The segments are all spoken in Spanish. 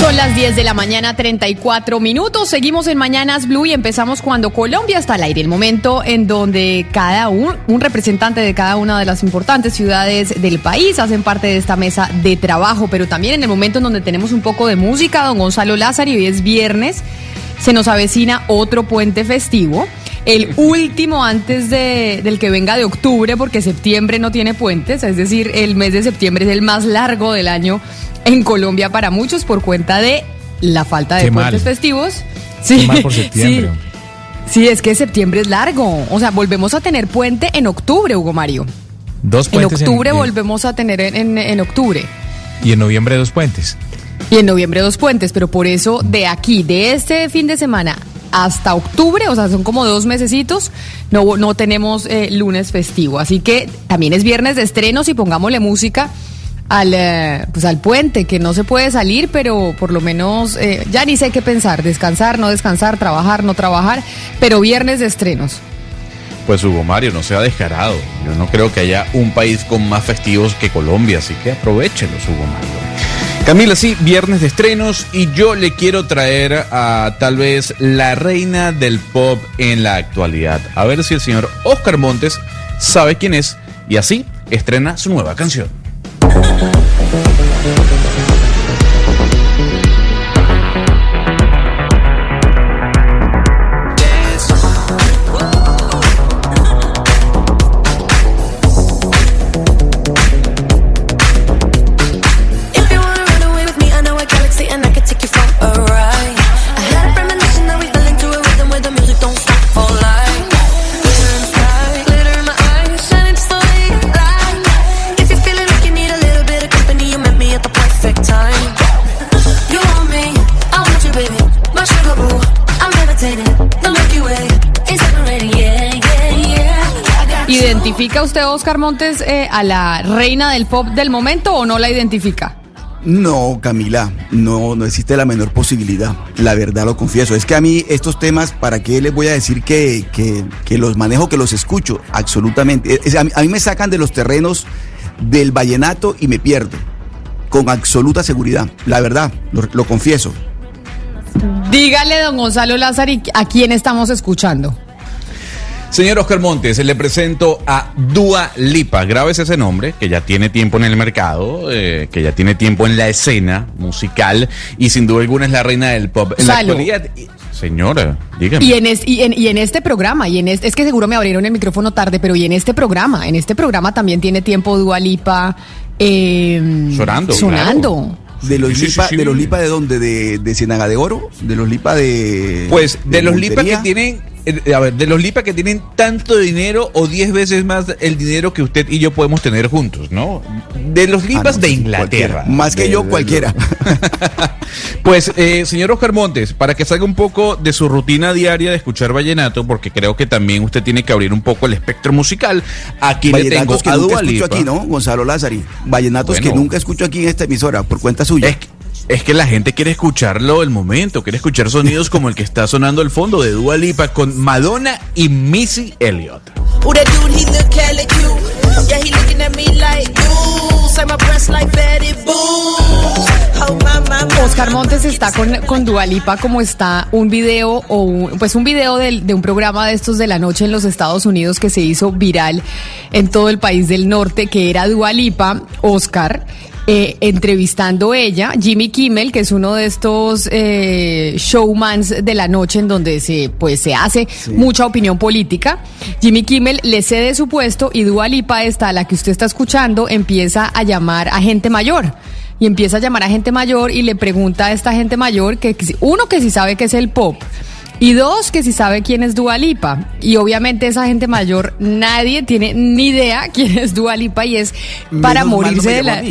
Son las 10 de la mañana, 34 minutos. Seguimos en Mañanas Blue y empezamos cuando Colombia está al aire. El momento en donde cada un, un representante de cada una de las importantes ciudades del país hacen parte de esta mesa de trabajo, pero también en el momento en donde tenemos un poco de música. Don Gonzalo Lázaro, y hoy es viernes. Se nos avecina otro puente festivo. El último antes de, del que venga de octubre, porque septiembre no tiene puentes, es decir, el mes de septiembre es el más largo del año en Colombia para muchos por cuenta de la falta de Qué puentes mal. festivos. Qué mal por septiembre. Sí, sí, es que septiembre es largo. O sea, volvemos a tener puente en octubre, Hugo Mario. Dos En puentes. octubre en- volvemos a tener en, en- en octubre. Y en noviembre dos puentes. Y en noviembre dos puentes, pero por eso de aquí, de este fin de semana hasta octubre, o sea, son como dos mesecitos, no, no tenemos eh, lunes festivo. Así que también es viernes de estrenos y pongámosle música al, eh, pues al puente, que no se puede salir, pero por lo menos eh, ya ni sé qué pensar, descansar, no descansar, trabajar, no trabajar, pero viernes de estrenos. Pues Hugo Mario, no sea descarado. Yo no creo que haya un país con más festivos que Colombia, así que aprovechelos, Hugo Mario. Camila, sí, viernes de estrenos y yo le quiero traer a tal vez la reina del pop en la actualidad. A ver si el señor Oscar Montes sabe quién es y así estrena su nueva canción. ¿Identifica usted, Oscar Montes, eh, a la reina del pop del momento o no la identifica? No, Camila, no, no existe la menor posibilidad. La verdad lo confieso. Es que a mí estos temas, ¿para qué les voy a decir que, que- que los manejo, que los escucho? Absolutamente. Es- a, mí, a mí me sacan de los terrenos del vallenato y me pierdo. Con absoluta seguridad. La verdad, lo, lo confieso. Dígale, don Gonzalo Lázaro, a quién estamos escuchando. Señor Oscar Montes, le presento a Dua Lipa. Grabes ese nombre, que ya tiene tiempo en el mercado, eh, que ya tiene tiempo en la escena musical y sin duda alguna es la reina del pop. En la actualidad, señora, dígame. Y en, es- y, en, y en este programa, y en este, es que seguro me abrieron el micrófono tarde, pero y en este programa, en este programa también tiene tiempo Dualipa eh, Sonando, Sonando. De los Sí, lipa, sí, sí. de los lipa de dónde? De, de Ciénaga de Oro, de los lipa de. Pues de, los lipa que tienen, a ver, de los lipa que tienen tanto dinero o 10 veces más el dinero que usted y yo podemos tener juntos, ¿no? De los Ah, lipas no, de sí, Inglaterra. Más que De- yo, de- cualquiera. Pues, eh, señor Oscar Montes, para que salga un poco de su rutina diaria de escuchar vallenato, porque creo que también usted tiene que abrir un poco el espectro musical, aquí le tengo que a nunca escucho aquí, ¿no? Gonzalo Lázari. Vallenatos Bueno. que nunca escucho aquí en esta emisora, por cuenta suya. Es, que- es que la gente quiere escucharlo el momento, quiere escuchar sonidos como el que está sonando al fondo de Dua Lipa con Madonna y Missy Elliott. Who that dude, he look hella cute. Yeah, he looking at me like, ooh, say my breasts like Betty Boo. Oh, my, my, my. Oscar Montes está con, con Dualipa como está un video o un- pues un video de un programa de estos de la noche en los Estados Unidos que se hizo viral en todo el país del norte que era Dualipa, Oscar eh, entrevistando ella, Jimmy Kimmel, que es uno de estos eh, showmans de la noche en donde se, pues, se hace mucha opinión política. Jimmy Kimmel le cede su puesto y Dua Lipa, esta, la que usted está escuchando, empieza a llamar a gente mayor. Y empieza a llamar a gente mayor y le pregunta a esta gente mayor que, uno que si sabe que es el pop. Y dos, que si sabe quién es Dua Lipa. Y obviamente esa gente mayor, nadie tiene ni idea quién es Dua Lipa y es para Menos morirse de la...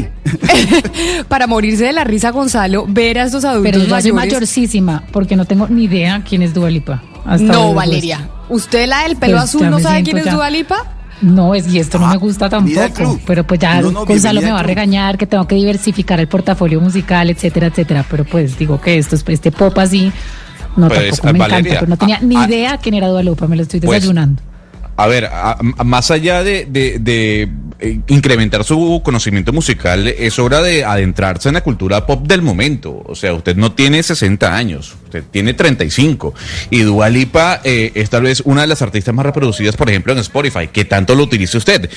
para morirse de la risa, Gonzalo, ver a estos adultos Pero yo soy mayores. mayorcísima porque no tengo ni idea quién es Dua Lipa. hasta No, pues. Valeria. ¿Usted la del pelo Pues azul no sabe quién es ya. Dua Lipa? No, es, y esto no me gusta tampoco. Pero pues ya No, no, Gonzalo me va a regañar que tengo que diversificar el portafolio musical, etcétera, etcétera. Pero pues digo que esto es este pop así. No, Pues, tampoco me Valeria, encanta. Pero no tenía a- ni a- idea quién era Dua Lipa, me lo estoy Pues, desayunando. A ver, a- a- más allá de, de- de, eh, incrementar su conocimiento musical, es hora de adentrarse en la cultura pop del momento. O sea, usted no tiene 60 años, tiene 35. Y Dua Lipa eh, es tal vez una de las artistas más reproducidas, por ejemplo, en Spotify. ¿Qué tanto lo utiliza usted?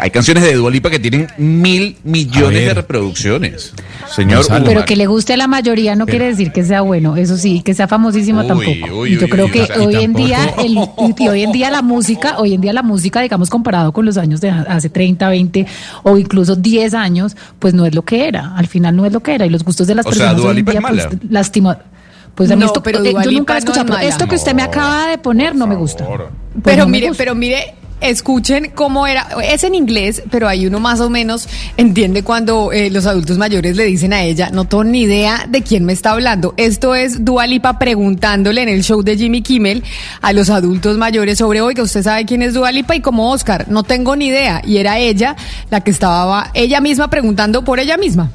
Hay canciones de Dua Lipa que tienen mil millones de reproducciones. Señor Gonzalo. Pero que le guste a la mayoría no quiere decir que sea bueno, eso sí, que sea famosísimo Uy, tampoco. uy, y yo uy, creo uy, que o sea, hoy en día, el, y hoy en día la música, hoy en día la música, digamos, comparado con los años de hace 30, 20 o incluso 10 años, pues no es lo que era. Al final no es lo que era. Y los gustos de las O sea, personas Dua hoy en Lipa día, es mala. pues. Pues a mí No, esto, pero eh, yo nunca he no escuchado, es pero esto que usted me acaba de poner no me gusta. Pues pero no mire, gusta. pero mire, escuchen cómo era. Es en inglés, pero hay uno más o menos entiende cuando eh, los adultos mayores le dicen a ella, no tengo ni idea de quién me está hablando. Esto es Dua Lipa preguntándole en el show de Jimmy Kimmel a los adultos mayores sobre, oiga, ¿usted sabe quién es Dua Lipa? Y como Oscar, no tengo ni idea. Y era ella la que estaba, ella misma preguntando por ella misma.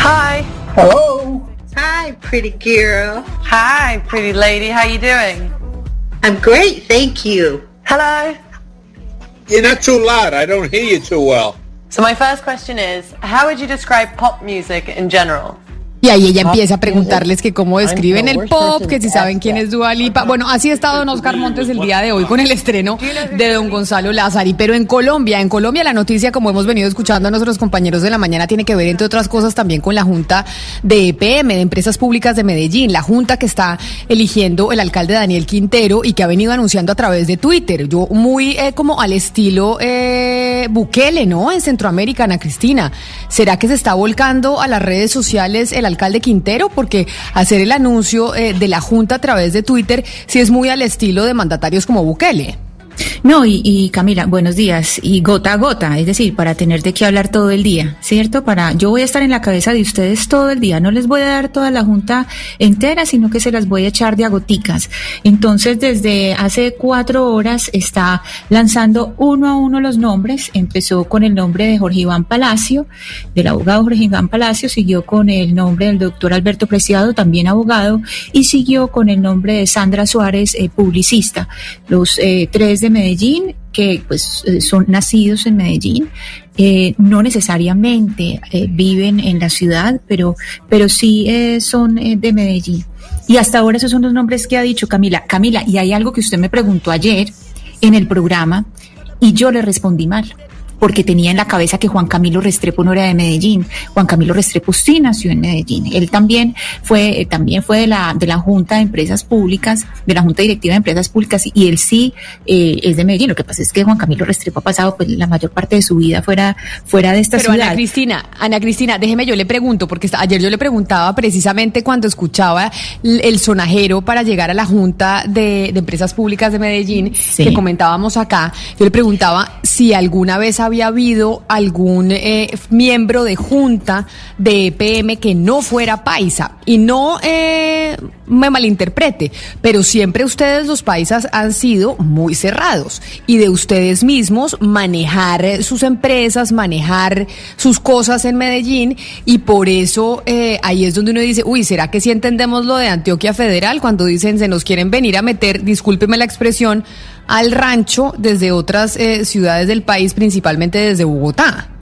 Hi. Hello. Hi, pretty girl. Hi, pretty lady. How you doing? I'm great, thank you. Hello. You're not too loud. I don't hear you too well. So my first question is, how would you describe pop music in general? Y ahí ella empieza a preguntarles que cómo describen el pop, que si saben quién es Dua Lipa. Bueno, así ha estado don Oscar Montes el día de hoy con el estreno de don Gonzalo Lázari. Pero en Colombia, en Colombia la noticia, como hemos venido escuchando a nuestros compañeros de la mañana, tiene que ver, entre otras cosas, también con la Junta de EPM, de Empresas Públicas de Medellín. La Junta que está eligiendo el alcalde Daniel Quintero y que ha venido anunciando a través de Twitter. Yo muy eh, como al estilo eh, Bukele, ¿no? En Centroamérica, Ana Cristina. ¿Será que se está volcando a las redes sociales el alcalde Quintero? Porque hacer el anuncio eh, de la Junta a través de Twitter sí es muy al estilo de mandatarios como Bukele. No, y, y Camila, buenos días. Y gota a gota, es decir, para tener de qué hablar todo el día, ¿cierto? Para, yo voy a estar en la cabeza de ustedes todo el día. No les voy a dar toda la junta entera, sino que se las voy a echar de a goticas. Entonces, desde hace cuatro horas está lanzando uno a uno los nombres. Empezó con el nombre de Jorge Iván Palacio, del abogado Jorge Iván Palacio, siguió con el nombre del doctor Alberto Preciado, también abogado, y siguió con el nombre de Sandra Suárez, eh, publicista. Los eh, tres de Medellín, que pues eh, son nacidos en Medellín, eh, no necesariamente eh, viven en la ciudad, pero, pero sí son de Medellín. Y hasta ahora esos son los nombres que ha dicho Camila. Camila, y hay algo que usted me preguntó ayer en el programa y yo le respondí mal porque tenía en la cabeza que Juan Camilo Restrepo no era de Medellín. Juan Camilo Restrepo sí nació en Medellín. Él también fue, eh, también fue de la, de la Junta de Empresas Públicas, de la Junta Directiva de Empresas Públicas, y él sí eh, es de Medellín. Lo que pasa es que Juan Camilo Restrepo ha pasado pues, la mayor parte de su vida fuera, fuera de esta Pero ciudad. Ana Cristina, Ana Cristina, déjeme yo le pregunto, porque ayer yo le preguntaba precisamente cuando escuchaba el sonajero para llegar a la Junta de, de Empresas Públicas de Medellín, Sí. que comentábamos acá, yo le preguntaba si alguna vez había habido algún eh, miembro de Junta de EPM que no fuera paisa. Y no eh, me malinterprete, pero siempre ustedes los paisas han sido muy cerrados y de ustedes mismos manejar sus empresas, manejar sus cosas en Medellín y por eso eh, ahí es donde uno dice, uy, ¿será que sí entendemos lo de Antioquia Federal cuando dicen se nos quieren venir a meter, discúlpeme la expresión, al rancho desde otras eh, ciudades del país, principalmente desde Bogotá?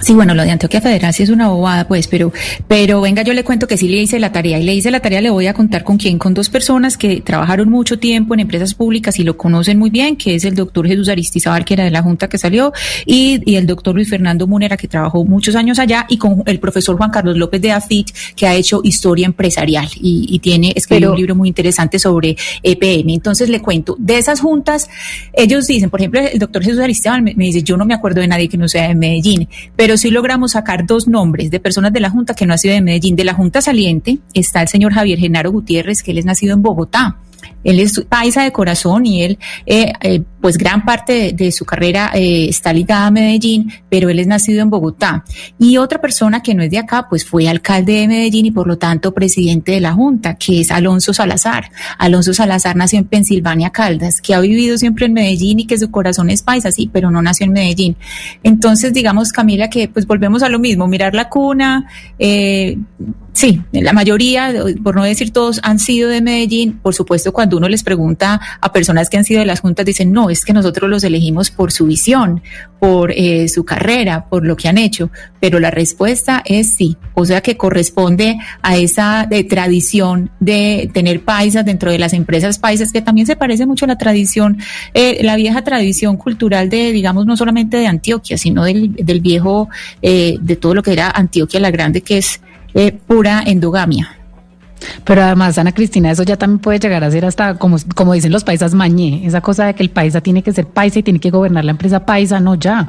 Sí, bueno, lo de Antioquia Federal sí es una bobada, pues, pero, pero venga, yo le cuento que sí le hice la tarea y le hice la tarea, le voy a contar con quién, con dos personas que trabajaron mucho tiempo en empresas públicas y lo conocen muy bien, que es el doctor Jesús Aristizábal, que era de la Junta que salió, y, y el doctor Luis Fernando Munera, que trabajó muchos años allá, y con el profesor Juan Carlos López de Afit, que ha hecho historia empresarial y, y tiene, escribió Pero- un libro muy interesante sobre EPM. Entonces le cuento, de esas juntas, ellos dicen, por ejemplo, el doctor Jesús Aristizábal me, me dice, yo no me acuerdo de nadie que no sea de Medellín, pero sí logramos sacar dos nombres de personas de la Junta que no ha sido de Medellín. De la Junta saliente está el señor Javier Genaro Gutiérrez, que él es nacido en Bogotá. Él es paisa de corazón y él, eh, eh, pues gran parte de, su carrera eh, está ligada a Medellín, pero él es nacido en Bogotá. Y otra persona que no es de acá, pues fue alcalde de Medellín y por lo tanto presidente de la Junta, que es Alonso Salazar. Alonso Salazar nació en Pensilvania, Caldas, que ha vivido siempre en Medellín y que su corazón es paisa, sí, pero no nació en Medellín. Entonces, digamos, Camila, que pues volvemos a lo mismo, mirar la cuna, Sí, la mayoría, por no decir todos, han sido de Medellín. Por supuesto, cuando uno les pregunta a personas que han sido de las juntas, dicen, no, es que nosotros los elegimos por su visión, por eh, su carrera, por lo que han hecho. Pero la respuesta es sí. O sea que corresponde a esa de tradición de tener paisas dentro de las empresas paisas, que también se parece mucho a la tradición, eh, la vieja tradición cultural de, digamos, no solamente de Antioquia, sino del, del viejo, eh, de todo lo que era Antioquia la Grande, que es eh, pura endogamia. Pero además, Ana Cristina, eso ya también puede llegar a ser hasta, como, como dicen los paisas, mañé. Esa cosa de que el paisa tiene que ser paisa y tiene que gobernar la empresa paisa, no, ya.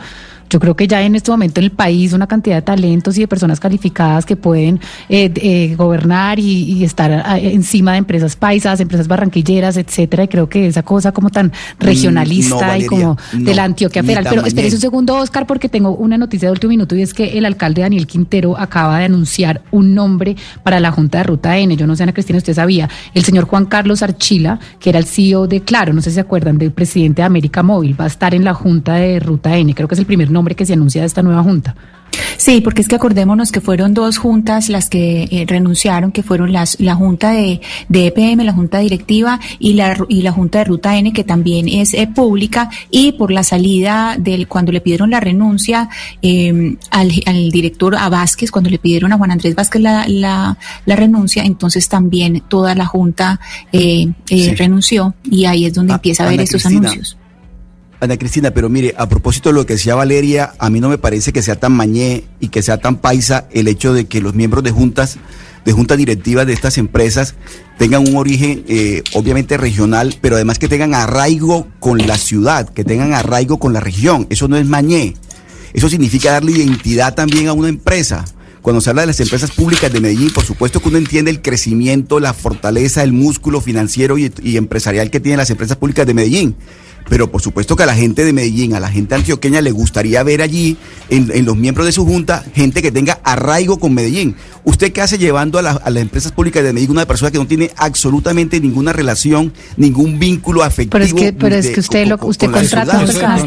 Yo creo que ya en este momento en el país una cantidad de talentos y de personas calificadas que pueden eh, eh, gobernar y, y estar ah, encima de empresas paisas, empresas barranquilleras, etcétera. Y creo que esa cosa como tan regionalista no, y como de la Antioquia Federal. Pero mañé. un segundo, Oscar, porque tengo una noticia de último minuto y es que el alcalde Daniel Quintero acaba de anunciar un nombre para la Junta de Ruta N. Yo no sé, Ana Cristina, usted sabía. El señor Juan Carlos Archila, que era el CEO de Claro, no sé si se acuerdan, del presidente de América Móvil, va a estar en la Junta de Ruta N. Creo que es el primer nombre que se anuncia de esta nueva Junta. Sí, porque es que acordémonos que fueron dos juntas las que eh, renunciaron, que fueron las, la junta de, de EPM, la junta directiva y la, y la junta de Ruta N, que también es eh, pública, y por la salida del, cuando le pidieron la renuncia eh, al, al director a Vázquez, cuando le pidieron a Juan Andrés Vázquez la, la, la renuncia, entonces también toda la junta eh, eh, Sí. renunció y ahí es donde Ah, empieza a ver Ana estos anuncios. Ana Cristina, pero mire, a propósito de lo que decía Valeria, a mí no me parece que sea tan mañé y que sea tan paisa el hecho de que los miembros de juntas, de juntas directivas de estas empresas tengan un origen eh, obviamente regional, pero además que tengan arraigo con la ciudad, que tengan arraigo con la región. Eso no es mañé. Eso significa darle identidad también a una empresa. Cuando se habla de las empresas públicas de Medellín, por supuesto que uno entiende el crecimiento, la fortaleza, el músculo financiero y, y empresarial que tienen las empresas públicas de Medellín. Pero por supuesto que a la gente de Medellín, a la gente antioqueña le gustaría ver allí, en, en los miembros de su junta, gente que tenga arraigo con Medellín. ¿Usted qué hace llevando a, la- a las empresas públicas de Medellín una persona que no tiene absolutamente ninguna relación, ningún vínculo afectivo? Pero es que, pero es que usted, con- lo, usted con contrata ciudad? personas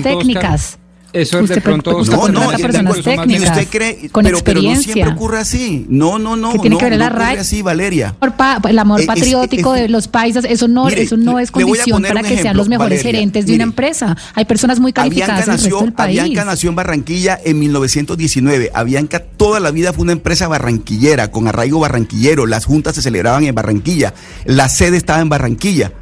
Eso. Eso de Usted, pronto, usted No, no, y- personas y técnicas. usted cree, con pero, pero no experiencia. siempre ocurre así. No, no, no. ¿Qué tiene no, que ver no ocurre arraigo? así, Valeria. Pa- el amor Eh, es- patriótico es- de los paisas, eso no, Mire, eso no es condición para que sean los mejores Valeria. gerentes de una empresa. Hay personas muy calificadas Avianca en el resto nació, del país. Avianca nació en Barranquilla en 1919. Avianca toda la vida fue una empresa barranquillera, con arraigo barranquillero. Las juntas se celebraban en Barranquilla. La sede estaba en Barranquilla.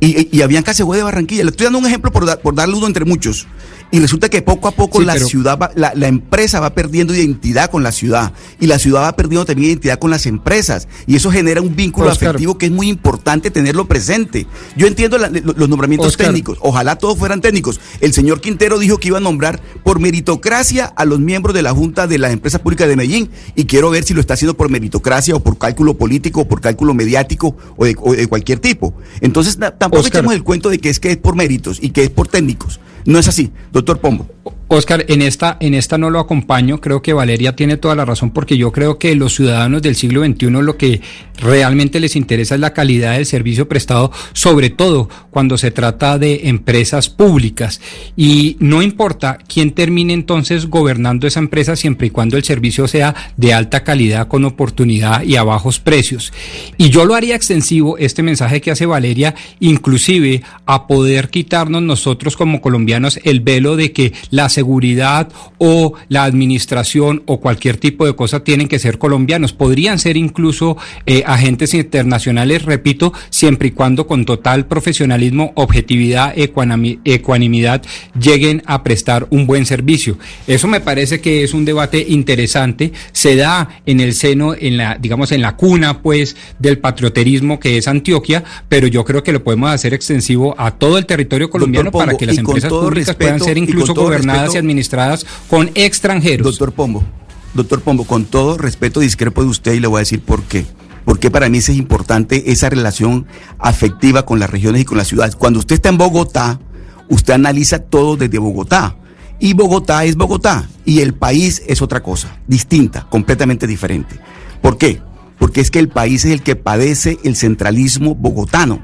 Y, y- y Avianca se fue de Barranquilla. Le estoy dando un ejemplo por, dar- por darle uno entre muchos. Y resulta que poco a poco Sí, la pero- ciudad, va- la, la empresa va perdiendo identidad con la ciudad. Y la ciudad va perdiendo también identidad con las empresas. Y eso genera un vínculo Oscar. afectivo que es muy importante tenerlo presente. Yo entiendo la- los nombramientos Oscar. técnicos. Ojalá todos fueran técnicos. El señor Quintero dijo que iba a nombrar por meritocracia a los miembros de la Junta de las Empresas Públicas de Medellín y quiero ver si lo está haciendo por meritocracia o por cálculo político o por cálculo mediático o de, o de cualquier tipo. Entonces tampoco Oscar. echemos el cuento de que es que es por méritos y que es por técnicos. No es así, doctor Pombo. Oscar, en esta, en esta no lo acompaño, creo que Valeria tiene toda la razón porque yo creo que los ciudadanos del siglo XXI lo que realmente les interesa es la calidad del servicio prestado, sobre todo cuando se trata de empresas públicas. Y no importa quién termine entonces gobernando esa empresa siempre y cuando el servicio sea de alta calidad, con oportunidad y a bajos precios. Y yo lo haría extensivo, este mensaje que hace Valeria, inclusive a poder quitarnos nosotros como colombianos el velo de que la seguridad o la administración o cualquier tipo de cosa tienen que ser colombianos. Podrían ser incluso eh, agentes internacionales, repito, siempre y cuando con total profesionalismo, objetividad, ecuanimidad lleguen a prestar un buen servicio. Eso me parece que es un debate interesante. Se da en el seno, en la, digamos, en la cuna, pues, del patrioterismo que es Antioquia, pero yo creo que lo podemos hacer extensivo a todo el territorio colombiano para que las empresas públicas puedan ser incluso gobernadas administradas con extranjeros. Doctor Pombo, doctor Pombo, con todo respeto discrepo de usted y le voy a decir por qué. Porque para mí es importante esa relación afectiva con las regiones y con las ciudades. Cuando usted está en Bogotá, usted analiza todo desde Bogotá. Y Bogotá es Bogotá. Y el país es otra cosa, distinta, completamente diferente. ¿Por qué? Porque es que el país es el que padece el centralismo bogotano.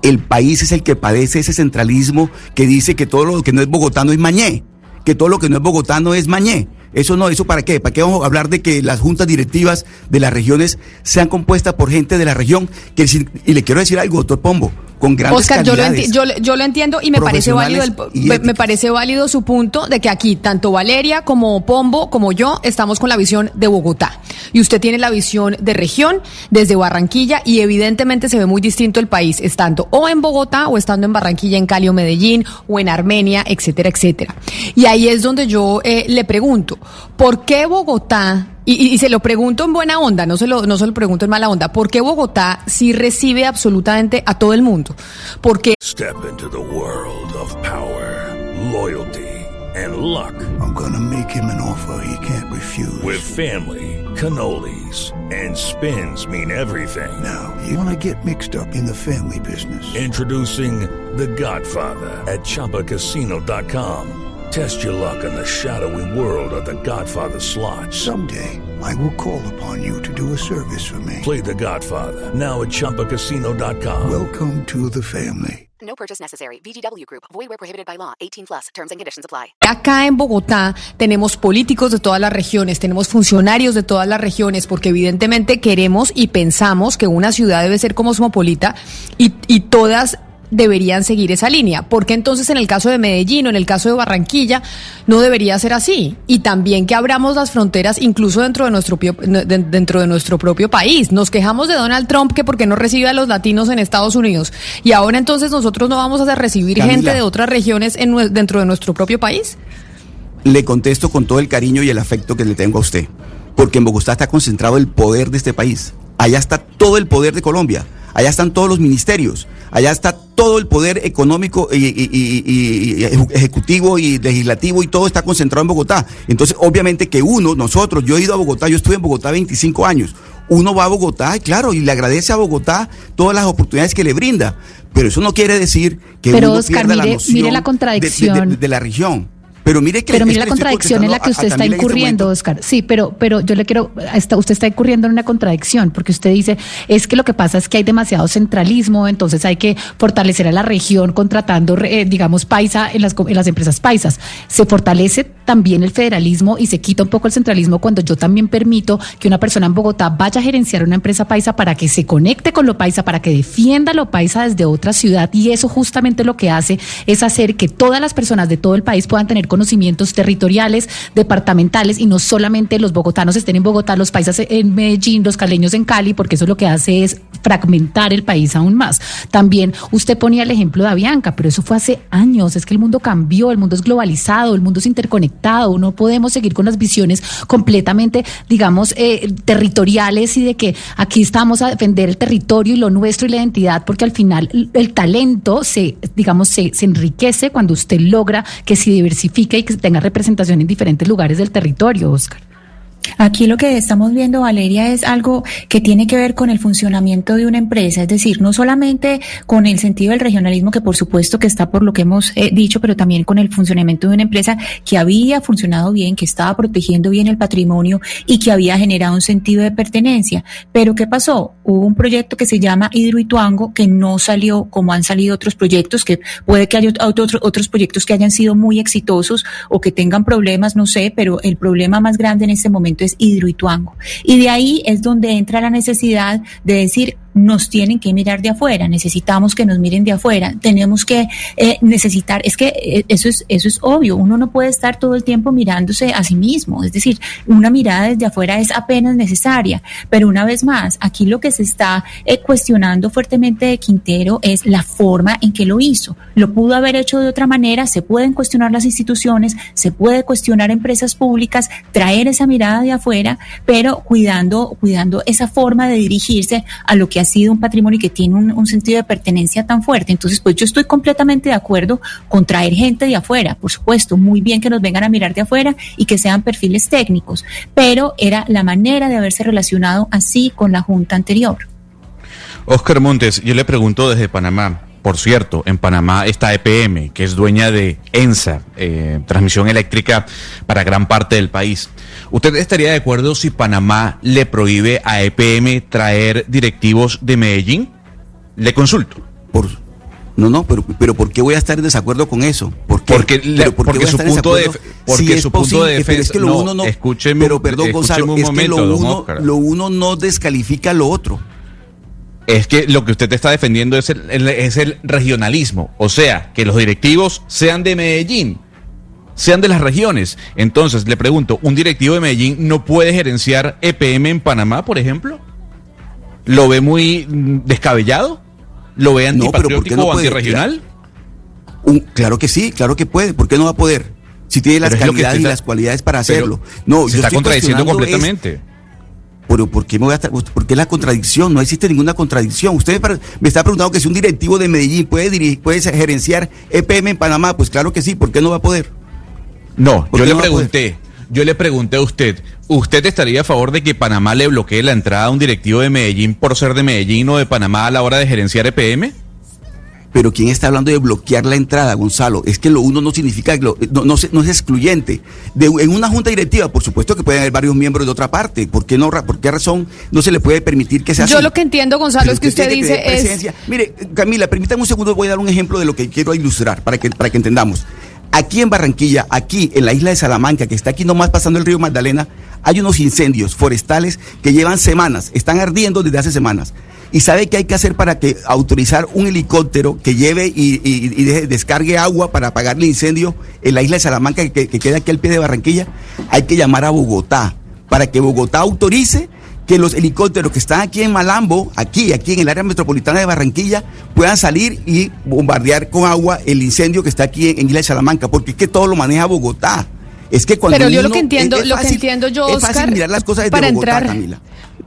El país es el que padece ese centralismo que dice que todo lo que no es bogotano es mañé que todo lo que no es bogotano es mañé. Eso no, ¿eso para qué? ¿Para qué vamos a hablar de que las juntas directivas de las regiones sean compuestas por gente de la región? Que, y le quiero decir algo, doctor Pombo, con grandes Oscar, yo lo, calidades. enti- yo, le- yo lo entiendo y me parece válido el- me, me parece válido su punto de que aquí tanto Valeria como Pombo como yo estamos con la visión de Bogotá y usted tiene la visión de región desde Barranquilla y evidentemente se ve muy distinto el país estando o en Bogotá o estando en Barranquilla, en Cali o Medellín o en Armenia, etcétera, etcétera. Y ahí es donde yo eh, le pregunto, ¿por qué Bogotá y, y- y se lo pregunto en buena onda, no se lo, no se lo pregunto en mala onda. ¿Por qué Bogotá sí recibe absolutamente a todo el mundo? Porque Step into the world of power, loyalty, and luck. I'm gonna make him an offer he can't refuse. With family, cannolis, and spins mean everything. Now, you wanna get mixed up in the family business. Introducing The Godfather at ChumbaCasino.com. Test your luck in the shadowy world of The Godfather slot. Someday, I will call upon you to do a service for me. Play The Godfather now at ChumbaCasino.com. Welcome to the family. No purchase necessary. VGW Group. Void where prohibited by law. 18 plus. Terms and conditions apply. Acá en Bogotá tenemos políticos de todas las regiones, tenemos funcionarios de todas las regiones, porque evidentemente queremos y pensamos que una ciudad debe ser cosmopolita y, y todas deberían seguir esa línea. Porque entonces en el caso de Medellín o en el caso de Barranquilla no debería ser así. Y también que abramos las fronteras incluso dentro de nuestro, dentro de nuestro propio país. Nos quejamos de Donald Trump que porque no recibe a los latinos en Estados Unidos. Y ahora entonces nosotros no vamos a recibir Camila. gente de otras regiones en dentro de nuestro propio país. Le contesto con todo el cariño y el afecto que le tengo a usted. Porque en Bogotá está concentrado el poder de este país. Allá está todo el poder de Colombia. Allá están todos los ministerios. Allá está todo el poder económico y, y- y- y- y ejecutivo y legislativo y todo está concentrado en Bogotá. Entonces, obviamente que uno, nosotros, yo he ido a Bogotá, yo estuve en Bogotá 25 años. Uno va a Bogotá, y claro, y le agradece a Bogotá todas las oportunidades que le brinda. Pero eso no quiere decir que Pero, uno Oscar, pierda la noción mire la de- de- contradicción. de- de la región. Pero mire que Pero es mire la contradicción en la que usted a- a está este incurriendo. Oscar. Sí, pero, pero yo le quiero, está- usted está incurriendo en una contradicción, porque usted dice, es que lo que pasa es que hay demasiado centralismo, entonces hay que fortalecer a la región contratando, eh, digamos, paisa en las, en las empresas paisas. Se fortalece también el federalismo y se quita un poco el centralismo cuando yo también permito que una persona en Bogotá vaya a gerenciar una empresa paisa para que se conecte con lo paisa, para que defienda lo paisa desde otra ciudad y eso justamente lo que hace es hacer que todas las personas de todo el país puedan tener conocimientos territoriales, departamentales y no solamente los bogotanos estén en Bogotá, los paisas en Medellín, los caleños en Cali, porque eso lo que hace es fragmentar el país aún más. También usted ponía el ejemplo de Avianca, pero eso fue hace años, es que el mundo cambió, el mundo es globalizado, el mundo es interconectado, no podemos seguir con las visiones completamente, digamos, eh, territoriales y de que aquí estamos a defender el territorio y lo nuestro y la identidad, porque al final el, talento se, digamos, se, se enriquece cuando usted logra que se diversifique y que tenga representación en diferentes lugares del territorio, Oscar. Aquí lo que estamos viendo, Valeria, es algo que tiene que ver con el funcionamiento de una empresa, es decir, no solamente con el sentido del regionalismo, que por supuesto que está por lo que hemos eh, dicho, pero también con el funcionamiento de una empresa que había funcionado bien, que estaba protegiendo bien el patrimonio y que había generado un sentido de pertenencia. Pero ¿qué pasó? Hubo un proyecto que se llama Hidroituango que no salió como han salido otros proyectos, que puede que haya otros, otros proyectos que hayan sido muy exitosos o que tengan problemas, no sé, pero el problema más grande en este momento es Hidroituango. Y de ahí es donde entra la necesidad de decir, nos tienen que mirar de afuera, necesitamos que nos miren de afuera, tenemos que eh, necesitar, es que eh, eso es, eso es obvio, uno no puede estar todo el tiempo mirándose a sí mismo, es decir, una mirada desde afuera es apenas necesaria, pero una vez más, aquí lo que se está eh, cuestionando fuertemente de Quintero es la forma en que lo hizo. Lo pudo haber hecho de otra manera, se pueden cuestionar las instituciones, se puede cuestionar empresas públicas, traer esa mirada de afuera, pero cuidando, cuidando esa forma de dirigirse a lo que sido un patrimonio y que tiene un, sentido de pertenencia tan fuerte. Entonces, pues yo estoy completamente de acuerdo con traer gente de afuera, por supuesto, muy bien que nos vengan a mirar de afuera y que sean perfiles técnicos, pero era la manera de haberse relacionado así con la Junta anterior. Oscar Montes, yo le pregunto desde Panamá. Por cierto, en Panamá está EPM, que es dueña de ENSA, eh, transmisión eléctrica para gran parte del país. ¿Usted estaría de acuerdo si Panamá le prohíbe a EPM traer directivos de Medellín? Le consulto. Por, no, no, pero, pero ¿por qué voy a estar en desacuerdo con eso? ¿Por qué? Porque, le- ¿Pero por qué porque su punto de, porque Si su punto de pero defensa. es que lo no, uno no, escúcheme, pero perdón, escúcheme Gonzalo, un es que lo uno, lo uno no descalifica lo otro. Es que lo que usted está defendiendo es el, el- es el regionalismo. O sea, que los directivos sean de Medellín, sean de las regiones. Entonces, le pregunto, ¿un directivo de Medellín no puede gerenciar EPM en Panamá, por ejemplo? ¿Lo ve muy mm, descabellado? ¿Lo ve No, pero ¿por qué antipatriótico no o puede? antirregional? Un- claro que sí, claro que puede. ¿Por qué no va a poder? Si tiene las calidades y las cualidades para hacerlo. No, se yo está estoy contradiciendo es- Pero ¿por qué me voy a estar- por qué la contradicción? No existe ninguna contradicción. Usted me está preguntando que si un directivo de Medellín puede dirigir, puede gerenciar EPM en Panamá, pues claro que sí, ¿por qué no va a poder? No, ¿Por yo le pregunté, yo le pregunté a usted, ¿usted estaría a favor de que Panamá le bloquee la entrada a un directivo de Medellín por ser de Medellín o de Panamá a la hora de gerenciar EPM? Pero ¿quién está hablando de bloquear la entrada, Gonzalo? Es que lo uno no significa, lo- no, no, se- no es excluyente. De, en una junta directiva, por supuesto que pueden haber varios miembros de otra parte. ¿Por qué, no, ¿Por qué razón no se le puede permitir que sea así? Yo lo que entiendo, Gonzalo, Pero es que usted dice es... Mire, Camila, permítame un segundo, voy a dar un ejemplo de lo que quiero ilustrar para que, para que entendamos. Aquí en Barranquilla, aquí en la isla de Salamanca, que está aquí nomás pasando el río Magdalena, hay unos incendios forestales que llevan semanas, están ardiendo desde hace semanas. ¿Y sabe qué hay que hacer para que autorizar un helicóptero que lleve y, y- descargue agua para apagar el incendio en la isla de Salamanca que, que queda aquí al pie de Barranquilla? Hay que llamar a Bogotá para que Bogotá autorice que los helicópteros que están aquí en Malambo, aquí, aquí en el área metropolitana de Barranquilla, puedan salir y bombardear con agua el incendio que está aquí en, en Isla de Salamanca, porque es que todo lo maneja Bogotá. Es que cuando Pero yo lo uno- que entiendo, es- es lo que fácil- entiendo yo, es fácil Oscar, mirar las cosas desde para Bogotá, entrar- Camila.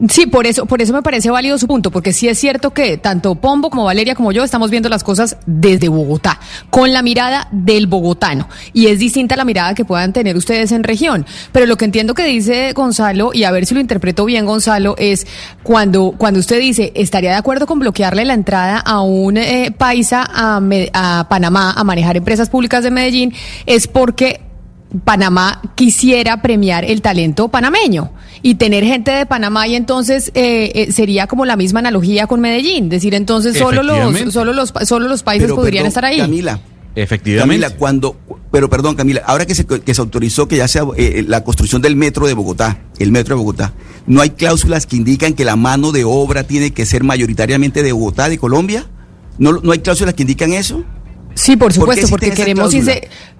Sí, por eso, por eso me parece válido su punto, porque sí es cierto que tanto Pombo como Valeria como yo estamos viendo las cosas desde Bogotá, con la mirada del bogotano, y es distinta la mirada que puedan tener ustedes en región. Pero lo que entiendo que dice Gonzalo, y a ver si lo interpreto bien, Gonzalo, es cuando, cuando usted dice estaría de acuerdo con bloquearle la entrada a un eh, paisa a, a Panamá a manejar empresas públicas de Medellín, es porque Panamá quisiera premiar el talento panameño y tener gente de Panamá y entonces eh, eh, sería como la misma analogía con Medellín, decir entonces solo los solo los pa- solo los países Pero, podrían perdón, estar ahí. Camila, Efectivamente. Camila, cuando, pero perdón, Camila, ahora que se, que se autorizó que ya sea eh, la construcción del metro de Bogotá, el metro de Bogotá, ¿no hay cláusulas que indican que la mano de obra tiene que ser mayoritariamente de Bogotá, de Colombia? ¿No, no hay cláusulas que indican eso? Sí, por ¿Por qué supuesto, porque queremos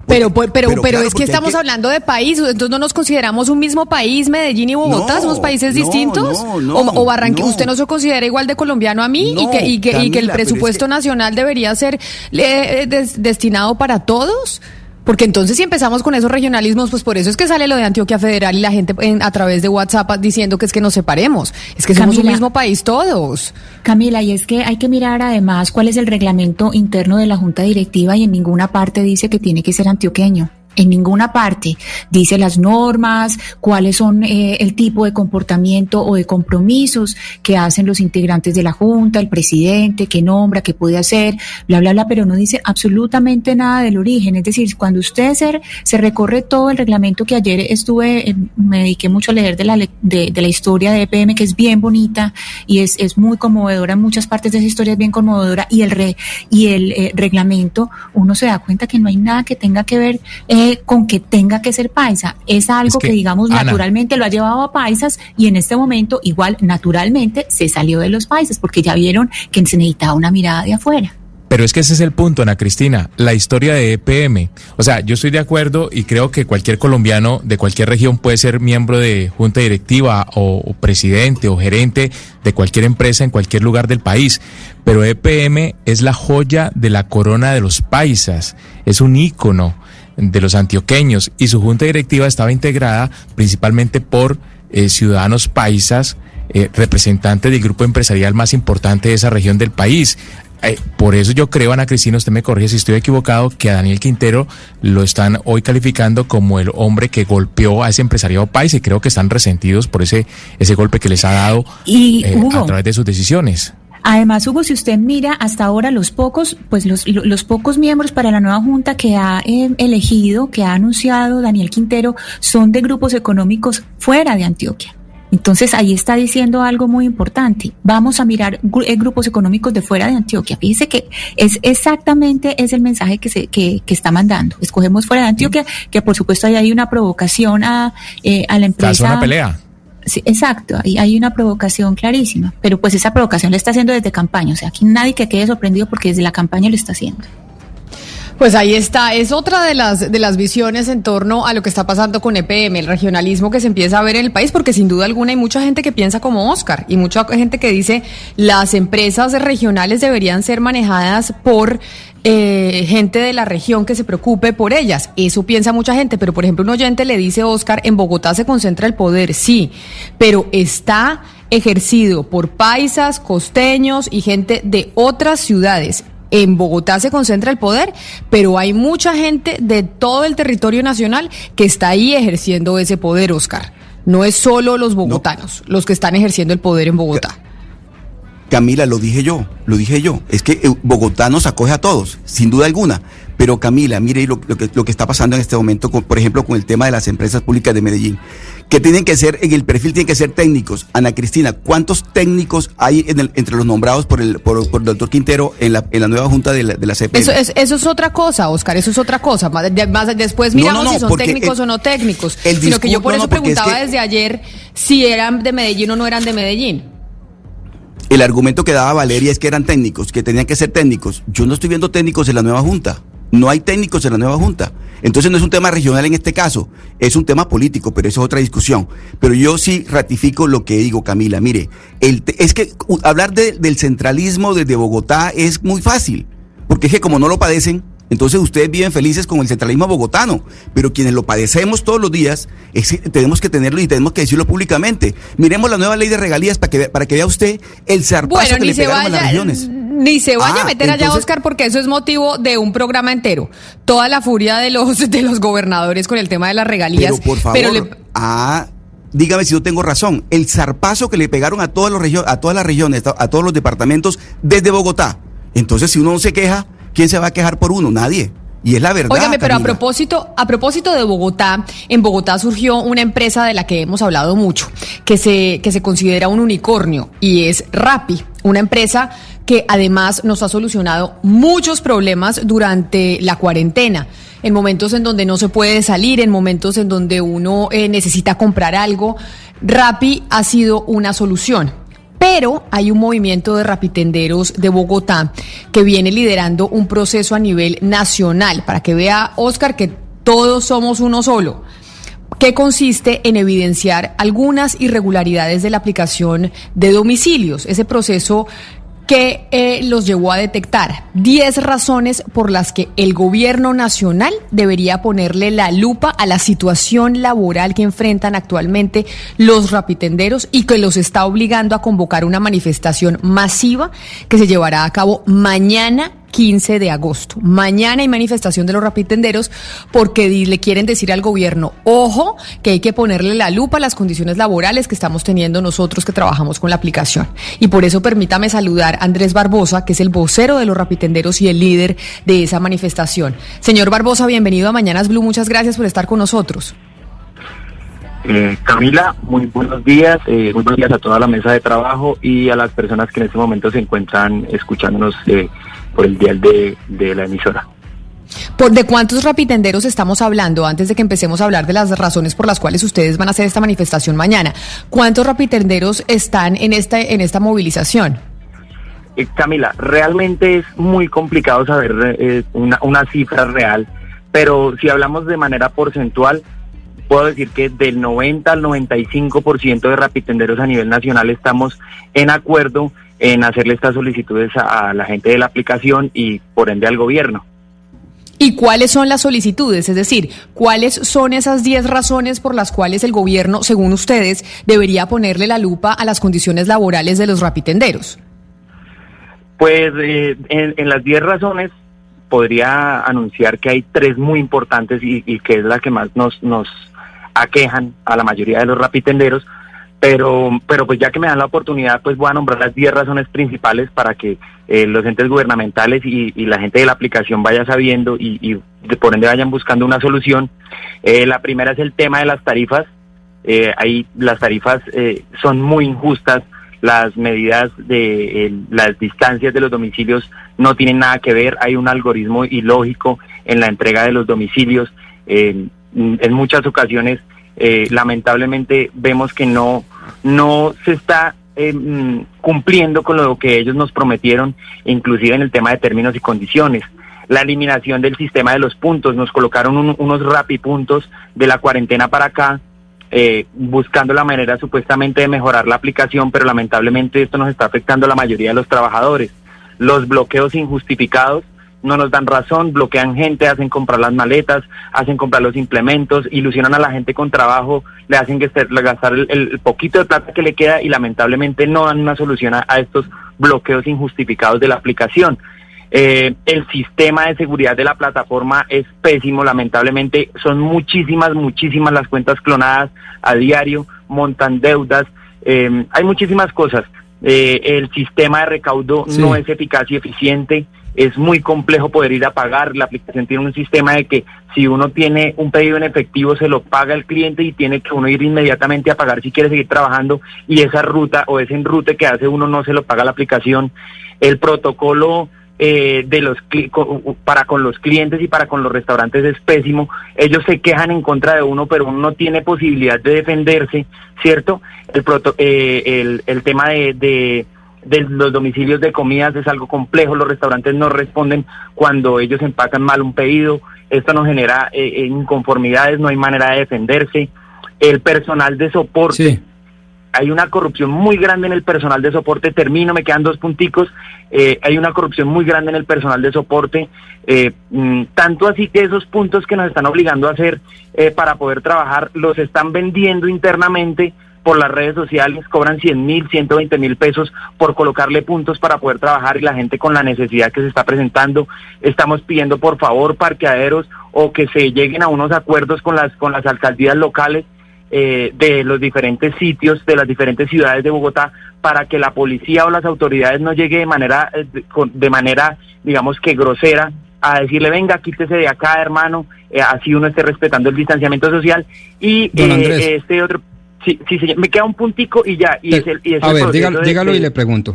pero pero pero, pero pero claro, es que estamos que- hablando de país, entonces no nos consideramos un mismo país, Medellín y Bogotá, No, somos países no, distintos. no, o o Barranquilla, usted no se considera igual de colombiano a mí y que y que, y que el es presupuesto nacional debería ser eh, des- destinado para todos. Porque entonces si empezamos con esos regionalismos, pues por eso es que sale lo de Antioquia Federal y la gente en- a través de WhatsApp diciendo que es que nos separemos. Es que somos un mismo país todos. Camila, y es que hay que mirar además cuál es el reglamento interno de la Junta Directiva y en ninguna parte dice que tiene que ser antioqueño. En ninguna parte dice las normas, cuáles son eh, el tipo de comportamiento o de compromisos que hacen los integrantes de la Junta, el presidente, que nombra, que puede hacer, bla, bla, bla, pero no dice absolutamente nada del origen. Es decir, cuando usted se, recorre todo el reglamento que ayer estuve, eh, me dediqué mucho a leer de la, de, de la historia de EPM, que es bien bonita y es, es muy conmovedora, en muchas partes de esa historia es bien conmovedora, y el, re, y el eh, reglamento, uno se da cuenta que no hay nada que tenga que ver eh, con que tenga que ser paisa. Es algo Es que, que, digamos, Ana. naturalmente lo ha llevado a paisas y en este momento, igual, naturalmente se salió de los paisas porque ya vieron que se necesitaba una mirada de afuera. Pero es que ese es el punto, Ana Cristina, la historia de EPM. O sea, yo estoy de acuerdo y creo que cualquier colombiano de cualquier región puede ser miembro de junta directiva o, o presidente o gerente de cualquier empresa en cualquier lugar del país. Pero EPM es la joya de la corona de los paisas, es un ícono de los antioqueños y su junta directiva estaba integrada principalmente por eh, ciudadanos paisas, eh, representantes del grupo empresarial más importante de esa región del país. Eh, por eso yo creo, Ana Cristina, usted me corrige si estoy equivocado, que a Daniel Quintero lo están hoy calificando como el hombre que golpeó a ese empresariado país y creo que están resentidos por ese, ese golpe que les ha dado Y, eh, Hugo, a través de sus decisiones. Además, Hugo, si usted mira hasta ahora los pocos, pues los, lo- los pocos miembros para la nueva junta que ha eh, elegido, que ha anunciado Daniel Quintero, son de grupos económicos fuera de Antioquia. Entonces ahí está diciendo algo muy importante. Vamos a mirar gru- eh, grupos económicos de fuera de Antioquia. Fíjese que es exactamente es el mensaje que se que, que está mandando. Escogemos fuera de Antioquia, que por supuesto ahí hay una provocación a, eh, a la empresa. una pelea. Sí, exacto, ahí hay una provocación clarísima, pero pues esa provocación la está haciendo desde campaña, o sea, aquí nadie que quede sorprendido porque desde la campaña lo está haciendo. Pues ahí está, es otra de las de las visiones en torno a lo que está pasando con EPM, el regionalismo que se empieza a ver en el país, porque sin duda alguna hay mucha gente que piensa como Oscar y mucha gente que dice las empresas regionales deberían ser manejadas por eh, gente de la región que se preocupe por ellas. Eso piensa mucha gente, pero por ejemplo un oyente le dice Oscar, en Bogotá se concentra el poder, sí, pero está ejercido por paisas, costeños y gente de otras ciudades. En Bogotá se concentra el poder, pero hay mucha gente de todo el territorio nacional que está ahí ejerciendo ese poder, Oscar. No es solo los bogotanos los que están ejerciendo el poder en Bogotá. Camila, lo dije yo, lo dije yo. Es que eh, Bogotá nos acoge a todos, sin duda alguna. Pero Camila, mire lo, lo que, lo que está pasando en este momento, con, por ejemplo, con el tema de las empresas públicas de Medellín, que tienen que ser, en el perfil tienen que ser técnicos. Ana Cristina, ¿cuántos técnicos hay en el- entre los nombrados por el, por, por el doctor Quintero en la, en la nueva junta de la, de la CPM? Eso es, eso es otra cosa, Oscar, eso es otra cosa. Más, de- más después miramos no, no, si son técnicos el- o no técnicos. el Sino que yo por eso es preguntaba que- desde ayer si eran de Medellín o no eran de Medellín. El argumento que daba Valeria es que eran técnicos, que tenían que ser técnicos. Yo no estoy viendo técnicos en la nueva junta. No hay técnicos en la nueva junta. Entonces no es un tema regional en este caso, es un tema político, pero eso es otra discusión. Pero yo sí ratifico lo que digo, Camila. Mire, el es que hablar de- del centralismo desde Bogotá es muy fácil, porque es que como no lo padecen, entonces ustedes viven felices con el centralismo bogotano, pero quienes lo padecemos todos los días, es tenemos que tenerlo y tenemos que decirlo públicamente. Miremos la nueva ley de regalías para que, vea- para que vea usted el zarpazo Bueno, que le pegaron a las vaya, regiones. ni se vaya Ah, a meter allá, Oscar, porque eso es motivo de un programa entero. Toda la furia de los de los gobernadores con el tema de las regalías. Pero por favor, Pero le- ah, dígame si yo tengo razón. El zarpazo que le pegaron a todas, los a todas las regiones, a todos los departamentos desde Bogotá. Entonces, si uno no se queja, ¿quién se va a quejar por uno? Nadie. Y es la verdad. Óigame, pero a propósito, a propósito de Bogotá, en Bogotá surgió una empresa de la que hemos hablado mucho, que se, que se considera un unicornio, y es Rappi, una empresa que además nos ha solucionado muchos problemas durante la cuarentena. En momentos en donde no se puede salir, en momentos en donde uno eh, necesita comprar algo, Rappi ha sido una solución. Pero hay un movimiento de rapitenderos de Bogotá que viene liderando un proceso a nivel nacional. Para que vea, Oscar, que todos somos uno solo que consiste en evidenciar algunas irregularidades de la aplicación de domicilios, ese proceso que eh, los llevó a detectar. 10 razones por las que el gobierno nacional debería ponerle la lupa a la situación laboral que enfrentan actualmente los rapitenderos y que los está obligando a convocar una manifestación masiva que se llevará a cabo mañana 15 de agosto. Mañana hay manifestación de los rapitenderos porque le quieren decir al gobierno, ojo, que hay que ponerle la lupa a las condiciones laborales que estamos teniendo nosotros que trabajamos con la aplicación. Y por eso permítame saludar a Andrés Barbosa, que es el vocero de los rapitenderos y el líder de esa manifestación. Señor Barbosa, bienvenido a Mañanas Blue. Muchas gracias por estar con nosotros. Eh, Camila, muy buenos días, eh, muy buenos días a toda la mesa de trabajo y a las personas que en este momento se encuentran escuchándonos eh, por el dial de, de la emisora. ¿Por de cuántos rapitenderos estamos hablando antes de que empecemos a hablar de las razones por las cuales ustedes van a hacer esta manifestación mañana? ¿Cuántos rapitenderos están en esta en esta movilización? Eh, Camila, realmente es muy complicado saber eh, una, una cifra real, pero si hablamos de manera porcentual, puedo decir que del 90 al 95% de rapitenderos a nivel nacional estamos en acuerdo en hacerle estas solicitudes a, la gente de la aplicación y por ende al gobierno. ¿Y cuáles son las solicitudes? Es decir, ¿cuáles son esas 10 razones por las cuales el gobierno, según ustedes, debería ponerle la lupa a las condiciones laborales de los rapitenderos? Pues eh, en, en las 10 razones podría anunciar que hay tres muy importantes y, y que es la que más nos, nos aquejan a la mayoría de los rapitenderos, pero, pero pues ya que me dan la oportunidad, pues voy a nombrar las 10 razones principales para que eh, los entes gubernamentales y, la gente de la aplicación vaya sabiendo y, y por ende vayan buscando una solución. Eh, la primera es el tema de las tarifas. Eh, ahí las tarifas eh, son muy injustas, las medidas de las distancias de los domicilios no tienen nada que ver, hay un algoritmo ilógico en la entrega de los domicilios. En muchas ocasiones, eh, lamentablemente, vemos que no, no se está eh, cumpliendo con lo que ellos nos prometieron, inclusive en el tema de términos y condiciones. La eliminación del sistema de los puntos, nos colocaron un- unos rapipuntos de la cuarentena para acá, eh, buscando la manera supuestamente de mejorar la aplicación, pero lamentablemente esto nos está afectando a la mayoría de los trabajadores. Los bloqueos injustificados no nos dan razón, bloquean gente, hacen comprar las maletas, hacen comprar los implementos, ilusionan a la gente con trabajo, le hacen gastar, gastar el, el poquito de plata que le queda y lamentablemente no dan una solución a, a estos bloqueos injustificados de la aplicación. Eh, el sistema de seguridad de la plataforma es pésimo, lamentablemente son muchísimas, muchísimas las cuentas clonadas a diario, montan deudas, eh, hay muchísimas cosas. Eh, el sistema de recaudo Sí. no es eficaz y eficiente, es muy complejo poder ir a pagar, la aplicación tiene un sistema de que si uno tiene un pedido en efectivo se lo paga el cliente y tiene que uno ir inmediatamente a pagar si quiere seguir trabajando y esa ruta o ese enrute que hace uno no se lo paga la aplicación. El protocolo eh, de los para con los clientes y para con los restaurantes es pésimo. Ellos se quejan en contra de uno, pero uno no tiene posibilidad de defenderse, ¿cierto? El, proto- eh, el, tema de, de los domicilios de comidas es algo complejo. Los restaurantes no responden cuando ellos empacan mal un pedido. Esto nos genera eh, eh, inconformidades, no hay manera de defenderse. El personal de soporte hay una corrupción muy grande en el personal de soporte. Termino, me quedan dos punticos. Eh, hay una corrupción muy grande en el personal de soporte. eh, mm, tanto así que esos puntos que nos están obligando a hacer eh, para poder trabajar los están vendiendo internamente por las redes sociales, cobran 100 mil, 120 mil pesos por colocarle puntos para poder trabajar y la gente con la necesidad que se está presentando. Estamos pidiendo por favor parqueaderos o que se lleguen a unos acuerdos con las, con las alcaldías locales eh, de los diferentes sitios, de las diferentes ciudades de Bogotá, para que la policía o las autoridades no llegue de manera, eh, de, manera, digamos que grosera, a decirle, venga, quítese de acá, hermano, eh, así uno esté respetando el distanciamiento social. Y eh, este otro, sí, sí, señor, me queda un puntico y ya, y es el, y es A el ver, dígalo, de- dígalo de- y le pregunto.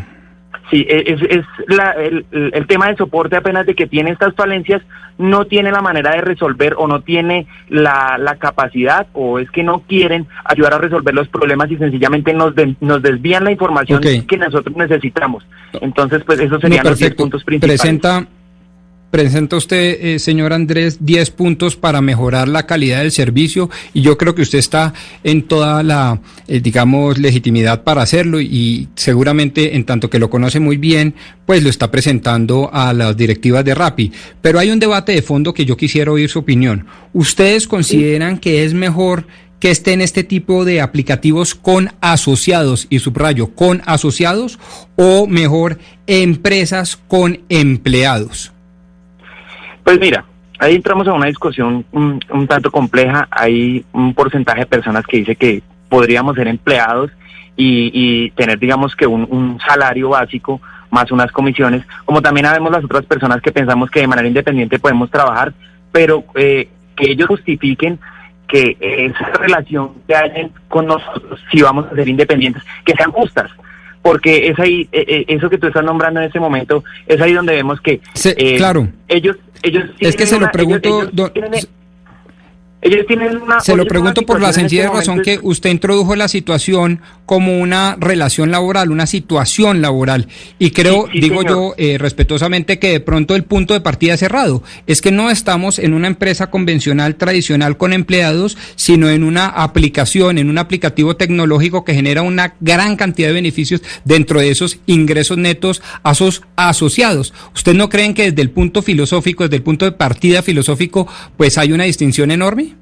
Sí, es, es la- el, el- tema de soporte apenas de que tiene estas falencias, no tiene la manera de resolver o no tiene la, la capacidad o es que no quieren ayudar a resolver los problemas y sencillamente nos, de- nos desvían la información que nosotros necesitamos. Entonces, pues esos No, serían los 10 perfecto. puntos principales. Presenta, presenta usted, eh, señor Andrés, 10 puntos para mejorar la calidad del servicio y yo creo que usted está en toda la, eh, digamos, legitimidad para hacerlo y seguramente en tanto que lo conoce muy bien, pues lo está presentando a las directivas de Rappi. Pero hay un debate de fondo que yo quisiera oír su opinión. ¿Ustedes consideran que es mejor que estén este tipo de aplicativos con asociados, y subrayo, con asociados, o mejor, empresas con empleados? Pues mira, ahí entramos a una discusión un, un tanto compleja. Hay un porcentaje de personas que dice que podríamos ser empleados y, y tener, digamos que un, salario básico más unas comisiones, como también habemos las otras personas que pensamos que de manera independiente podemos trabajar, pero eh, que ellos justifiquen que esa relación que hay con nosotros, si vamos a ser independientes, que sean justas porque es ahí, eh, eh, eso que tú estás nombrando en este momento, es ahí donde vemos que Se- eh, claro. ellos, ellos Es que se lo pregunto, ellos- ellos don- tienen- ellos tienen una Se lo pregunto por la en sencilla este razón momento que usted introdujo la situación como una relación laboral, una situación laboral. Y creo, Sí, sí, digo señor. yo eh, respetuosamente, que de pronto el punto de partida es cerrado. Es que no estamos en una empresa convencional tradicional con empleados, sino en una aplicación, en un aplicativo tecnológico que genera una gran cantidad de beneficios dentro de esos ingresos netos a sus asociados. ¿Usted no creen que desde el punto filosófico, desde el punto de partida filosófico, pues hay una distinción enorme?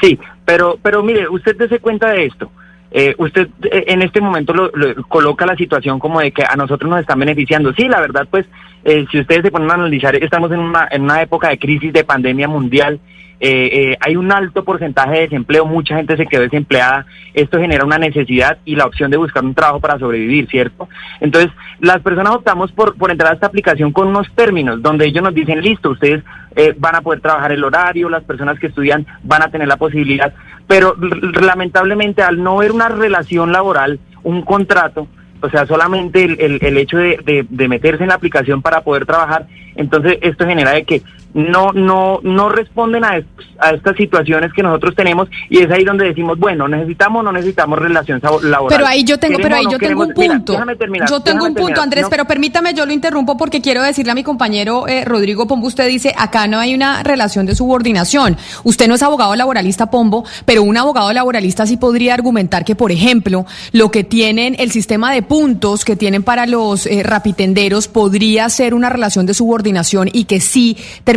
Sí, pero, pero mire, usted dése cuenta de esto. Eh, usted eh, en este momento lo, lo- coloca la situación como de que a nosotros nos están beneficiando. Sí, la verdad, pues, eh, si ustedes se ponen a analizar, estamos en una, en una época de crisis, de pandemia mundial. Eh, eh, hay un alto porcentaje de desempleo, mucha gente se quedó desempleada. Esto genera una necesidad y la opción de buscar un trabajo para sobrevivir, ¿cierto? Entonces, las personas optamos por, por entrar a esta aplicación con unos términos donde ellos nos dicen, listo, ustedes eh, van a poder trabajar el horario, las personas que estudian van a tener la posibilidad, pero lamentablemente al no ver una relación laboral, un contrato, o sea, solamente el, el- el hecho de, de- de meterse en la aplicación para poder trabajar, entonces esto genera de que no no no responden a, a estas situaciones que nosotros tenemos y es ahí donde decimos, bueno, necesitamos o no necesitamos relación laboral. Pero ahí yo tengo, pero ¿Queremos ahí no yo tengo un? Mira, punto. déjame terminar, yo tengo un punto, terminar. Andrés, No, pero permítame, yo lo interrumpo porque quiero decirle a mi compañero eh, Rodrigo Pombo, usted dice, acá no hay una relación de subordinación. Usted no es abogado laboralista, Pombo, pero un abogado laboralista sí podría argumentar que, por ejemplo, lo que tienen, el sistema de puntos que tienen para los eh, rapitenderos podría ser una relación de subordinación y que sí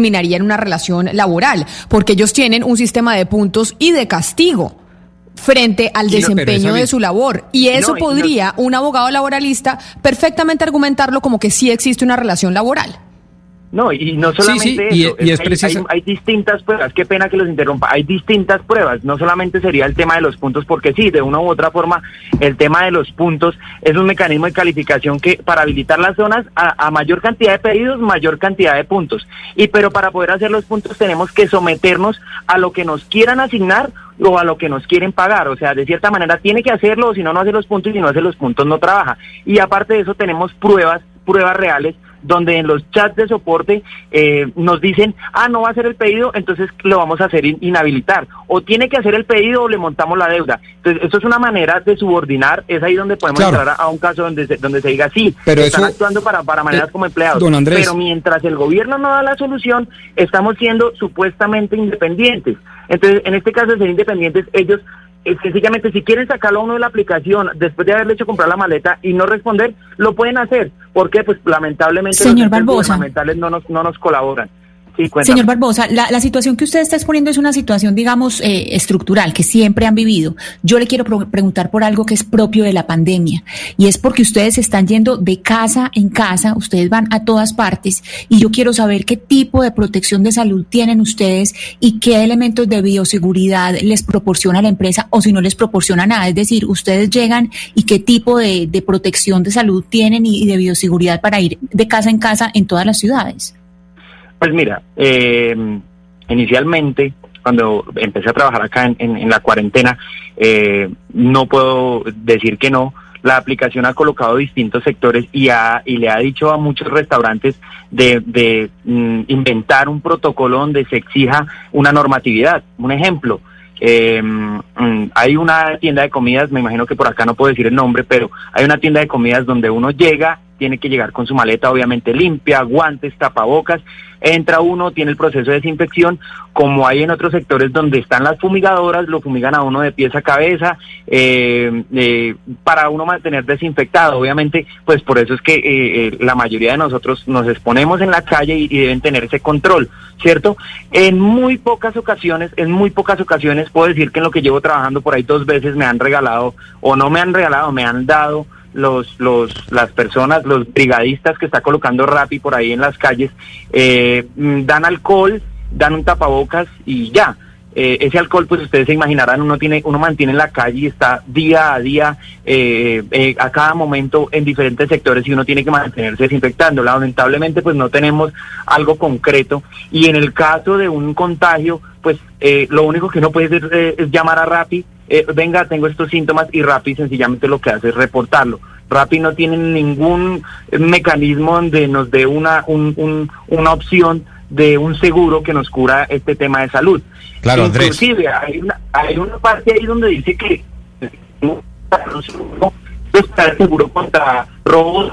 terminaría en una relación laboral, porque ellos tienen un sistema de puntos y de castigo frente al no- desempeño de su labor. Y eso No, y no- podría un abogado laboralista perfectamente argumentarlo como que sí existe una relación laboral. No, y no solamente sí, y- eso, y es que hay- hay, hay distintas pruebas, qué pena que los interrumpa, hay distintas pruebas, no solamente sería el tema de los puntos, porque sí, de una u otra forma, el tema de los puntos es un mecanismo de calificación que para habilitar las zonas a, a mayor cantidad de pedidos, mayor cantidad de puntos. Y pero para poder hacer los puntos tenemos que someternos a lo que nos quieran asignar o a lo que nos quieren pagar. O sea, de cierta manera tiene que hacerlo, o si no, no hace los puntos y si no hace los puntos no trabaja. Y aparte de eso tenemos pruebas, pruebas reales donde en los chats de soporte eh, nos dicen, ah, no va a hacer el pedido, entonces lo vamos a hacer in- inhabilitar. O tiene que hacer el pedido o le montamos la deuda. Entonces, esto es una manera de subordinar, es ahí donde podemos Claro. entrar a, a un caso donde se, donde se diga, sí, Pero están eso- actuando para, para maneras Eh, como empleados. don Andrés. Pero mientras el gobierno no da la solución, estamos siendo supuestamente independientes. Entonces, en este caso de ser independientes, ellos sencillamente si quieren sacarlo a uno de la aplicación después de haberle hecho comprar la maleta y no responder, lo pueden hacer. ¿Por qué? Pues lamentablemente Señor los Barbosa. no nos, no nos colaboran. Señor Barbosa, la, situación que usted está exponiendo es una situación, digamos, eh, estructural, que siempre han vivido. Yo le quiero preguntar por algo que es propio de la pandemia, y es porque ustedes están yendo de casa en casa, ustedes van a todas partes, y yo quiero saber qué tipo de protección de salud tienen ustedes y qué elementos de bioseguridad les proporciona la empresa o si no les proporciona nada. Es decir, ustedes llegan y qué tipo de, protección de salud tienen y de bioseguridad para ir de casa en casa en todas las ciudades. Pues mira, eh, inicialmente, cuando empecé a trabajar acá en, en- en la cuarentena, eh, no puedo decir que no. La aplicación ha colocado distintos sectores y, ha, y le ha dicho a muchos restaurantes de, de, mm, inventar un protocolo donde se exija una normatividad. Un ejemplo, eh, mm, hay una tienda de comidas, me imagino que por acá no puedo decir el nombre, pero hay una tienda de comidas donde uno llega, tiene que llegar con su maleta obviamente limpia, guantes, tapabocas, entra uno, tiene el proceso de desinfección, como hay en otros sectores donde están las fumigadoras, lo fumigan a uno de pies a cabeza, eh, eh, para uno mantener desinfectado. Obviamente, pues por eso es que eh, eh, la mayoría de nosotros nos exponemos en la calle y, y deben tener ese control, ¿cierto? En muy pocas ocasiones, en muy pocas ocasiones, puedo decir que en lo que llevo trabajando por ahí dos veces me han regalado, o no me han regalado, me han dado los, los, las personas, los brigadistas que está colocando Rappi por ahí en las calles, eh, mm, dan alcohol, dan un tapabocas y ya. Eh, ese alcohol, pues ustedes se imaginarán, uno tiene, uno mantiene en la calle y está día a día, eh, eh, a cada momento en diferentes sectores y uno tiene que mantenerse desinfectando. Lamentablemente, pues no tenemos algo concreto y en el caso de un contagio, pues eh, lo único que uno puede hacer eh, es llamar a Rappi, eh, venga, tengo estos síntomas y Rappi sencillamente lo que hace es reportarlo. Rappi no tiene ningún mecanismo donde nos dé una, un- un- una opción de un seguro que nos cura este tema de salud. Claro, Andrés. Inclusive hay una, hay una parte ahí donde dice que está el seguro contra robos,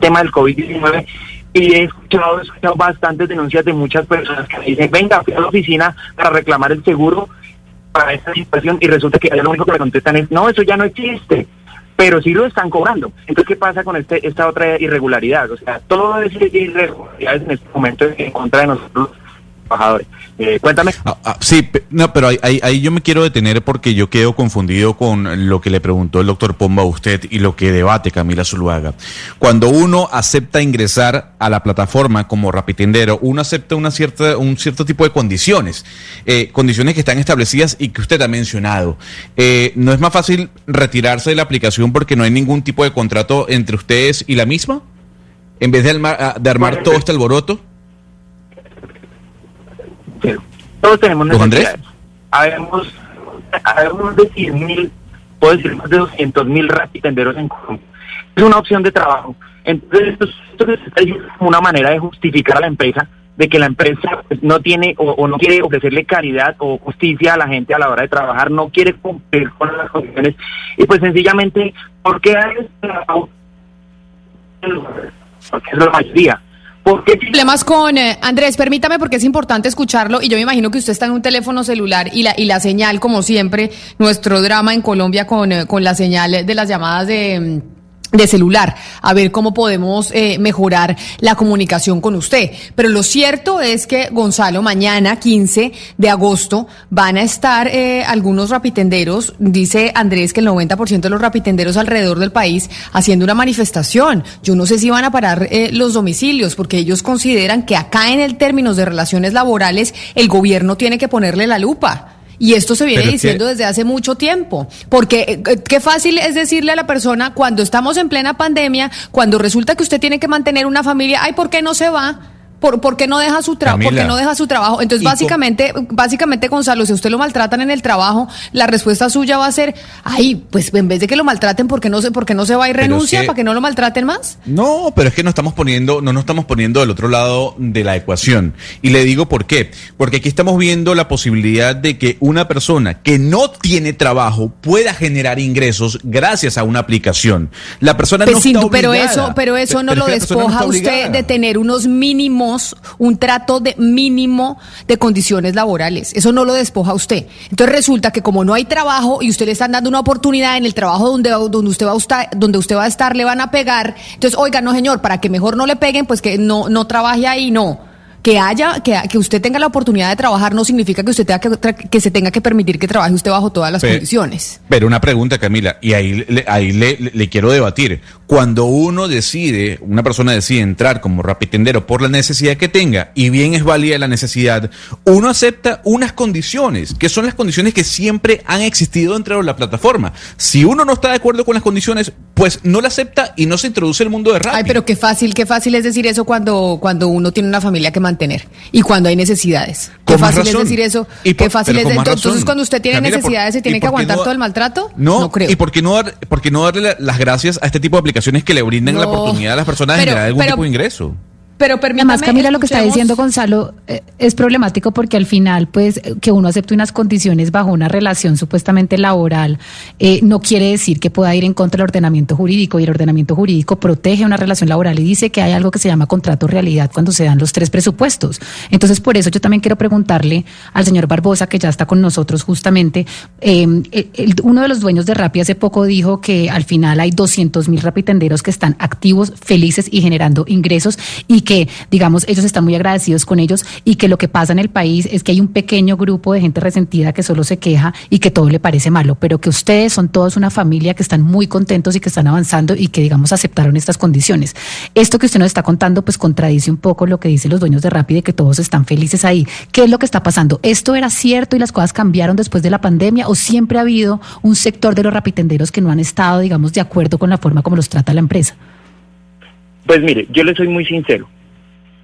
tema del COVID-19 y he escuchado, he escuchado bastantes denuncias de muchas personas que me dicen, venga, fui a la oficina para reclamar el seguro para esta situación y resulta que lo único que me contestan es, no, eso ya no existe, pero sí lo están cobrando. Entonces, ¿qué pasa con este esta otra irregularidad? O sea, todo es irregularidades en este momento en contra de nosotros, trabajadores. Eh, cuéntame. Ah, ah, sí, no, pero ahí, ahí- ahí yo me quiero detener porque yo quedo confundido con lo que le preguntó el doctor Pomba a usted y lo que debate Camila Zuluaga. Cuando uno acepta ingresar a la plataforma como rapitendero, uno acepta una cierta, un cierto tipo de condiciones, eh, condiciones que están establecidas y que usted ha mencionado. Eh, ¿No es más fácil retirarse de la aplicación porque no hay ningún tipo de contrato entre ustedes y la misma? En vez de, ah, de armar todo este alboroto. Todos tenemos necesidades. Habemos, habemos de 100 mil, puedo decir más de 200 mil rapitenderos en Colombia. Es una opción de trabajo. Entonces, esto, es- esto es una manera de justificar a la empresa de que la empresa pues, no tiene o, o no quiere ofrecerle caridad o justicia a la gente a la hora de trabajar, no quiere cumplir con las condiciones y pues sencillamente, ¿por qué hay este trabajo? Porque es la mayoría. Porque Problemas con eh, Andrés, permítame porque es importante escucharlo y yo me imagino que usted está en un teléfono celular y la y la señal, como siempre, nuestro drama en Colombia con, eh, con la señal de las llamadas de mm, de celular, a ver cómo podemos eh, mejorar la comunicación con usted. Pero lo cierto es que, Gonzalo, mañana, 15 de agosto, van a estar eh, algunos rapitenderos, dice Andrés que el 90% de los rapitenderos alrededor del país haciendo una manifestación. Yo no sé si van a parar eh, los domicilios, porque ellos consideran que acá en el términos de relaciones laborales, el gobierno tiene que ponerle la lupa. Y esto se viene Pero es que- diciendo desde hace mucho tiempo, porque eh, qué fácil es decirle a la persona cuando estamos en plena pandemia, cuando resulta que usted tiene que mantener una familia, ay, ¿por qué no se va? ¿Por, por qué no deja su trabajo? ¿Por qué Camila. no deja su trabajo? Entonces, con- básicamente, básicamente, Gonzalo, si usted lo maltratan en el trabajo, la respuesta suya va a ser, ay, pues en vez de que lo maltraten, ¿por qué no se, por qué no se va y Pero renuncia es que- para que no lo maltraten más? No, pero es que no estamos poniendo, no nos estamos poniendo del otro lado de la ecuación. Y le digo por qué. Porque aquí estamos viendo la posibilidad de que una persona que no tiene trabajo pueda generar ingresos gracias a una aplicación. La persona Pues no sí, está pero obligada. eso, pero eso no Pero lo no despoja usted de tener unos mínimos, un trato de mínimo de condiciones laborales. Eso no lo despoja a usted. Entonces resulta que como no hay trabajo y usted le están dando una oportunidad en el trabajo donde, donde usted va a estar, donde usted va a estar, le van a pegar. Entonces, oiga, no señor, para que mejor no le peguen, pues que no, no trabaje ahí, no. Que haya, que, que usted tenga la oportunidad de trabajar no significa que usted tenga que, que se tenga que permitir que trabaje usted bajo todas las condiciones. Pero una pregunta, Camila, y ahí, le, ahí le, le- le quiero debatir. Cuando uno decide, una persona decide entrar como rapitendero por la necesidad que tenga, y bien es válida la necesidad, uno acepta unas condiciones, que son las condiciones que siempre han existido dentro de la plataforma. Si uno no está de acuerdo con las condiciones, pues no la acepta y no se introduce el mundo de Rappi. Ay, pero qué fácil, qué fácil es decir eso cuando, cuando uno tiene una familia que mantener y cuando hay necesidades. Qué fácil es decir eso. Y por- qué fácil es entonces razón. cuando usted tiene Camila, por- necesidades se ¿y tiene que aguantar no- todo el maltrato. No, creo. ¿y por qué no, dar, por qué no darle la- las gracias a este tipo de aplicaciones que le brindan la No. oportunidad a las personas de generar algún pero- tipo de ingreso? Pero permítame. Además, Camila, lo que está diciendo Gonzalo eh, es problemático porque al final, pues, que uno acepte unas condiciones bajo una relación supuestamente laboral eh, no quiere decir que pueda ir en contra del ordenamiento jurídico y el ordenamiento jurídico protege una relación laboral y dice que hay algo que se llama contrato realidad cuando se dan los tres presupuestos. Entonces, por eso yo también quiero preguntarle al señor Barbosa, que ya está con nosotros justamente, eh, el- uno de los dueños de Rappi hace poco dijo que al final hay 200 mil rapitenderos que están activos, felices y generando ingresos y que, digamos, ellos están muy agradecidos con ellos y que lo que pasa en el país es que hay un pequeño grupo de gente resentida que solo se queja y que todo le parece malo, pero que ustedes son todos una familia que están muy contentos y que están avanzando y que, digamos, aceptaron estas condiciones. Esto que usted nos está contando, pues contradice un poco lo que dicen los dueños de Rappi de que todos están felices ahí. ¿Qué es lo que está pasando? ¿Esto era cierto y las cosas cambiaron después de la pandemia o siempre ha habido un sector de los rapitenderos que no han estado, digamos, de acuerdo con la forma como los trata la empresa? Pues mire, yo le soy muy sincero.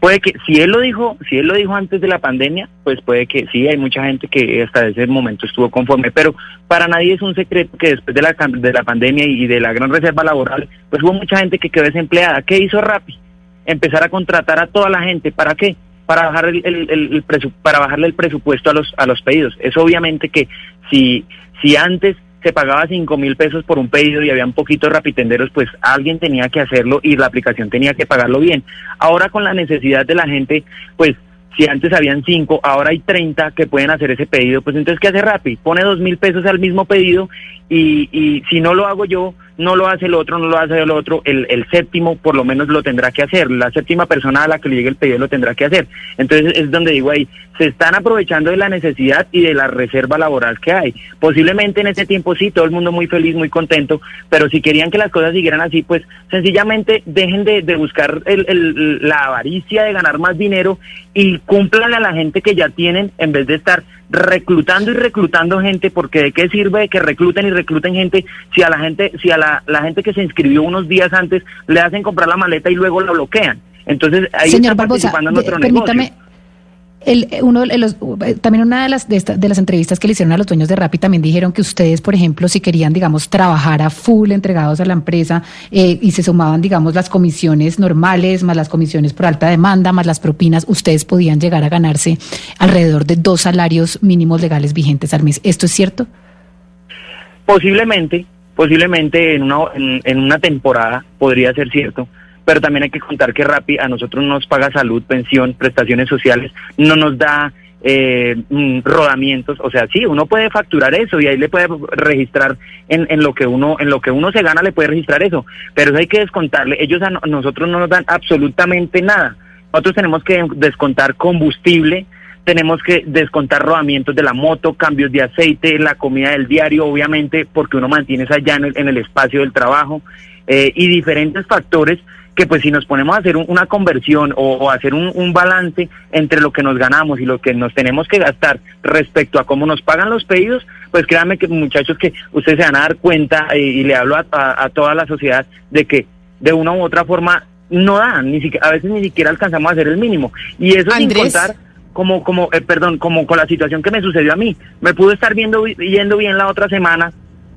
puede que si él lo dijo, si él lo dijo antes de la pandemia, pues puede que sí, hay mucha gente que hasta ese momento estuvo conforme, pero para nadie es un secreto que después de la de la pandemia y de la gran reserva laboral, pues hubo mucha gente que quedó desempleada. ¿Qué hizo Rappi? Empezar a contratar a toda la gente, ¿para qué? Para bajar el, el- el- el para bajarle el presupuesto a los a los pedidos. Es obviamente que si si antes se pagaba cinco mil pesos por un pedido y había un poquitos rapitenderos, pues alguien tenía que hacerlo y la aplicación tenía que pagarlo bien. Ahora con la necesidad de la gente, pues si antes habían cinco, ahora hay 30 que pueden hacer ese pedido, pues entonces ¿qué hace Rappi? Pone dos mil pesos al mismo pedido y, y si no lo hago yo, no lo hace el otro, no lo hace el otro, el, el séptimo por lo menos lo tendrá que hacer, la séptima persona a la que le llegue el pedido lo tendrá que hacer. Entonces es donde digo ahí, se están aprovechando de la necesidad y de la reserva laboral que hay. Posiblemente en ese tiempo sí, todo el mundo muy feliz, muy contento, pero si querían que las cosas siguieran así, pues sencillamente dejen de, de buscar el- el- la avaricia de ganar más dinero y cumplan a la gente que ya tienen en vez de estar reclutando y reclutando gente, porque de qué sirve que recluten y recluten gente si a la gente, si a la, la gente que se inscribió unos días antes le hacen comprar la maleta y luego la bloquean. Entonces ahí Señor están Barbosa, participando en otro permítame, negocio. El, uno también una de las, de, esta- de las entrevistas que le hicieron a los dueños de Rappi también dijeron que ustedes, por ejemplo, si querían, digamos, trabajar a full entregados a la empresa eh, y se sumaban, digamos, las comisiones normales, más las comisiones por alta demanda, más las propinas, ustedes podían llegar a ganarse alrededor de dos salarios mínimos legales vigentes al mes. ¿Esto es cierto? Posiblemente, posiblemente en una, en una temporada podría ser cierto, pero también hay que contar que Rappi a nosotros no nos paga salud, pensión, prestaciones sociales, no nos da eh, mm, rodamientos, o sea, sí, uno puede facturar eso y ahí le puede registrar en, en lo que uno en lo que uno se gana le puede registrar eso, pero eso hay que descontarle, ellos a no- nosotros no nos dan absolutamente nada. Nosotros tenemos que descontar combustible, tenemos que descontar rodamientos de la moto, cambios de aceite, la comida del diario, obviamente, porque uno mantiene esa allá en el, en el espacio del trabajo, eh, y diferentes factores que pues si nos ponemos a hacer un- una conversión o, o hacer un, un balance entre lo que nos ganamos y lo que nos tenemos que gastar respecto a cómo nos pagan los pedidos, pues créanme que muchachos que ustedes se van a dar cuenta eh, y le hablo a, a- a toda la sociedad de que de una u otra forma no dan, ni siquiera, a veces ni siquiera alcanzamos a hacer el mínimo. Y eso sin contar como, como, eh, perdón, como con la situación que me sucedió a mí. Me pudo estar viendo, yendo bien la otra semana,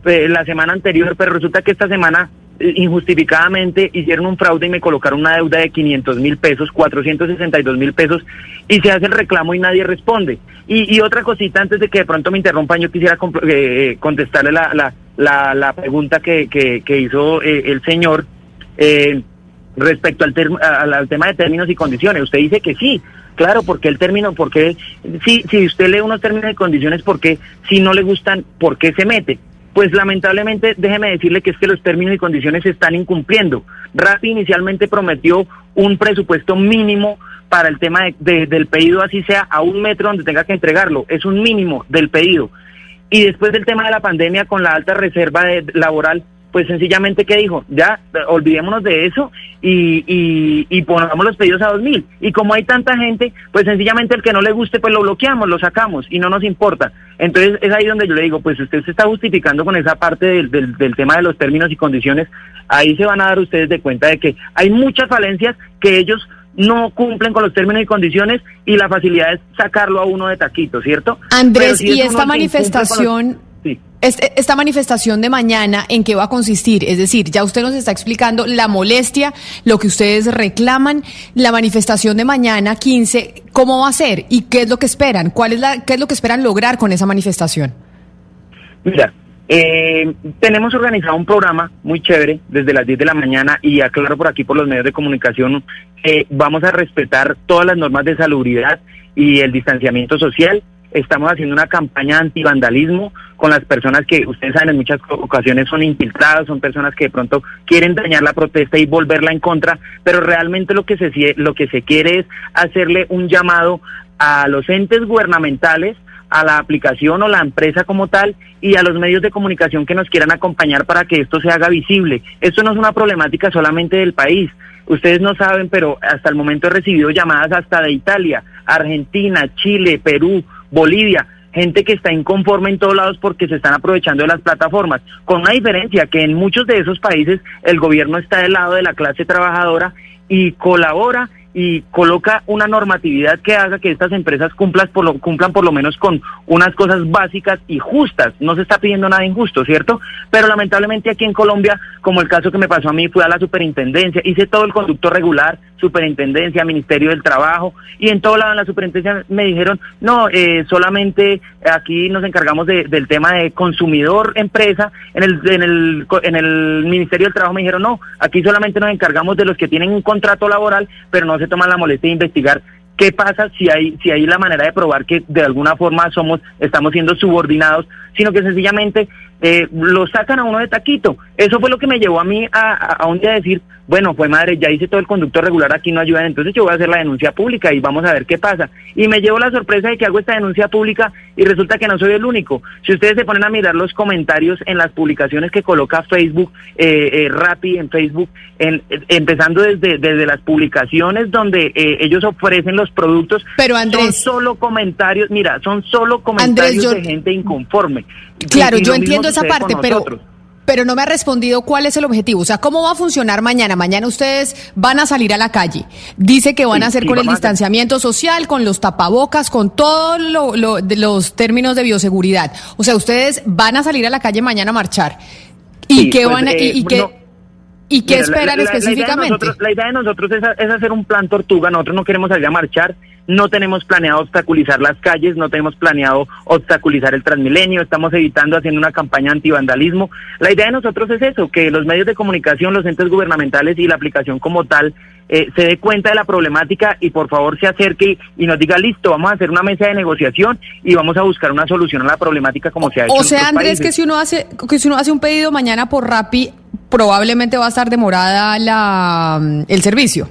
eh, la semana anterior, pero resulta que esta semana injustificadamente hicieron un fraude y me colocaron una deuda de 500 mil pesos, 462 mil pesos, y se hace el reclamo y nadie responde. Y, y otra cosita, antes de que de pronto me interrumpan, yo quisiera compl- eh, contestarle la, la, la, la pregunta que, que, que hizo eh, el señor. Eh, respecto al, al, al tema de términos y condiciones. Usted dice que sí, claro, porque el término, porque si, si usted lee unos términos y condiciones, porque si no le gustan, ¿por qué se mete? Pues lamentablemente, déjeme decirle que es que los términos y condiciones se están incumpliendo. Rappi inicialmente prometió un presupuesto mínimo para el tema de- de- del pedido, así sea a un metro donde tenga que entregarlo. Es un mínimo del pedido. Y después del tema de la pandemia con la alta reserva de- laboral, pues sencillamente, ¿qué dijo? Ya, olvidémonos de eso y, y, y pongamos los pedidos a 2.000. Y como hay tanta gente, pues sencillamente el que no le guste, pues lo bloqueamos, lo sacamos y no nos importa. Entonces es ahí donde yo le digo, pues usted se está justificando con esa parte del, del, del tema de los términos y condiciones. Ahí se van a dar ustedes de cuenta de que hay muchas falencias que ellos no cumplen con los términos y condiciones y la facilidad es sacarlo a uno de taquito, ¿cierto? Andrés, si y esta que manifestación. Este- esta manifestación de mañana, ¿en qué va a consistir? Es decir, ya usted nos está explicando la molestia, lo que ustedes reclaman, la manifestación de mañana 15, ¿cómo va a ser? ¿Y qué es lo que esperan? ¿Cuál es la, qué es lo que esperan lograr con esa manifestación? Mira, eh, tenemos organizado un programa muy chévere desde las 10 de la mañana y aclaro por aquí por los medios de comunicación, eh, vamos a respetar todas las normas de salubridad y el distanciamiento social. Estamos haciendo una campaña antivandalismo con las personas que ustedes saben en muchas ocasiones son infiltradas, son personas que de pronto quieren dañar la protesta y volverla en contra, pero realmente lo que se lo que se quiere es hacerle un llamado a los entes gubernamentales a la aplicación o la empresa como tal y a los medios de comunicación que nos quieran acompañar para que esto se haga visible. Esto no es una problemática solamente del país. Ustedes no saben, pero hasta el momento he recibido llamadas hasta de Italia, Argentina, Chile, Perú, Bolivia, gente que está inconforme en todos lados porque se están aprovechando de las plataformas, con una diferencia que en muchos de esos países el gobierno está del lado de la clase trabajadora y colabora y coloca una normatividad que haga que estas empresas cumplan por lo, cumplan por lo menos con unas cosas básicas y justas. No se está pidiendo nada injusto, ¿cierto? Pero lamentablemente aquí en Colombia, como el caso que me pasó a mí, fui a la superintendencia, hice todo el conducto regular, superintendencia, Ministerio del Trabajo, y en todo lado en la superintendencia me dijeron, no, eh, solamente aquí nos encargamos de- del tema de consumidor empresa, en el, en, el, en el Ministerio del Trabajo me dijeron, no, aquí solamente nos encargamos de los que tienen un contrato laboral, pero no se toman la molestia de investigar qué pasa si hay si hay la manera de probar que de alguna forma somos estamos siendo subordinados sino que sencillamente eh, lo sacan a uno de taquito. Eso fue lo que me llevó a mí a, a- un día decir bueno pues madre ya hice todo el conducto regular aquí no ayudan entonces yo voy a hacer la denuncia pública y vamos a ver qué pasa. Y me llevo la sorpresa de que hago esta denuncia pública y resulta que no soy el único. Si ustedes se ponen a mirar los comentarios en las publicaciones que coloca Facebook eh, eh, Rappi en Facebook en- eh, empezando desde desde las publicaciones donde eh, ellos ofrecen los productos Pero, Andrés- son solo comentarios mira son solo comentarios yo- de gente inconforme. Claro, y yo entiendo esa parte, pero, nosotros. Pero no me ha respondido cuál es el objetivo. O sea, ¿cómo va a funcionar mañana? Mañana ustedes van a salir a la calle. Dice que van Sí, a hacer con el distanciamiento social, con los tapabocas, con todos lo, los términos de bioseguridad. O sea, ustedes van a salir a la calle mañana a marchar. ¿Y Sí, qué pues, van a, y, eh, y qué, no. Y qué Mira, esperan la- la- la idea de específicamente? nosotros- La idea de nosotros es, es hacer un plan tortuga. Nosotros no queremos salir a marchar. No tenemos planeado obstaculizar las calles, no tenemos planeado obstaculizar el Transmilenio, estamos evitando haciendo una campaña antivandalismo. La idea de nosotros es eso, que los medios de comunicación, los entes gubernamentales y la aplicación como tal eh, se dé cuenta de la problemática y por favor se acerque y, y nos diga, listo, vamos a hacer una mesa de negociación y vamos a buscar una solución a la problemática como se ha hecho O sea, Andrés, países. que si uno hace que si uno hace un pedido mañana por Rappi, probablemente va a estar demorada la el servicio.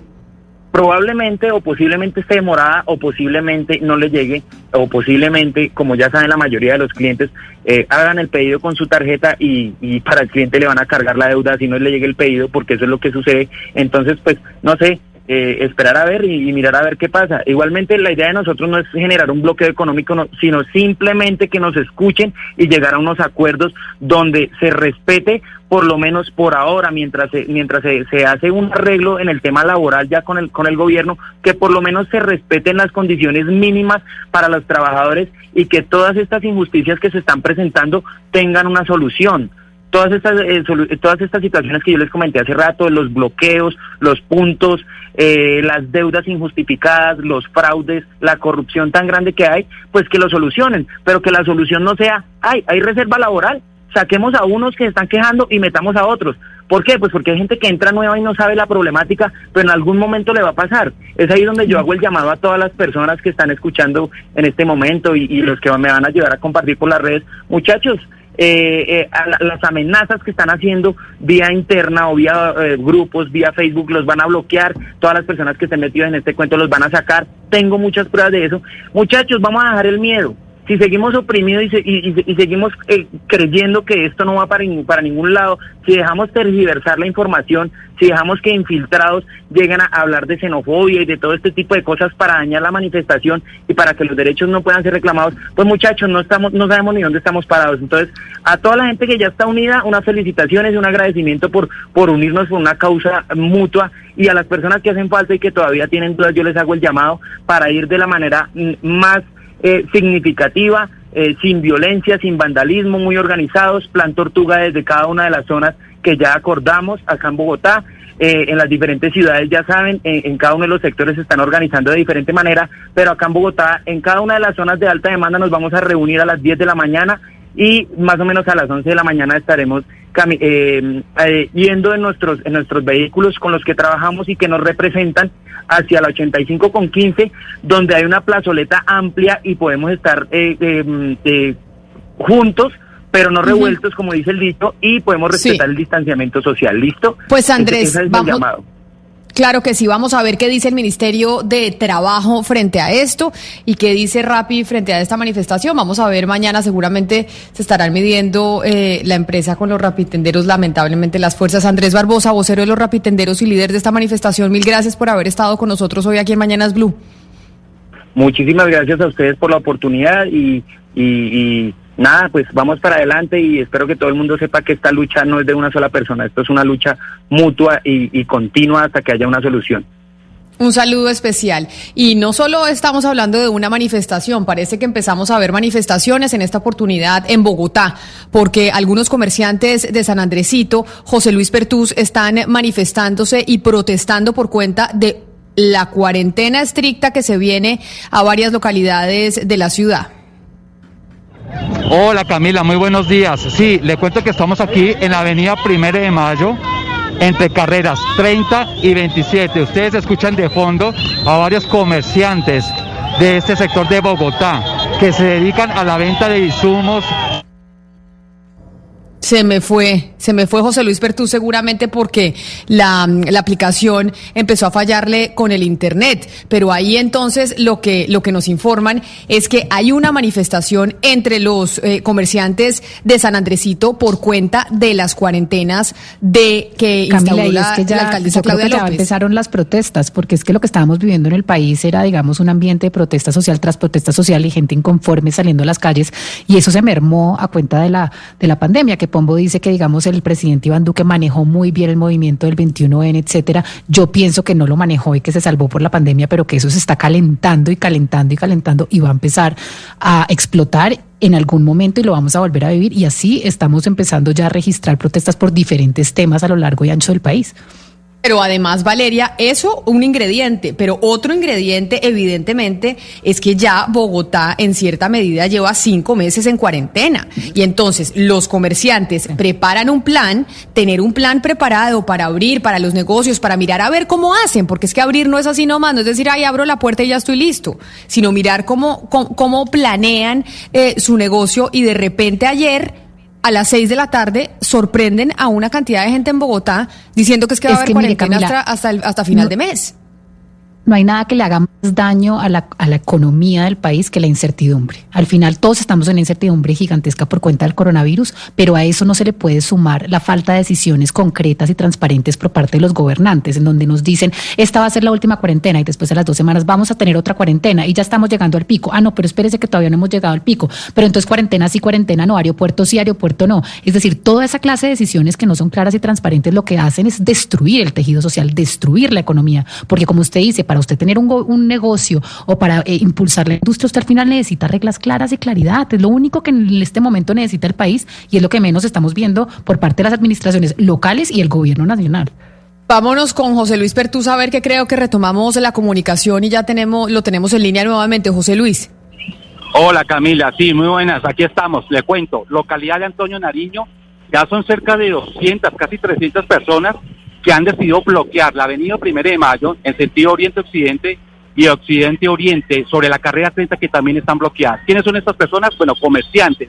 Probablemente o posiblemente esté demorada o posiblemente no le llegue o posiblemente, como ya saben la mayoría de los clientes, eh, hagan el pedido con su tarjeta y, y para el cliente le van a cargar la deuda si no le llegue el pedido porque eso es lo que sucede. Entonces, pues, no sé, eh, esperar a ver y, mirar a ver qué pasa. Igualmente, la idea de nosotros no es generar un bloqueo económico, no, sino simplemente que nos escuchen y llegar a unos acuerdos donde se respete, por lo menos por ahora, mientras se, mientras se, se hace un arreglo en el tema laboral ya con el, con el gobierno, que por lo menos se respeten las condiciones mínimas para los trabajadores y que todas estas injusticias que se están presentando tengan una solución todas estas eh, todas estas situaciones que yo les comenté hace rato, los bloqueos, los puntos, eh, las deudas injustificadas, los fraudes, la corrupción tan grande que hay, pues que lo solucionen, pero que la solución no sea, ay, hay reserva laboral, saquemos a unos que están quejando y metamos a otros. ¿Por qué? Pues porque hay gente que entra nueva y no sabe la problemática, pero en algún momento le va a pasar. Es ahí donde yo hago el llamado a todas las personas que están escuchando en este momento y, y los que me van a ayudar a compartir por las redes. Muchachos, eh, eh, a la- las amenazas que están haciendo vía interna o vía eh, grupos, vía Facebook, los van a bloquear, todas las personas que estén metidas en este cuento los van a sacar, tengo muchas pruebas de eso. Muchachos, vamos a dejar el miedo. Si seguimos oprimidos y, se- y- y- seguimos eh, creyendo que esto no va para, para ningún lado, si dejamos tergiversar la información, si dejamos que infiltrados lleguen a hablar de xenofobia y de todo este tipo de cosas para dañar la manifestación y para que los derechos no puedan ser reclamados, pues muchachos, no estamos, no sabemos ni dónde estamos parados. Entonces, a toda la gente que ya está unida, unas felicitaciones y un agradecimiento por, por unirnos por una causa mutua y a las personas que hacen falta y que todavía tienen dudas, yo les hago el llamado para ir de la manera mm, más eh, significativa, eh, sin violencia, sin vandalismo, muy organizados, plan tortuga desde cada una de las zonas que ya acordamos acá en Bogotá. eh, en las diferentes ciudades, ya saben, en, en cada uno de los sectores se están organizando de diferente manera, pero acá en Bogotá, en cada una de las zonas de alta demanda nos vamos a reunir a las 10 de la mañana y más o menos a las 11 de la mañana estaremos cami- eh, eh, yendo en nuestros, en nuestros vehículos con los que trabajamos y que nos representan hacia la 85 con 15, donde hay una plazoleta amplia y podemos estar eh, eh, eh, juntos, pero no revueltos, como dice el dicho, y podemos respetar el distanciamiento social. ¿Listo? Pues, Ese- Andrés, ese es vamos- llamado. Claro que sí, vamos a ver qué dice el Ministerio de Trabajo frente a esto y qué dice Rappi frente a esta manifestación. Vamos a ver mañana, seguramente se estarán midiendo eh, la empresa con los rapitenderos, lamentablemente las fuerzas. Andrés Barbosa, vocero de los rapitenderos y líder de esta manifestación, mil gracias por haber estado con nosotros hoy aquí en Mañanas Blue. Muchísimas gracias a ustedes por la oportunidad y, y, y nada, pues vamos para adelante y espero que todo el mundo sepa que esta lucha no es de una sola persona, esto es una lucha mutua y, continua hasta que haya una solución. Un saludo especial. Y no solo estamos hablando de una manifestación, parece que empezamos a ver manifestaciones en esta oportunidad en Bogotá, porque algunos comerciantes de San Andresito, José Luis Pertús, están manifestándose y protestando por cuenta de la cuarentena estricta que se viene a varias localidades de la ciudad. Hola Camila, muy buenos días. Sí, le cuento que estamos aquí en la avenida Primero de Mayo, entre carreras 30 y 27. Ustedes escuchan de fondo a varios comerciantes de este sector de Bogotá que se dedican a la venta de insumos Se me fue, se me fue José Luis Pertú seguramente porque la, la, aplicación empezó a fallarle con el internet. Pero ahí entonces lo que, lo que nos informan es que hay una manifestación entre los eh, comerciantes de San Andresito por cuenta de las cuarentenas de que Camila, instauró la, es que ya, la alcaldesa Claudia ya López. empezaron las protestas, porque es que lo que estábamos viviendo en el país era, digamos, un ambiente de protesta social tras protesta social y gente inconforme saliendo a las calles, y eso se mermó a cuenta de la, de la pandemia, que Pombo dice que, digamos, el presidente Iván Duque manejó muy bien el movimiento del 21N, etcétera. Yo pienso que no lo manejó y que se salvó por la pandemia, pero que eso se está calentando y calentando y calentando y va a empezar a explotar en algún momento y lo vamos a volver a vivir y así estamos empezando ya a registrar protestas por diferentes temas a lo largo y ancho del país. Pero además, Valeria, eso un ingrediente, pero otro ingrediente, evidentemente, es que ya Bogotá, en cierta medida, lleva cinco meses en cuarentena. Y entonces los comerciantes preparan un plan, tener un plan preparado para abrir, para los negocios, para mirar a ver cómo hacen, porque es que abrir no es así nomás, no es decir, ay, abro la puerta y ya estoy listo, sino mirar cómo, cómo, cómo planean eh, su negocio y de repente ayer a las seis de la tarde sorprenden a una cantidad de gente en Bogotá diciendo que es que va Es a haber mire, cuarentena Camila, hasta, hasta, el- hasta final no- de mes. No hay nada que le haga más daño a la, a la economía del país que la incertidumbre. Al final todos estamos en una incertidumbre gigantesca por cuenta del coronavirus, pero a eso no se le puede sumar la falta de decisiones concretas y transparentes por parte de los gobernantes, en donde nos dicen, esta va a ser la última cuarentena y después de las dos semanas vamos a tener otra cuarentena y ya estamos llegando al pico. Ah, no, pero espérese que todavía no hemos llegado al pico. Pero entonces cuarentena sí, cuarentena no, aeropuerto sí, aeropuerto no. Es decir, toda esa clase de decisiones que no son claras y transparentes lo que hacen es destruir el tejido social, destruir la economía. Porque como usted dice, para usted tener un, go- un negocio o para eh, impulsar la industria, usted al final necesita reglas claras y claridad. Es lo único que en este momento necesita el país y es lo que menos estamos viendo por parte de las administraciones locales y el gobierno nacional. Vámonos con José Luis Pertús a ver que creo que retomamos la comunicación y ya tenemos, lo tenemos en línea nuevamente. José Luis. Hola Camila, sí, muy buenas, aquí estamos, le cuento, localidad de Antonio Nariño, ya son cerca de 200, casi 300 personas que han decidido bloquear la avenida Primero de Mayo en sentido oriente-occidente y occidente-oriente sobre la carrera 30 que también están bloqueadas. ¿Quiénes son estas personas? Bueno, comerciantes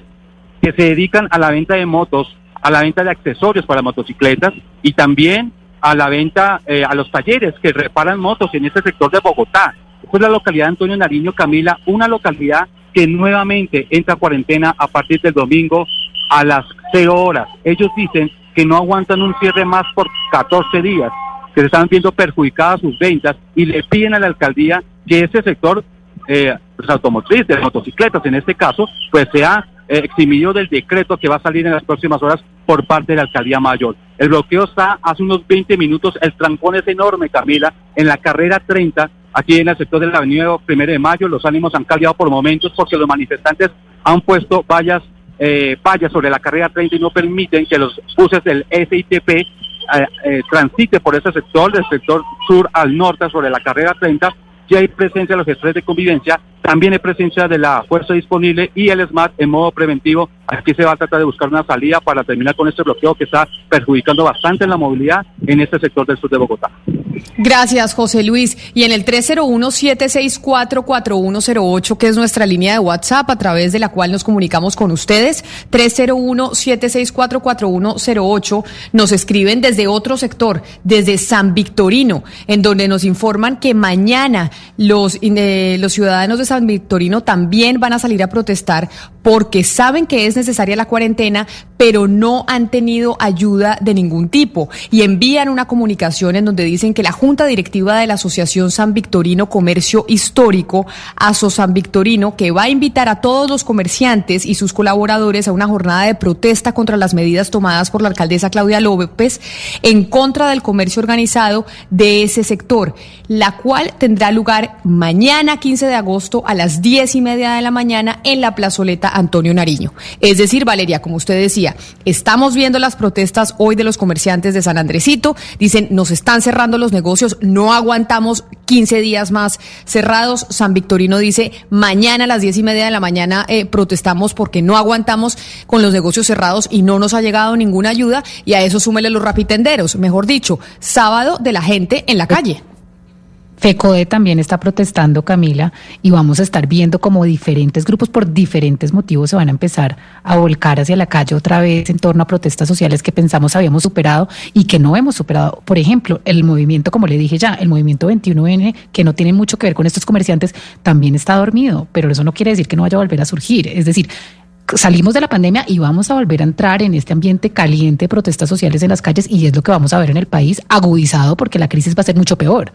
que se dedican a la venta de motos, a la venta de accesorios para motocicletas y también a la venta, eh, a los talleres que reparan motos en este sector de Bogotá. Esta es la localidad Antonio Nariño, Camila, una localidad que nuevamente entra a cuarentena a partir del domingo a las 0 horas. Ellos dicen que no aguantan un cierre más por 14 días, que se están viendo perjudicadas sus ventas y le piden a la alcaldía que ese sector eh, pues, automotriz, de motocicletas en este caso, pues sea eh, eximido del decreto que va a salir en las próximas horas por parte de la alcaldía mayor. El bloqueo está hace unos 20 minutos, el trancón es enorme, Camila, en la carrera 30, aquí en el sector de la avenida Primero de Mayo, los ánimos han cambiado por momentos porque los manifestantes han puesto vallas, eh, sobre la carrera 30 y no permiten que los buses del SITP eh, eh, transite por ese sector, del sector sur al norte sobre la carrera 30, ya hay presencia de los gestores de convivencia, también hay presencia de la fuerza disponible y el SMAT en modo preventivo. Aquí se va a tratar de buscar una salida para terminar con este bloqueo que está perjudicando bastante la movilidad en este sector del sur de Bogotá. Gracias, José Luis. Y en el 301-764-4108, que es nuestra línea de WhatsApp a través de la cual nos comunicamos con ustedes, 301-764-4108, nos escriben desde otro sector, desde San Victorino, en donde nos informan que mañana los, eh, los ciudadanos de San Victorino también van a salir a protestar porque saben que es necesaria la cuarentena, pero no han tenido ayuda de ningún tipo. Y envían una comunicación en donde dicen que la Junta Directiva de la Asociación San Victorino Comercio Histórico, ASO San Victorino, que va a invitar a todos los comerciantes y sus colaboradores a una jornada de protesta contra las medidas tomadas por la alcaldesa Claudia López en contra del comercio organizado de ese sector, la cual tendrá lugar mañana 15 de agosto a las 10 y media de la mañana en la plazoleta Antonio Nariño. Es decir, Valeria, como usted decía, estamos viendo las protestas hoy de los comerciantes de San Andresito. Dicen, nos están cerrando los negocios, no aguantamos 15 días más cerrados. San Victorino dice, mañana a las 10 y media de la mañana eh, protestamos porque no aguantamos con los negocios cerrados y no nos ha llegado ninguna ayuda. Y a eso súmele los rapitenderos, mejor dicho, sábado de la gente en la calle. FECODE también está protestando, Camila, y vamos a estar viendo como diferentes grupos por diferentes motivos se van a empezar a volcar hacia la calle otra vez en torno a protestas sociales que pensamos habíamos superado y que no hemos superado. Por ejemplo, el movimiento, como le dije ya, el movimiento 21N, que no tiene mucho que ver con estos comerciantes, también está dormido, pero eso no quiere decir que no vaya a volver a surgir. Es decir, salimos de la pandemia y vamos a volver a entrar en este ambiente caliente de protestas sociales en las calles y es lo que vamos a ver en el país agudizado porque la crisis va a ser mucho peor.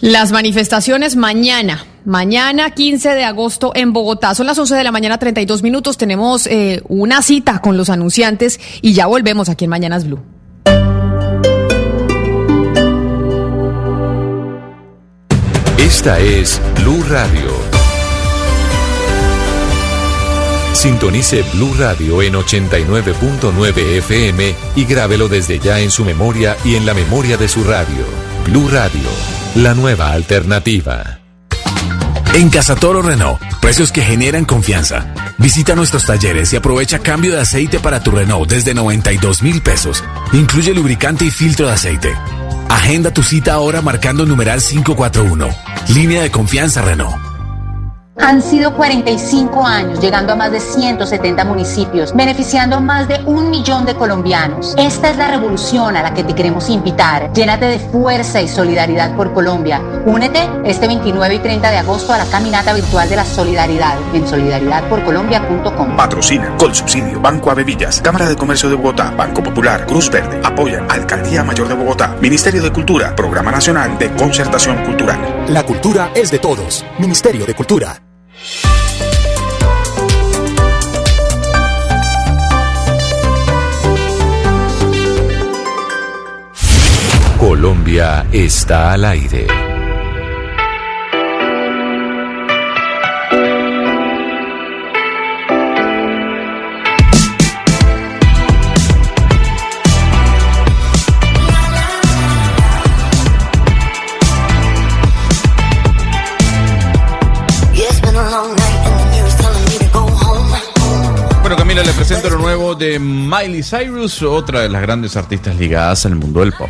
Las manifestaciones mañana, mañana 15 de agosto en Bogotá. Son las 11 de la mañana, 32 minutos. Tenemos eh, una cita con los anunciantes y ya volvemos aquí en Mañanas Blue. Esta es Blue Radio. Sintonice Blue Radio en 89.9 FM y grábelo desde ya en su memoria y en la memoria de su radio. Blue Radio, la nueva alternativa. En Casa Toro Renault, precios que generan confianza. Visita nuestros talleres y aprovecha cambio de aceite para tu Renault desde 92 mil pesos. Incluye lubricante y filtro de aceite. Agenda tu cita ahora marcando numeral 541. Línea de confianza Renault. Han sido 45 años, llegando a más de 170 municipios, beneficiando a más de un millón de colombianos. Esta es la revolución a la que te queremos invitar. Llénate de fuerza y solidaridad por Colombia. Únete este 29 y 30 de agosto a la caminata virtual de la solidaridad en solidaridadporcolombia.com. Patrocina, Colsubsidio, Banco Avevillas, Cámara de Comercio de Bogotá, Banco Popular, Cruz Verde, apoyan Alcaldía Mayor de Bogotá, Ministerio de Cultura, Programa Nacional de Concertación Cultural. La cultura es de todos. Ministerio de Cultura. Colombia está al aire. Lo nuevo de Miley Cyrus, otra de las grandes artistas ligadas al mundo del pop.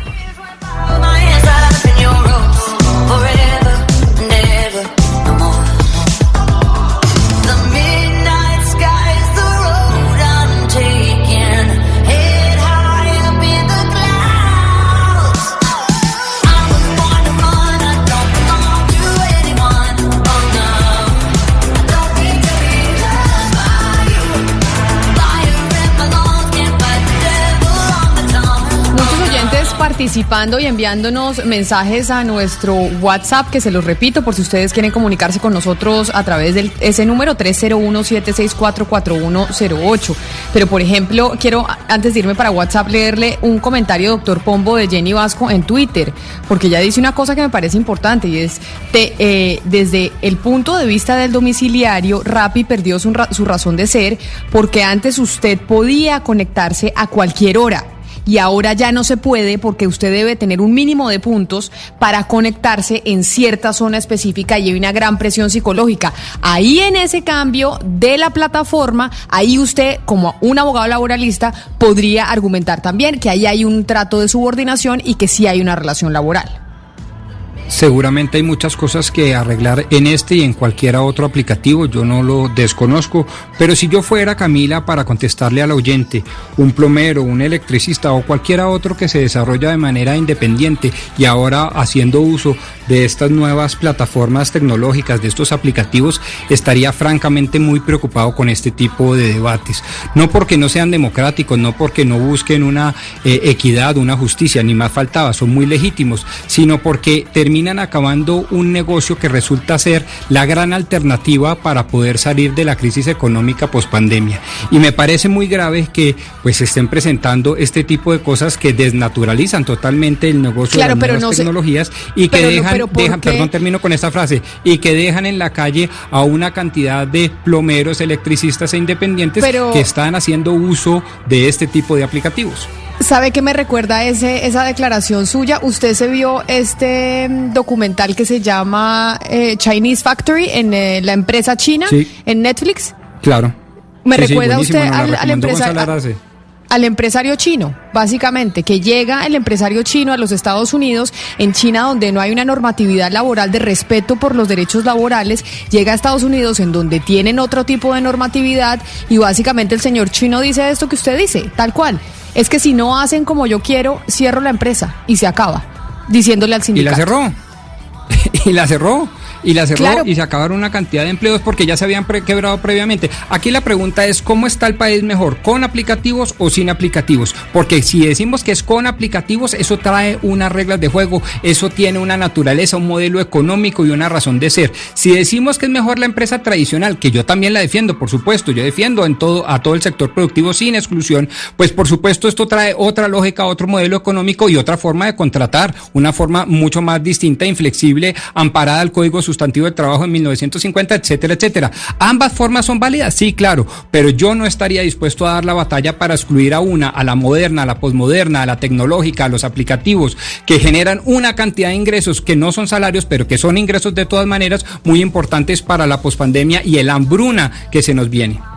Participando y enviándonos mensajes a nuestro WhatsApp, que se los repito por si ustedes quieren comunicarse con nosotros a través de ese número 301-764-4108. Pero, por ejemplo, quiero, antes de irme para WhatsApp, leerle un comentario, doctor Pombo, de Jenny Vasco en Twitter, porque ella dice una cosa que me parece importante y es, te- eh, desde el punto de vista del domiciliario, Rappi perdió su, su razón de ser porque antes usted podía conectarse a cualquier hora y ahora ya no se puede porque usted debe tener un mínimo de puntos para conectarse en cierta zona específica y hay una gran presión psicológica. Ahí en ese cambio de la plataforma, ahí usted como un abogado laboralista podría argumentar también que ahí hay un trato de subordinación y que sí hay una relación laboral. Seguramente hay muchas cosas que arreglar en este y en cualquiera otro aplicativo, yo no lo desconozco, pero si yo fuera Camila para contestarle al oyente, un plomero, un electricista o cualquiera otro que se desarrolla de manera independiente y ahora haciendo uso de estas nuevas plataformas tecnológicas, de estos aplicativos, estaría francamente muy preocupado con este tipo de debates. No porque no sean democráticos, no porque no busquen una eh, equidad, una justicia, ni más faltaba, son muy legítimos, sino porque terminan acabando un negocio que resulta ser la gran alternativa para poder salir de la crisis económica pospandemia. Y me parece muy grave que pues estén presentando este tipo de cosas que desnaturalizan totalmente el negocio Claro, de las pero nuevas no tecnologías y que pero dejan, perdón, termino con esta frase, y que dejan en la calle a una cantidad de plomeros, electricistas e independientes Pero- que están haciendo uso de este tipo de aplicativos. ¿Sabe qué me recuerda ese, esa declaración suya? Usted se vio este mm, documental que se llama eh, Chinese Factory en eh, la empresa china, Sí. en Netflix. Claro. ¿Me Sí, recuerda usted al, al recomendó empresa- Gonzalo Arce. al empresario chino, básicamente, que llega el empresario chino a los Estados Unidos, en China donde no hay una normatividad laboral de respeto por los derechos laborales, llega a Estados Unidos en donde tienen otro tipo de normatividad y básicamente el señor chino dice esto que usted dice, tal cual. Es que si no hacen como yo quiero, cierro la empresa y se acaba, diciéndole al Y sindicato. la cerró. y la cerró. Y la cerró Claro. y se acabaron una cantidad de empleos porque ya se habían pre- quebrado previamente. Aquí la pregunta es, ¿cómo está el país mejor? ¿Con aplicativos o sin aplicativos? Porque si decimos que es con aplicativos, eso trae unas reglas de juego, eso tiene una naturaleza, un modelo económico y una razón de ser. Si decimos que es mejor la empresa tradicional, que yo también la defiendo, por supuesto, yo defiendo en todo, a todo el sector productivo sin exclusión, pues por supuesto esto trae otra lógica, otro modelo económico y otra forma de contratar, una forma mucho más distinta, inflexible, amparada al Código De Trabajo en 1950, etcétera, etcétera. ¿Ambas formas son válidas? Sí, claro, pero yo no estaría dispuesto a dar la batalla para excluir a una, a la moderna, a la posmoderna, a la tecnológica, a los aplicativos, que generan una cantidad de ingresos que no son salarios, pero que son ingresos de todas maneras muy importantes para la pospandemia y el hambruna que se nos viene.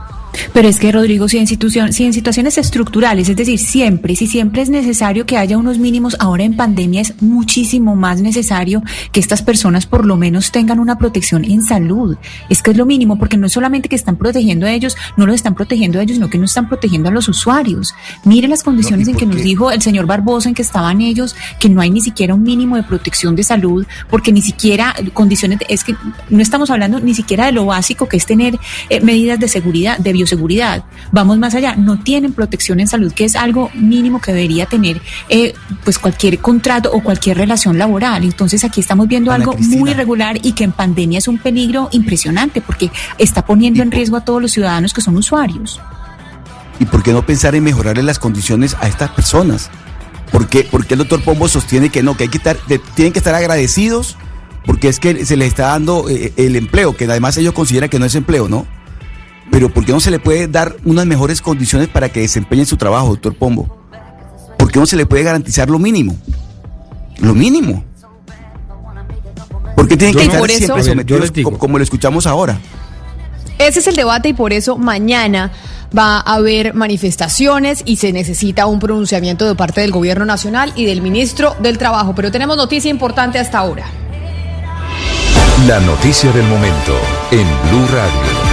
Pero es que, Rodrigo, si en, situación- si en situaciones estructurales, es decir, siempre, si siempre es necesario que haya unos mínimos, ahora en pandemia es muchísimo más necesario que estas personas por lo menos tengan una protección en salud. Es que es lo mínimo, porque no es solamente que están protegiendo a ellos, no los están protegiendo a ellos, sino que no están protegiendo a los usuarios. Miren las condiciones en que nos dijo el señor Barbosa en que estaban ellos, que no hay ni siquiera un mínimo de protección de salud, porque ni siquiera condiciones, de- es que no estamos hablando ni siquiera de lo básico que es tener eh, medidas de seguridad, de bioseguridad. Vamos más allá, no tienen protección en salud, que es algo mínimo que debería tener eh, pues cualquier contrato o cualquier relación laboral. Entonces aquí estamos viendo Ana algo Cristina. muy irregular y que en pandemia es un peligro impresionante porque está poniendo en riesgo a todos los ciudadanos que son usuarios. ¿Y por qué no pensar en mejorarle las condiciones a estas personas? ¿Por qué, por qué el doctor Pombo sostiene que no, que hay que estar, de- tienen que estar agradecidos porque es que se les está dando eh, el empleo, que además ellos consideran que no es empleo, ¿no? Pero ¿por qué no se le puede dar unas mejores condiciones para que desempeñen su trabajo, doctor Pombo? ¿Por qué no se le puede garantizar lo mínimo? Lo mínimo. ¿Por qué tienen que no- estar por siempre sometidos como lo escuchamos ahora? Ese es el debate y por eso mañana va a haber manifestaciones y se necesita un pronunciamiento de parte del gobierno nacional y del ministro del Trabajo. Pero tenemos noticia importante hasta ahora. La noticia del momento en Blue Radio.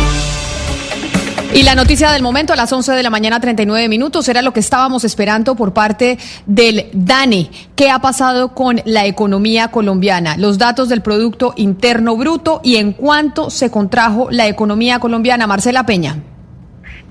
Y la noticia del momento a las 11 de la mañana, 39 minutos, era lo que estábamos esperando por parte del DANE. ¿Qué ha pasado con la economía colombiana? Los datos del Producto Interno Bruto y en cuánto se contrajo la economía colombiana. Marcela Peña.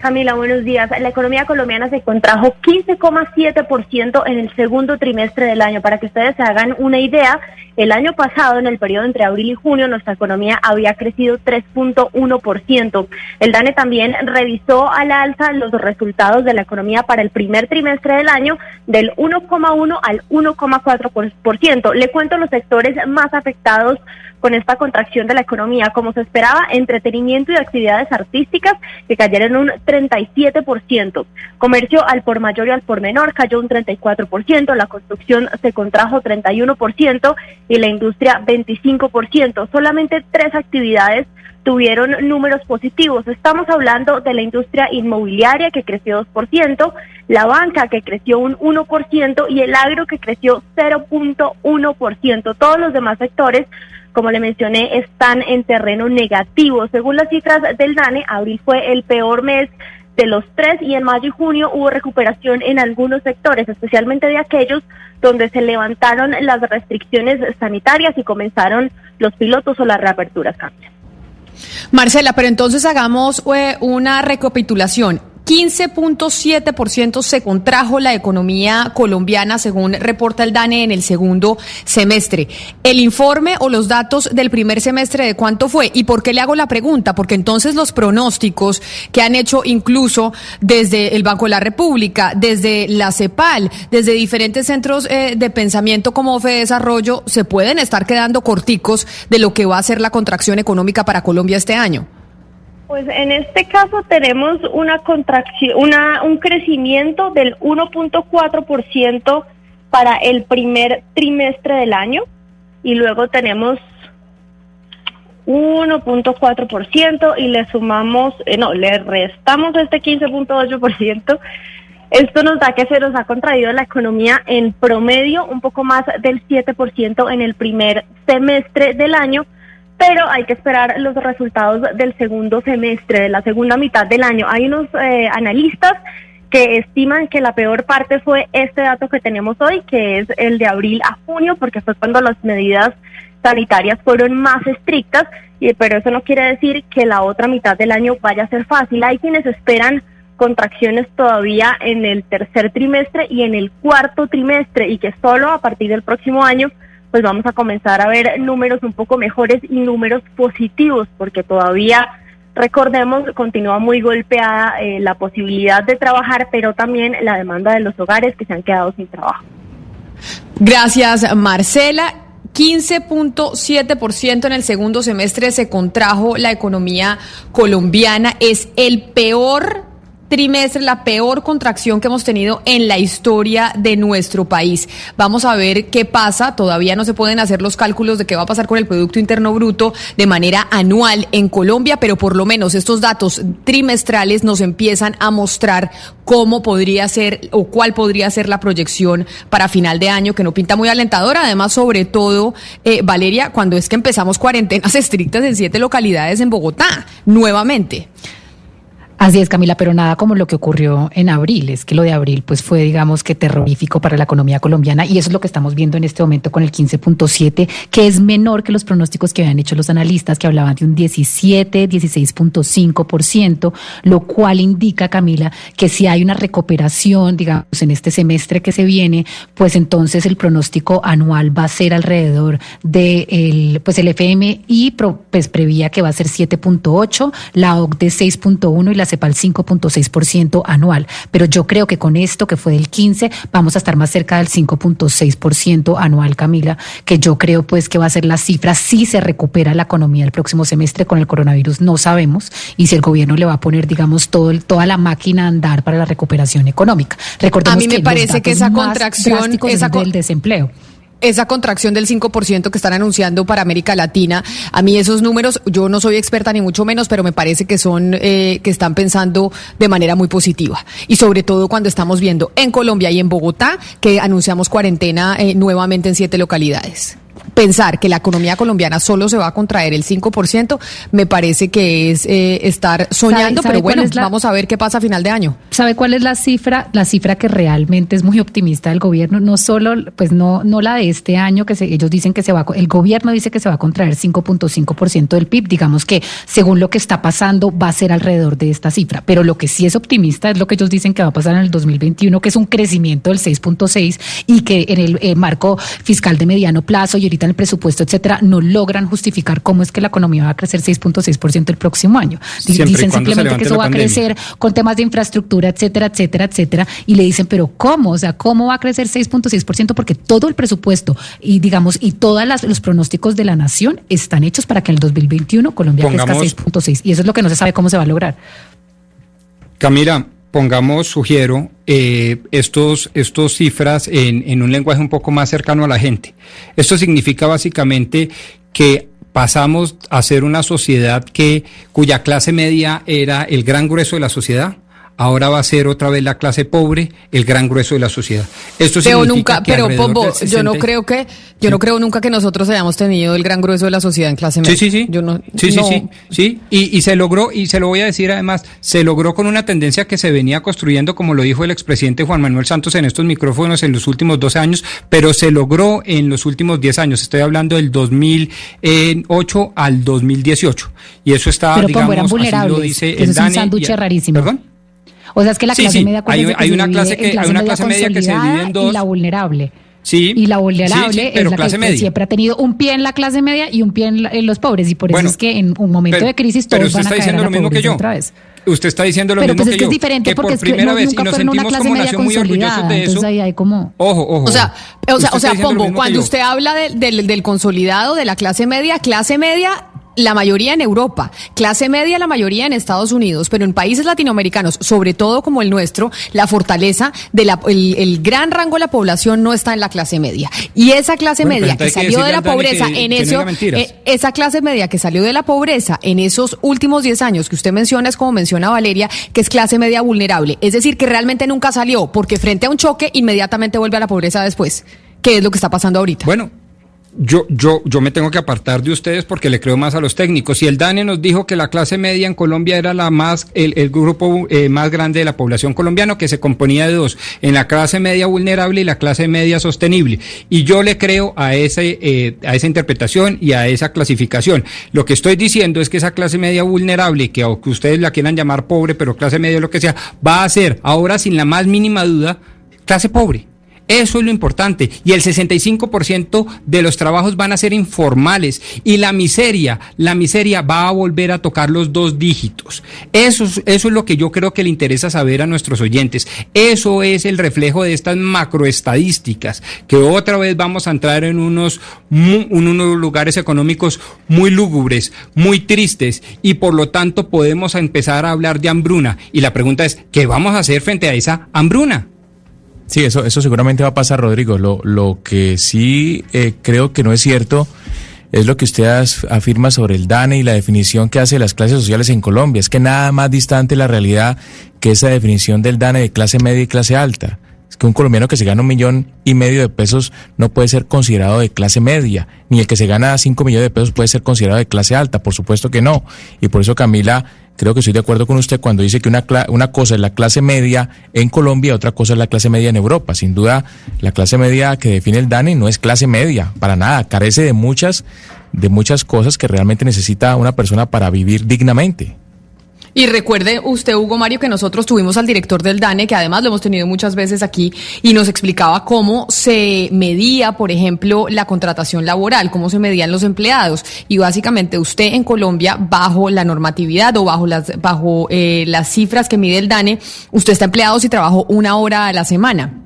Camila, buenos días. La economía colombiana se contrajo 15,7% en el segundo trimestre del año. Para que ustedes se hagan una idea, el año pasado, en el periodo entre abril y junio, nuestra economía había crecido 3.1%. El DANE también revisó al alza los resultados de la economía para el primer trimestre del año del 1,1 al 1,4%. Le cuento los sectores más afectados con esta contracción de la economía. Como se esperaba, entretenimiento y actividades artísticas que cayeron un 37%. Comercio al por mayor y al por menor cayó un 34%, la construcción se contrajo 31% y la industria 25%. Solamente tres actividades tuvieron números positivos. Estamos hablando de la industria inmobiliaria que creció 2%, la banca que creció un 1% y el agro que creció 0.1%. Todos los demás sectores, como le mencioné, están en terreno negativo. Según las cifras del DANE, abril fue el peor mes de los tres y en mayo y junio hubo recuperación en algunos sectores, especialmente de aquellos donde se levantaron las restricciones sanitarias y comenzaron los pilotos o las reaperturas. Marcela, pero entonces hagamos eh, una recapitulación. 15.7% se contrajo la economía colombiana, según reporta el DANE en el segundo semestre. El informe o los datos del primer semestre de cuánto fue y por qué le hago la pregunta, porque entonces los pronósticos que han hecho incluso desde el Banco de la República, desde la CEPAL, desde diferentes centros eh, de pensamiento como Fede Desarrollo, se pueden estar quedando corticos de lo que va a ser la contracción económica para Colombia este año. Pues en este caso tenemos una contracción, una, un crecimiento del 1.4% para el primer trimestre del año y luego tenemos 1.4% y le sumamos, eh, no, le restamos este 15.8%. Esto nos da que se nos ha contraído la economía en promedio un poco más del 7% en el primer semestre del año pero hay que esperar los resultados del segundo semestre, de la segunda mitad del año. Hay unos eh, analistas que estiman que la peor parte fue este dato que tenemos hoy, que es el de abril a junio, porque fue cuando las medidas sanitarias fueron más estrictas, pero eso no quiere decir que la otra mitad del año vaya a ser fácil. Hay quienes esperan contracciones todavía en el tercer trimestre y en el cuarto trimestre, y que solo a partir del próximo año pues vamos a comenzar a ver números un poco mejores y números positivos, porque todavía, recordemos, continúa muy golpeada eh, la posibilidad de trabajar, pero también la demanda de los hogares que se han quedado sin trabajo. Gracias, Marcela. 15.7% en el segundo semestre se contrajo la economía colombiana. Es el peor trimestre, la peor contracción que hemos tenido en la historia de nuestro país. Vamos a ver qué pasa. Todavía no se pueden hacer los cálculos de qué va a pasar con el Producto Interno Bruto de manera anual en Colombia, pero por lo menos estos datos trimestrales nos empiezan a mostrar cómo podría ser o cuál podría ser la proyección para final de año, que no pinta muy alentadora. Además, sobre todo, eh, Valeria, cuando es que empezamos cuarentenas estrictas en siete localidades en Bogotá, nuevamente. Así es, Camila, pero nada como lo que ocurrió en abril. Es que lo de abril pues fue, digamos, que terrorífico para la economía colombiana y eso es lo que estamos viendo en este momento con el 15.7, que es menor que los pronósticos que habían hecho los analistas, que hablaban de un 17, 16.5%, lo cual indica, Camila, que si hay una recuperación, digamos, en este semestre que se viene, pues entonces el pronóstico anual va a ser alrededor de el, pues el FMI pues prevía que va a ser 7.8, la OCDE 6.1 y la CEPAL 5.6% anual. Pero yo creo que con esto que fue del 15 vamos a estar más cerca del 5.6% anual, Camila, que yo creo pues que va a ser la cifra si se recupera la economía el próximo semestre con el coronavirus, no sabemos, y si el gobierno le va a poner, digamos, todo toda la máquina a andar para la recuperación económica. Recordemos a mí me parece que esa contracción, esa del desempleo esa contracción del 5% que están anunciando para América Latina, a mí esos números, yo no soy experta ni mucho menos, pero me parece que son, eh, que están pensando de manera muy positiva. Y sobre todo cuando estamos viendo en Colombia y en Bogotá que anunciamos cuarentena eh, nuevamente en siete localidades pensar que la economía colombiana solo se va a contraer el 5%, me parece que es eh, estar soñando, pero bueno, vamos a ver qué pasa a final de año. ¿Sabe cuál es la cifra? La cifra que realmente es muy optimista del gobierno, no solo, pues no, no la de este año, que ellos dicen que se va, el gobierno dice que se va a contraer 5.5% del PIB, digamos que según lo que está pasando va a ser alrededor de esta cifra, pero lo que sí es optimista es lo que ellos dicen que va a pasar en el 2021, que es un crecimiento del 6.6 y que en el eh, marco fiscal de mediano plazo y ahorita el presupuesto, etcétera, no logran justificar cómo es que la economía va a crecer 6.6% el próximo año. dicen simplemente que eso va a crecer con temas de infraestructura, etcétera, etcétera, etcétera. Y le dicen, pero ¿cómo? O sea, ¿cómo va a crecer 6.6%? Porque todo el presupuesto y, digamos, y todos los pronósticos de la nación están hechos para que en el 2021 Colombia crezca 6.6. Y eso es lo que no se sabe cómo se va a lograr. Camila, pongamos, sugiero, eh, estos, estos cifras en, en un lenguaje un poco más cercano a la gente. Esto significa básicamente que pasamos a ser una sociedad que cuya clase media era el gran grueso de la sociedad ahora va a ser otra vez la clase pobre el gran grueso de la sociedad. Esto pero nunca, que pero Pombo, del yo no 60 creo que, yo no creo nunca que nosotros hayamos tenido el gran grueso de la sociedad en clase media. Sí, sí, sí. Yo no, Sí, sí, no- sí, sí. Y, y se logró, y se lo voy a decir además, se logró con una tendencia que se venía construyendo, como lo dijo el expresidente Juan Manuel Santos en estos micrófonos en los últimos 12 años, pero se logró en los últimos 10 años. Estoy hablando del 2008 al 2018. Y eso está, Pero digamos, eran así lo vulnerables, dice el eso es un sándwich rarísimo. ¿Perdón? O sea, es que la clase sí, media hay- hay una clase que- en hay una clase media que se divide en consolidada dos. Y la vulnerable. Sí. Y la vulnerable Sí, sí, pero es la clase que media. siempre ha tenido un pie en la clase media y un pie en, la- en los pobres. Y por eso Bueno, es que en un momento pero- de crisis pero todos usted van a está caer a diciendo la lo mismo que yo. otra vez. Usted está diciendo lo Pero mismo pues que es que yo. es diferente que porque por es que primera no- vez y nunca nos una como media nación muy orgullosos consolidada. de eso. Entonces ahí hay como... Ojo, ojo. O sea, o sea, o sea, Pombo, cuando usted habla del- del, del consolidado de la clase media, clase media, la mayoría en Europa, clase media la mayoría en Estados Unidos, pero en países latinoamericanos, sobre todo como el nuestro, la fortaleza del el, gran rango de la población no está en la clase media. Y esa clase Bueno, media que salió de la pobreza que- en no eso, eh, esa clase media que salió de la pobreza en esos últimos 10 años que usted menciona es como menciona Valeria, que es clase media vulnerable. Es decir, que realmente nunca salió, porque frente a un choque inmediatamente vuelve a la pobreza después. ¿Qué es lo que está pasando ahorita? Bueno, yo, yo, yo me tengo que apartar de ustedes porque le creo más a los técnicos. Si el DANE nos dijo que la clase media en Colombia era la más, el, el grupo eh, más grande de la población colombiana, que se componía de dos, en la clase media vulnerable y la clase media sostenible. Y yo le creo a ese, eh, a esa interpretación y a esa clasificación. Lo que estoy diciendo es que esa clase media vulnerable, que aunque ustedes la quieran llamar pobre, pero clase media lo que sea, va a ser ahora sin la más mínima duda clase pobre. Eso es lo importante. Y el 65% de los trabajos van a ser informales. Y la miseria, la miseria va a volver a tocar los dos dígitos. Eso, es- eso es lo que yo creo que le interesa saber a nuestros oyentes. Eso es el reflejo de estas macroestadísticas, que otra vez vamos a entrar en unos, en unos lugares económicos muy lúgubres, muy tristes, y por lo tanto podemos empezar a hablar de hambruna. Y la pregunta es, ¿qué vamos a hacer frente a esa hambruna? Sí, eso, eso seguramente va a pasar, Rodrigo. Lo, lo que sí eh, creo que no es cierto es lo que usted afirma sobre el DANE y la definición que hace de las clases sociales en Colombia. Es que nada más distante la realidad que esa definición del DANE de clase media y clase alta. Es que un colombiano que se gana un millón y medio de pesos no puede ser considerado de clase media, ni el que se gana cinco millones de pesos puede ser considerado de clase alta, por supuesto que no. Y por eso, Camila, creo que estoy de acuerdo con usted cuando dice que una, una cosa es la clase media en Colombia otra cosa es la clase media en Europa. Sin duda, la clase media que define el DANE no es clase media, para nada, carece de muchas, de muchas cosas que realmente necesita una persona para vivir dignamente. Y recuerde usted, Hugo Mario, que nosotros tuvimos al director del DANE, que además lo hemos tenido muchas veces aquí, y nos explicaba cómo se medía, por ejemplo, la contratación laboral, cómo se medían los empleados. Y básicamente usted en Colombia, bajo la normatividad o bajo las, bajo eh, las cifras que mide el DANE, usted está empleado si trabajó una hora a la semana.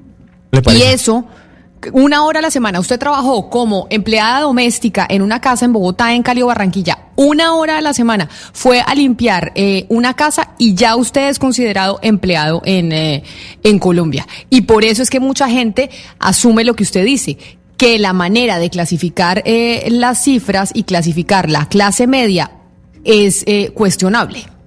¿Le Y eso, una hora a la semana, usted trabajó como empleada doméstica en una casa en Bogotá, en Cali o Barranquilla, una hora a la semana, fue a limpiar eh, una casa y ya usted es considerado empleado en, eh, en Colombia. Y por eso es que mucha gente asume lo que usted dice que la manera de clasificar eh, las cifras y clasificar la clase media es eh, cuestionable.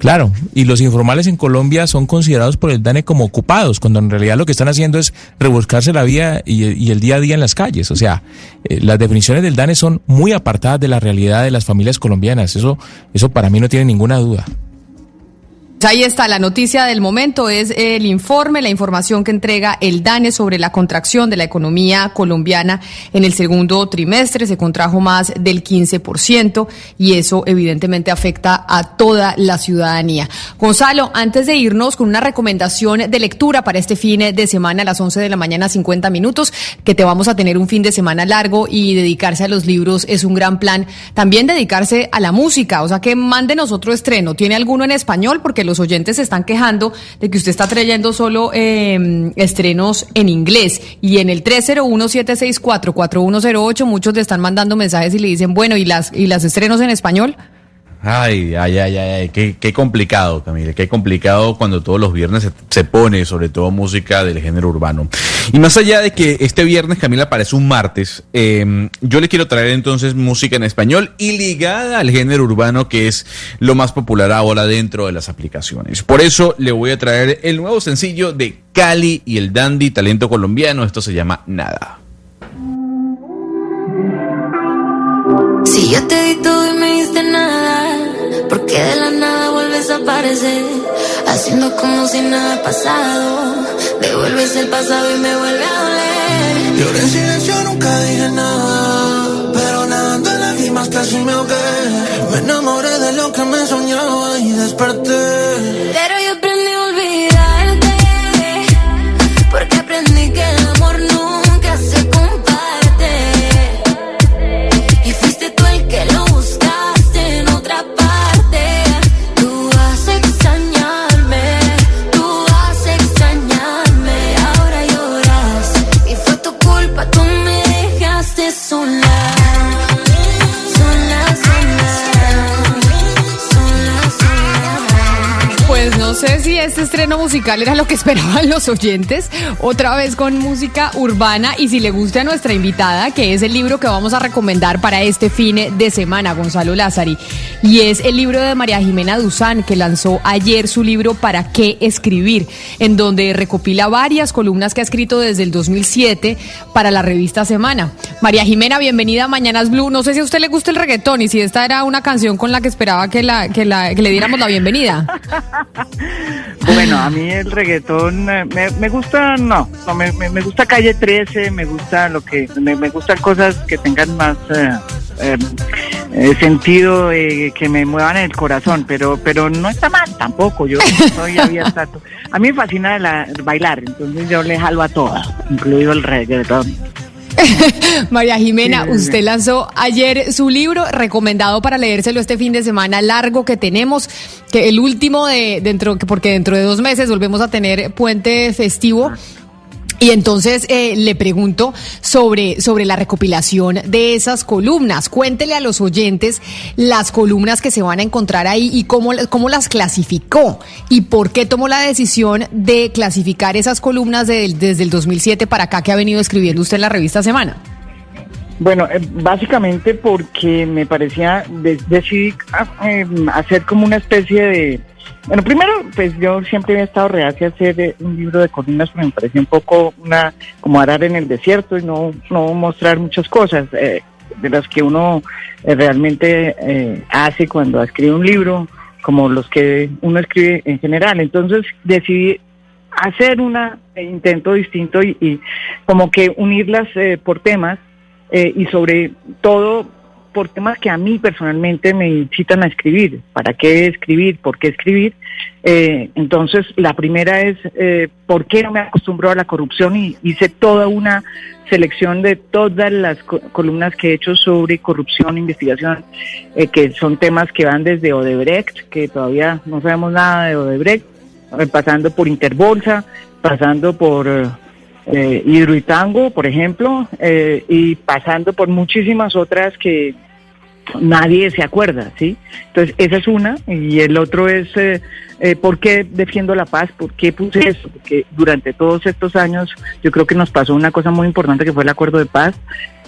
Claro, y los informales en Colombia son considerados por el DANE como ocupados, cuando en realidad lo que están haciendo es rebuscarse la vida y, el día a día en las calles. O sea, eh, las definiciones del DANE son muy apartadas de la realidad de las familias colombianas. Eso, eso para mí no tiene ninguna duda. Ahí está, la noticia del momento es el informe, la información que entrega el DANE sobre la contracción de la economía colombiana en el segundo trimestre. Se contrajo más del 15% y eso evidentemente afecta a toda la ciudadanía. Gonzalo, antes de irnos con una recomendación de lectura para este fin de semana a las 11 de la mañana, 50 minutos, que te vamos a tener un fin de semana largo y dedicarse a los libros es un gran plan. También dedicarse a la música, o sea que mándenos otro estreno. ¿Tiene alguno en español? Porque los oyentes se están quejando de que usted está trayendo solo eh, estrenos en inglés. Y en el 301-764-4108 muchos le están mandando mensajes y le dicen, bueno, ¿y las, y las estrenos en español? Ay, ay, ay, ay, qué, qué complicado, Camila, qué complicado cuando todos los viernes se, se, pone sobre todo música del género urbano. Y más allá de que este viernes, Camila, parece un martes, eh, yo le quiero traer entonces música en español y ligada al género urbano que es lo más popular ahora dentro de las aplicaciones. Por eso le voy a traer el nuevo sencillo de Cali y el Dandy, talento colombiano, esto se llama Nada. Si yo te di todo y me diste nada, ¿por qué de la nada vuelves a aparecer? Haciendo como si nada ha pasado. Devuelves el pasado y me vuelve a doler. Yo en silencio nunca dije nada, pero nadando en lágrimas casi me ahogué. Me enamoré de lo que me soñaba y desperté. Pero este estreno musical era lo que esperaban los oyentes, otra vez con música urbana y si le gusta a nuestra invitada, que es el libro que vamos a recomendar para este fin de semana, Gonzalo Lázari, y es el libro de María Jimena Duzán, que lanzó ayer su libro ¿Para qué escribir?, en donde recopila varias columnas que ha escrito desde el 2007 para la revista Semana. María Jimena, bienvenida a Mañanas Blue. No sé si a usted le gusta el reggaetón y si esta era una canción con la que esperaba que, que, la, que le diéramos la bienvenida. Bueno, a mí el reggaetón eh, me, me gusta, no, no me, me, me gusta Calle 13, me gusta lo que, me, me gustan cosas que tengan más eh, eh, eh, sentido, eh, que me muevan el corazón, pero pero no está mal tampoco, yo soy abierta. A mí me fascina la- bailar, entonces yo le jalo a todas, incluido el reggaetón. María Jimena, Sí, usted lanzó ayer su libro recomendado para leérselo este fin de semana largo que tenemos, que el último de dentro, que porque dentro de dos meses volvemos a tener puente festivo. Y entonces eh, le pregunto sobre, sobre la recopilación de esas columnas. Cuéntele a los oyentes las columnas que se van a encontrar ahí y cómo, cómo las clasificó y por qué tomó la decisión de clasificar esas columnas desde el 2007 para acá que ha venido escribiendo usted en la revista Semana. Bueno, eh, básicamente porque me parecía, de- decidí ah, eh, hacer como una especie de... Bueno, primero, pues yo siempre he estado reacia a hacer eh, un libro de columnas porque me parecía un poco una como arar en el desierto y no, no mostrar muchas cosas eh, de las que uno eh, realmente hace cuando escribe un libro, como los que uno escribe en general. Entonces decidí hacer un intento distinto y, como que unirlas eh, por temas y sobre todo por temas que a mí personalmente me incitan a escribir. ¿Para qué escribir? ¿Por qué escribir? Eh, entonces, la primera es eh, ¿por qué no me acostumbro a la corrupción? Y hice toda una selección de todas las co- columnas que he hecho sobre corrupción, investigación, eh, que son temas que van desde Odebrecht, que todavía no sabemos nada de Odebrecht, eh, pasando por Interbolsa, pasando por eh, Hidroitango, por ejemplo, eh, y pasando por muchísimas otras que nadie se acuerda, ¿sí? Entonces, esa es una, y el otro es eh, eh, por qué defiendo la paz, por qué puse eso, porque durante todos estos años yo creo que nos pasó una cosa muy importante que fue el acuerdo de paz,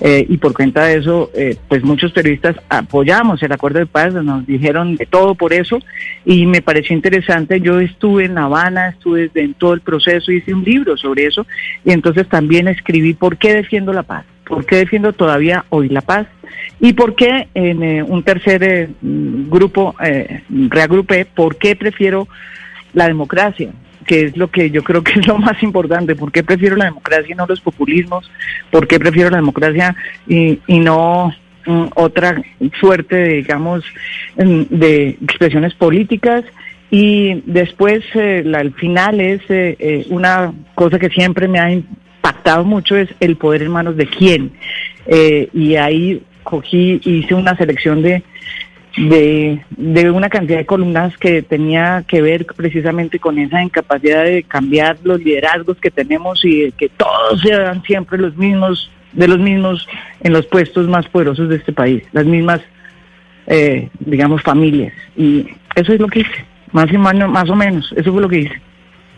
eh, y por cuenta de eso, pues muchos periodistas apoyamos el acuerdo de paz, nos dijeron de todo por eso, y me pareció interesante, yo estuve en La Habana, estuve en todo el proceso, hice un libro sobre eso, y entonces también escribí por qué defiendo la paz, por qué defiendo todavía hoy la paz, y por qué en eh, un tercer eh, grupo eh, reagrupé, por qué prefiero la democracia, que es lo que yo creo que es lo más importante, por qué prefiero la democracia y no los populismos, por qué prefiero la democracia y, no mm, otra suerte, de, digamos, mm, de expresiones políticas. Y después, eh, la, el final es una cosa que siempre me ha impactado mucho, es el poder en manos de quién. Eh, y ahí cogí, hice una selección de, de, de una cantidad de columnas que tenía que ver precisamente con esa incapacidad de cambiar los liderazgos que tenemos y de que todos sean siempre los mismos, de los mismos en los puestos más poderosos de este país, las mismas eh, digamos, familias. Y eso es lo que hice, más, y más, más o menos, eso fue lo que hice.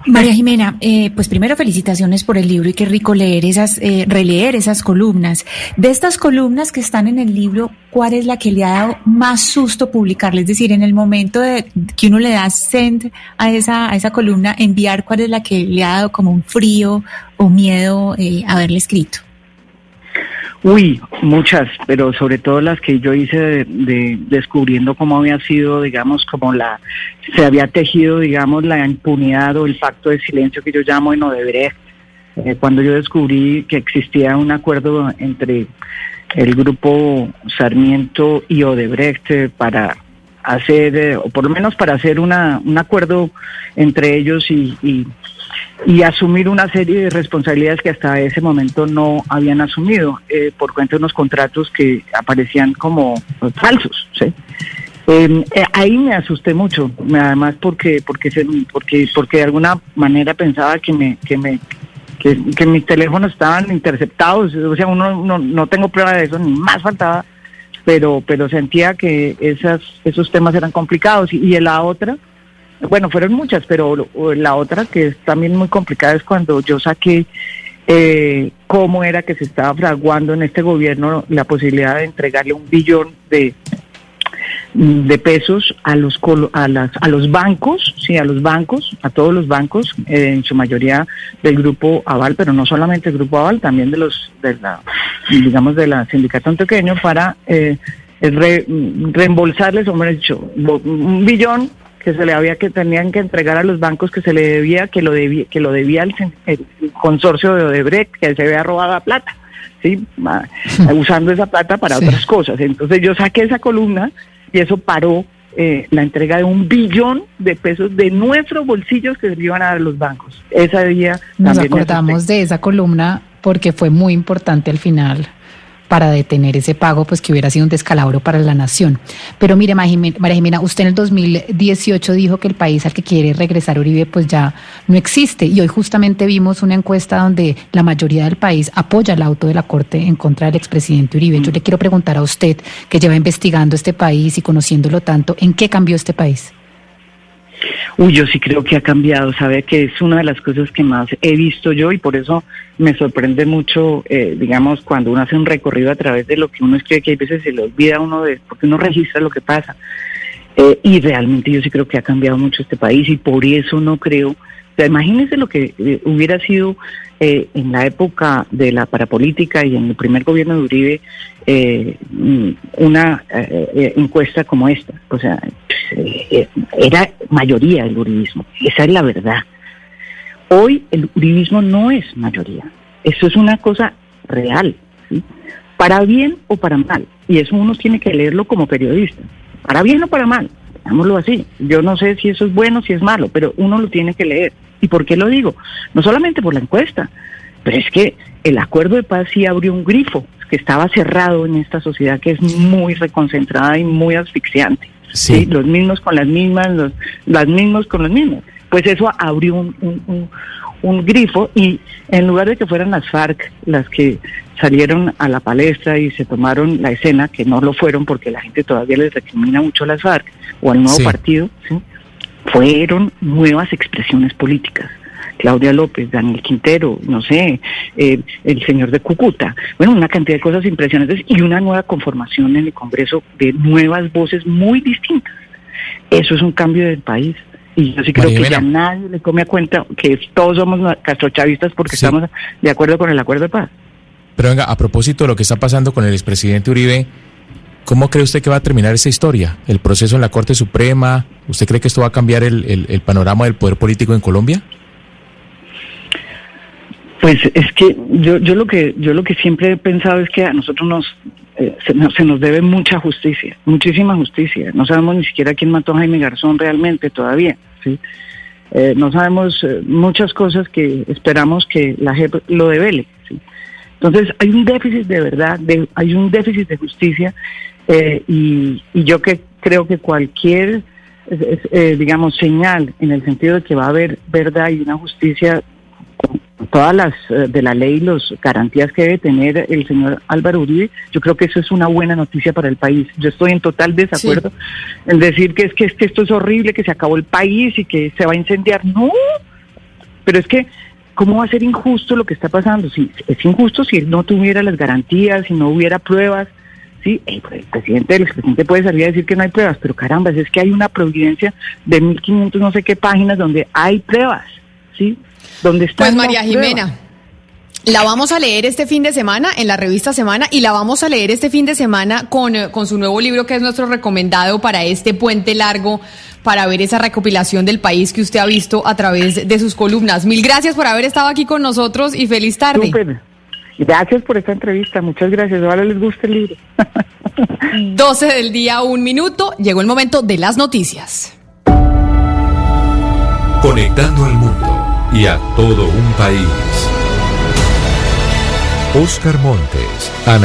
María Jimena, eh, pues primero felicitaciones por el libro y qué rico leer esas, eh, releer esas columnas. De estas columnas que están en el libro, ¿cuál es la que le ha dado más susto publicarle? Es decir, en el momento de que uno le da send a esa, a esa columna, enviar, ¿cuál es la que le ha dado como un frío o miedo eh, haberle escrito? Uy, muchas, pero sobre todo las que yo hice de, de descubriendo cómo había sido, digamos, como la se había tejido, digamos, la impunidad o el pacto de silencio que yo llamo en Odebrecht. Eh, cuando yo descubrí que existía un acuerdo entre el grupo Sarmiento y Odebrecht eh, para hacer, eh, o por lo menos para hacer una, un acuerdo entre ellos y, y y asumir una serie de responsabilidades que hasta ese momento no habían asumido eh, por cuenta de unos contratos que aparecían como falsos. ¿sí? Eh, eh, ahí me asusté mucho, además porque porque porque porque de alguna manera pensaba que me que me que, mis teléfonos estaban interceptados, o sea, uno no, no tengo prueba de eso, ni más faltaba, pero pero sentía que esas esos temas eran complicados y, y la otra bueno, fueron muchas, pero la otra que es también muy complicada es cuando yo saqué eh, cómo era que se estaba fraguando en este gobierno la posibilidad de entregarle un billón de de pesos a los a las a los bancos, sí, a los bancos, a todos los bancos, eh, en su mayoría del grupo Aval, pero no solamente el grupo Aval, también de los de la digamos de la sindicato antioqueño para eh, re- reembolsarles, o mejor dicho, un billón que se le había que tenían que entregar a los bancos que se le debía, que lo debía, que lo debía el, el consorcio de Odebrecht, que se había robado la plata, sí, usando esa plata para Sí. otras cosas. Entonces yo saqué esa columna y eso paró eh, la entrega de un billón de pesos de nuestros bolsillos que se le iban a dar a los bancos. Ese día Nos acordamos de esa columna porque fue muy importante al final para detener ese pago, pues que hubiera sido un descalabro para la nación. Pero mire, María Jimena, usted en el 2018 dijo que el país al que quiere regresar Uribe pues ya no existe y hoy justamente vimos una encuesta donde la mayoría del país apoya el auto de la Corte en contra del expresidente Uribe. Yo le quiero preguntar a usted, que lleva investigando este país y conociéndolo tanto, ¿en qué cambió este país? Uy, yo sí creo que ha cambiado, sabe que es una de las cosas que más he visto yo y por eso me sorprende mucho, eh, digamos, cuando uno hace un recorrido a través de lo que uno escribe, que hay veces se le olvida a uno de, porque uno registra lo que pasa. Eh, y realmente yo sí creo que ha cambiado mucho este país y por eso no creo, o sea, imagínense lo que eh, hubiera sido eh, en la época de la parapolítica y en el primer gobierno de Uribe eh, una eh, eh, encuesta como esta. O sea, eh, eh, era mayoría el uribismo, esa es la verdad. Hoy el uribismo no es mayoría, eso es una cosa real, para bien o para mal, y eso uno tiene que leerlo como periodista, para bien o para mal, digámoslo así. Yo no sé si eso es bueno, si es malo, pero uno lo tiene que leer. ¿Y por qué lo digo? No solamente por la encuesta, pero es que el acuerdo de paz sí abrió un grifo que estaba cerrado en esta sociedad que es muy reconcentrada y muy asfixiante. Sí. Los mismos con las mismas, los, las mismos con los mismos. Pues eso abrió un, un, un- un grifo y en lugar de que fueran las FARC las que salieron a la palestra y se tomaron la escena, que no lo fueron porque la gente todavía les recrimina mucho a las FARC o al nuevo Sí. partido, ¿sí? Fueron nuevas expresiones políticas. Claudia López, Daniel Quintero, no sé, eh, el señor de Cúcuta, bueno, una cantidad de cosas impresionantes y una nueva conformación en el Congreso de nuevas voces muy distintas. Eso es un cambio del país. Y yo sí creo María que ya nadie le come a cuenta que todos somos castrochavistas porque Sí. estamos de acuerdo con el acuerdo de paz. Pero venga, a propósito de lo que está pasando con el expresidente Uribe, ¿cómo cree usted que va a terminar esa historia? ¿El proceso en la Corte Suprema? ¿Usted cree que esto va a cambiar el, el- panorama del poder político en Colombia? Pues es que yo, yo lo que yo lo que siempre he pensado es que a nosotros nos eh, se, nos debe mucha justicia, muchísima justicia. No sabemos ni siquiera quién mató a Jaime Garzón realmente todavía. Eh, no sabemos eh, muchas cosas que esperamos que la JEP lo devele. Entonces hay un déficit de verdad, de, hay un déficit de justicia eh, y, y yo que creo que cualquier, eh, digamos, señal en el sentido de que va a haber verdad y una justicia con todas las eh, de la ley, las garantías que debe tener el señor Álvaro Uribe, yo creo que eso es una buena noticia para el país. Yo estoy en total desacuerdo en decir que es que, es que esto es horrible, que se acabó el país y que se va a incendiar. No, pero es que ¿cómo va a ser injusto lo que está pasando? Si es injusto si él no tuviera las garantías, si no hubiera pruebas. Sí, el, el presidente, el expresidente puede salir a decir que no hay pruebas, pero caramba, es que hay una providencia de 1500 no sé qué páginas donde hay pruebas, ¿sí? Donde están Pues María pruebas. Jimena, la vamos a leer este fin de semana en la revista Semana y la vamos a leer este fin de semana con, eh, con su nuevo libro que es nuestro recomendado para este puente largo para ver esa recopilación del país que usted ha visto a través de sus columnas. Mil gracias por haber estado aquí con nosotros y feliz tarde. Súper. Gracias por esta entrevista, muchas gracias. Ojalá les guste el libro. 12 del día, un minuto. Llegó el momento de las noticias. Conectando al mundo y a todo un país. Oscar Montes, Ana.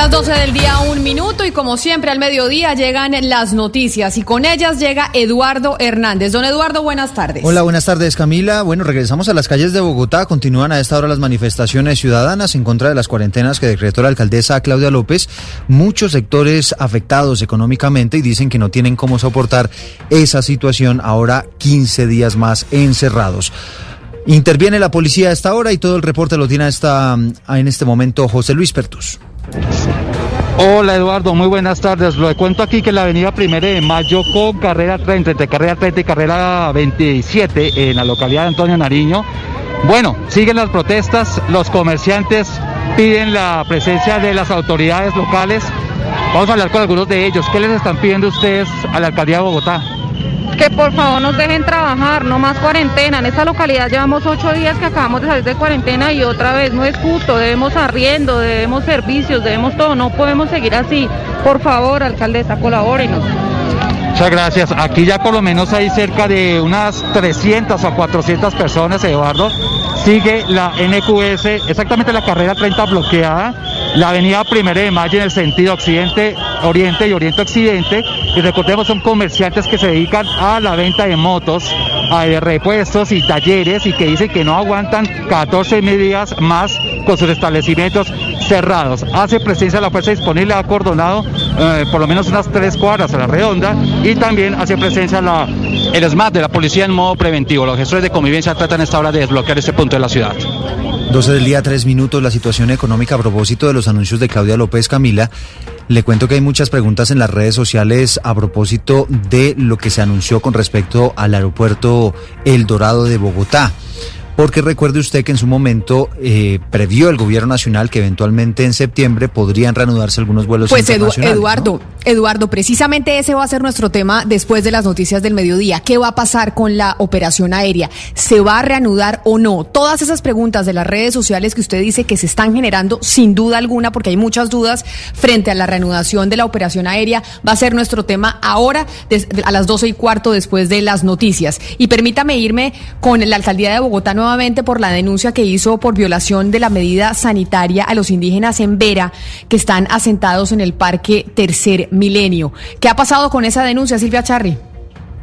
Las 12 del día, un minuto, y como siempre al mediodía llegan las noticias y con ellas llega Eduardo Hernández. Don Eduardo, buenas tardes. Hola, buenas tardes Camila. Bueno, regresamos a las calles de Bogotá. Continúan a esta hora las manifestaciones ciudadanas en contra de las cuarentenas que decretó la alcaldesa Claudia López. Muchos sectores afectados económicamente y dicen que no tienen cómo soportar esa situación ahora 15 días más encerrados. Interviene la policía a esta hora y todo el reporte lo tiene esta, en este momento José Luis Pertus. Hola Eduardo, muy buenas tardes. Lo cuento aquí que la avenida Primera de Mayo con carrera 30, entre carrera 30 y carrera 27 en la localidad de Antonio Nariño. Bueno, siguen las protestas, los comerciantes piden la presencia de las autoridades locales. Vamos a hablar con algunos de ellos. ¿Qué les están pidiendo ustedes a la alcaldía de Bogotá? Que por favor nos dejen trabajar, no más cuarentena. En esta localidad llevamos ocho días que acabamos de salir de cuarentena y otra vez no es justo. Debemos arriendo, debemos servicios, debemos todo. No podemos seguir así. Por favor, alcaldesa, colabórenos. Muchas gracias. Aquí ya por lo menos hay cerca de unas 300 o 400 personas, Eduardo. Sigue la NQS, exactamente la carrera 30 bloqueada, la avenida Primera de Mayo en el sentido occidente, oriente y oriente-occidente. Y recordemos, son comerciantes que se dedican a la venta de motos, de repuestos y talleres y que dicen que no aguantan 14 días más con sus establecimientos cerrados. Hace presencia la fuerza disponible, ha acordonado eh, por lo menos unas tres cuadras a la redonda y también hace presencia el SMAT de la policía en modo preventivo. Los gestores de convivencia tratan esta hora de desbloquear este punto de la ciudad. 12 del día, 3 minutos, la situación económica a propósito de los anuncios de Claudia López Camila. Le cuento que hay muchas preguntas en las redes sociales a propósito de lo que se anunció con respecto al aeropuerto El Dorado de Bogotá. Porque recuerde usted que en su momento eh, previó el gobierno nacional que eventualmente en septiembre podrían reanudarse algunos vuelos Pues Edu- internacionales. ¿no? Eduardo, Eduardo, precisamente ese va a ser nuestro tema después de las noticias del mediodía. ¿Qué va a pasar con la operación aérea? ¿Se va a reanudar o no? Todas esas preguntas de las redes sociales que usted dice que se están generando, sin duda alguna, porque hay muchas dudas frente a la reanudación de la operación aérea, va a ser nuestro tema ahora a las 12 y cuarto después de las noticias. Y permítame irme con la alcaldía de Bogotá nuevamente por la denuncia que hizo por violación de la medida sanitaria a los indígenas en Vera que están asentados en el Parque Tercer Milenio. ¿Qué ha pasado con esa denuncia, Silvia Charri?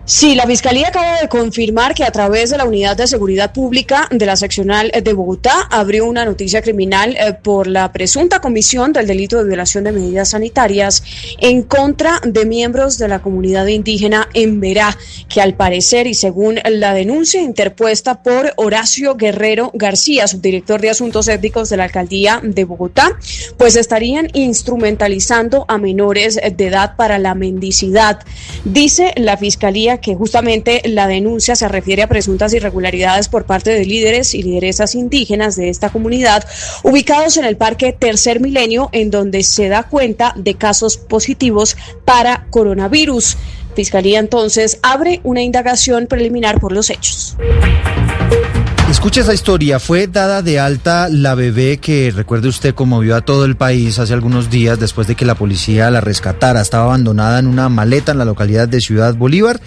Sí, la Fiscalía acaba de confirmar que a través de la Unidad de Seguridad Pública de la seccional de Bogotá abrió una noticia criminal eh, por la presunta comisión del delito de violación de medidas sanitarias en contra de miembros de la comunidad indígena en Verá, que al parecer y según la denuncia interpuesta por Horacio Guerrero García, subdirector de Asuntos Étnicos de la Alcaldía de Bogotá, pues estarían instrumentalizando a menores de edad para la mendicidad. Dice la Fiscalía que justamente la denuncia se refiere a presuntas irregularidades por parte de líderes y lideresas indígenas de esta comunidad ubicados en el Parque Tercer Milenio, en donde se da cuenta de casos positivos para coronavirus. Fiscalía entonces abre una indagación preliminar por los hechos. Escuche esa historia. Fue dada de alta la bebé que, recuerde usted, conmovió a todo el país hace algunos días después de que la policía la rescatara. Estaba abandonada en una maleta en la localidad de Ciudad Bolívar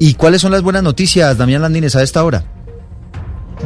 ¿Y cuáles son las buenas noticias, Damián Landines, a esta hora?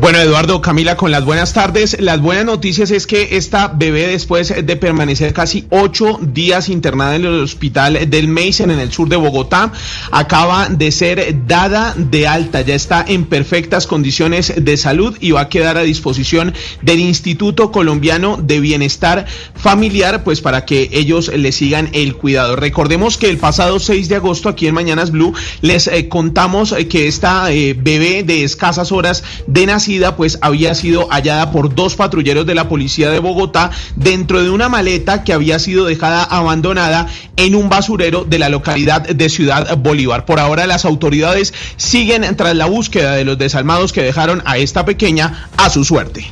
Bueno, Eduardo, Camila, con las buenas tardes. Las buenas noticias es que esta bebé, después de permanecer casi ocho días internada en el hospital del Mason en el sur de Bogotá, acaba de ser dada de alta. Ya está en perfectas condiciones de salud y va a quedar a disposición del Instituto Colombiano de Bienestar Familiar, pues para que ellos le sigan el cuidado. Recordemos que el pasado 6 de agosto, aquí en Mañanas Blue, les eh, contamos eh, que esta eh, bebé de escasas horas de nacimiento pues había sido hallada por dos patrulleros de la policía de Bogotá dentro de una maleta que había sido dejada abandonada en un basurero de la localidad de Ciudad Bolívar. Por ahora las autoridades siguen tras la búsqueda de los desalmados que dejaron a esta pequeña a su suerte.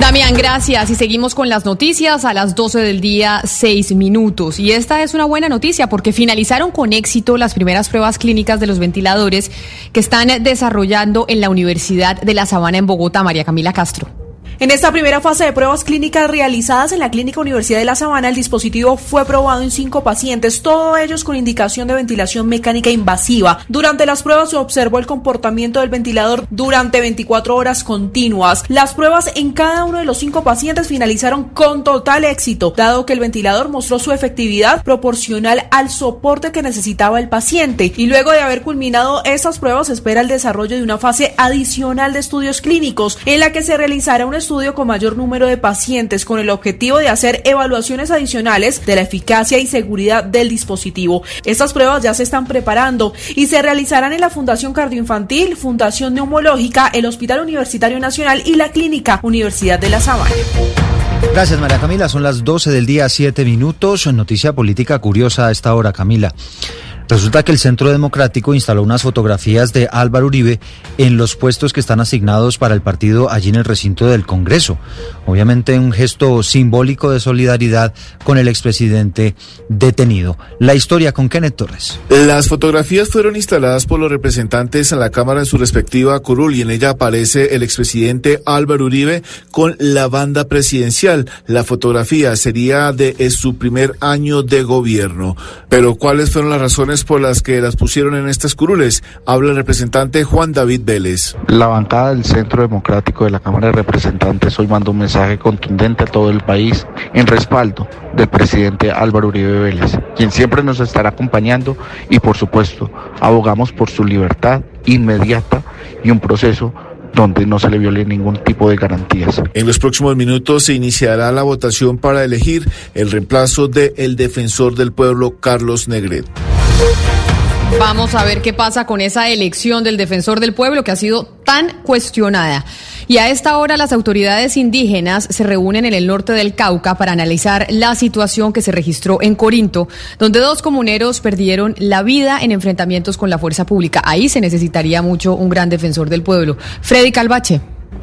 Damián, gracias. Y seguimos con las noticias a las 12 del día, 6 minutos. Y esta es una buena noticia porque finalizaron con éxito las primeras pruebas clínicas de los ventiladores que están desarrollando en la Universidad de La Sabana en Bogotá. María Camila Castro. En esta primera fase de pruebas clínicas realizadas en la Clínica Universidad de La Sabana, el dispositivo fue probado en cinco pacientes, todos ellos con indicación de ventilación mecánica invasiva. Durante las pruebas se observó el comportamiento del ventilador durante 24 horas continuas. Las pruebas en cada uno de los cinco pacientes finalizaron con total éxito, dado que el ventilador mostró su efectividad proporcional al soporte que necesitaba el paciente. Y luego de haber culminado estas pruebas, se espera el desarrollo de una fase adicional de estudios clínicos, en la que se realizará un estudio estudio con mayor número de pacientes con el objetivo de hacer evaluaciones adicionales de la eficacia y seguridad del dispositivo. Estas pruebas ya se están preparando y se realizarán en la Fundación Cardioinfantil, Fundación Neumológica, el Hospital Universitario Nacional y la Clínica Universidad de La Sabana. Gracias, María Camila. Son las 12 del día, 7 minutos. Noticia política curiosa a esta hora, Camila. Resulta que el Centro Democrático instaló unas fotografías de Álvaro Uribe en los puestos que están asignados para el partido allí en el recinto del Congreso. Obviamente un gesto simbólico de solidaridad con el expresidente detenido. La historia con Kenneth Torres. Las fotografías fueron instaladas por los representantes en la Cámara en su respectiva curul y en ella aparece el expresidente Álvaro Uribe con la banda presidencial. La fotografía sería de su primer año de gobierno. Pero ¿cuáles fueron las razones por las que las pusieron en estas curules? Habla el representante Juan David Vélez. La bancada del Centro Democrático de la Cámara de Representantes hoy mandó un mensaje contundente a todo el país en respaldo del presidente Álvaro Uribe Vélez, quien siempre nos estará acompañando y por supuesto abogamos por su libertad inmediata y un proceso donde no se le viole ningún tipo de garantías. En los próximos minutos se iniciará la votación para elegir el reemplazo del el defensor del pueblo Carlos Negret. Vamos a ver qué pasa con esa elección del defensor del pueblo que ha sido tan cuestionada. Y a esta hora las autoridades indígenas se reúnen en el norte del Cauca para analizar la situación que se registró en Corinto, donde dos comuneros perdieron la vida en enfrentamientos con la fuerza pública. Ahí se necesitaría mucho un gran defensor del pueblo. Freddy Calvache.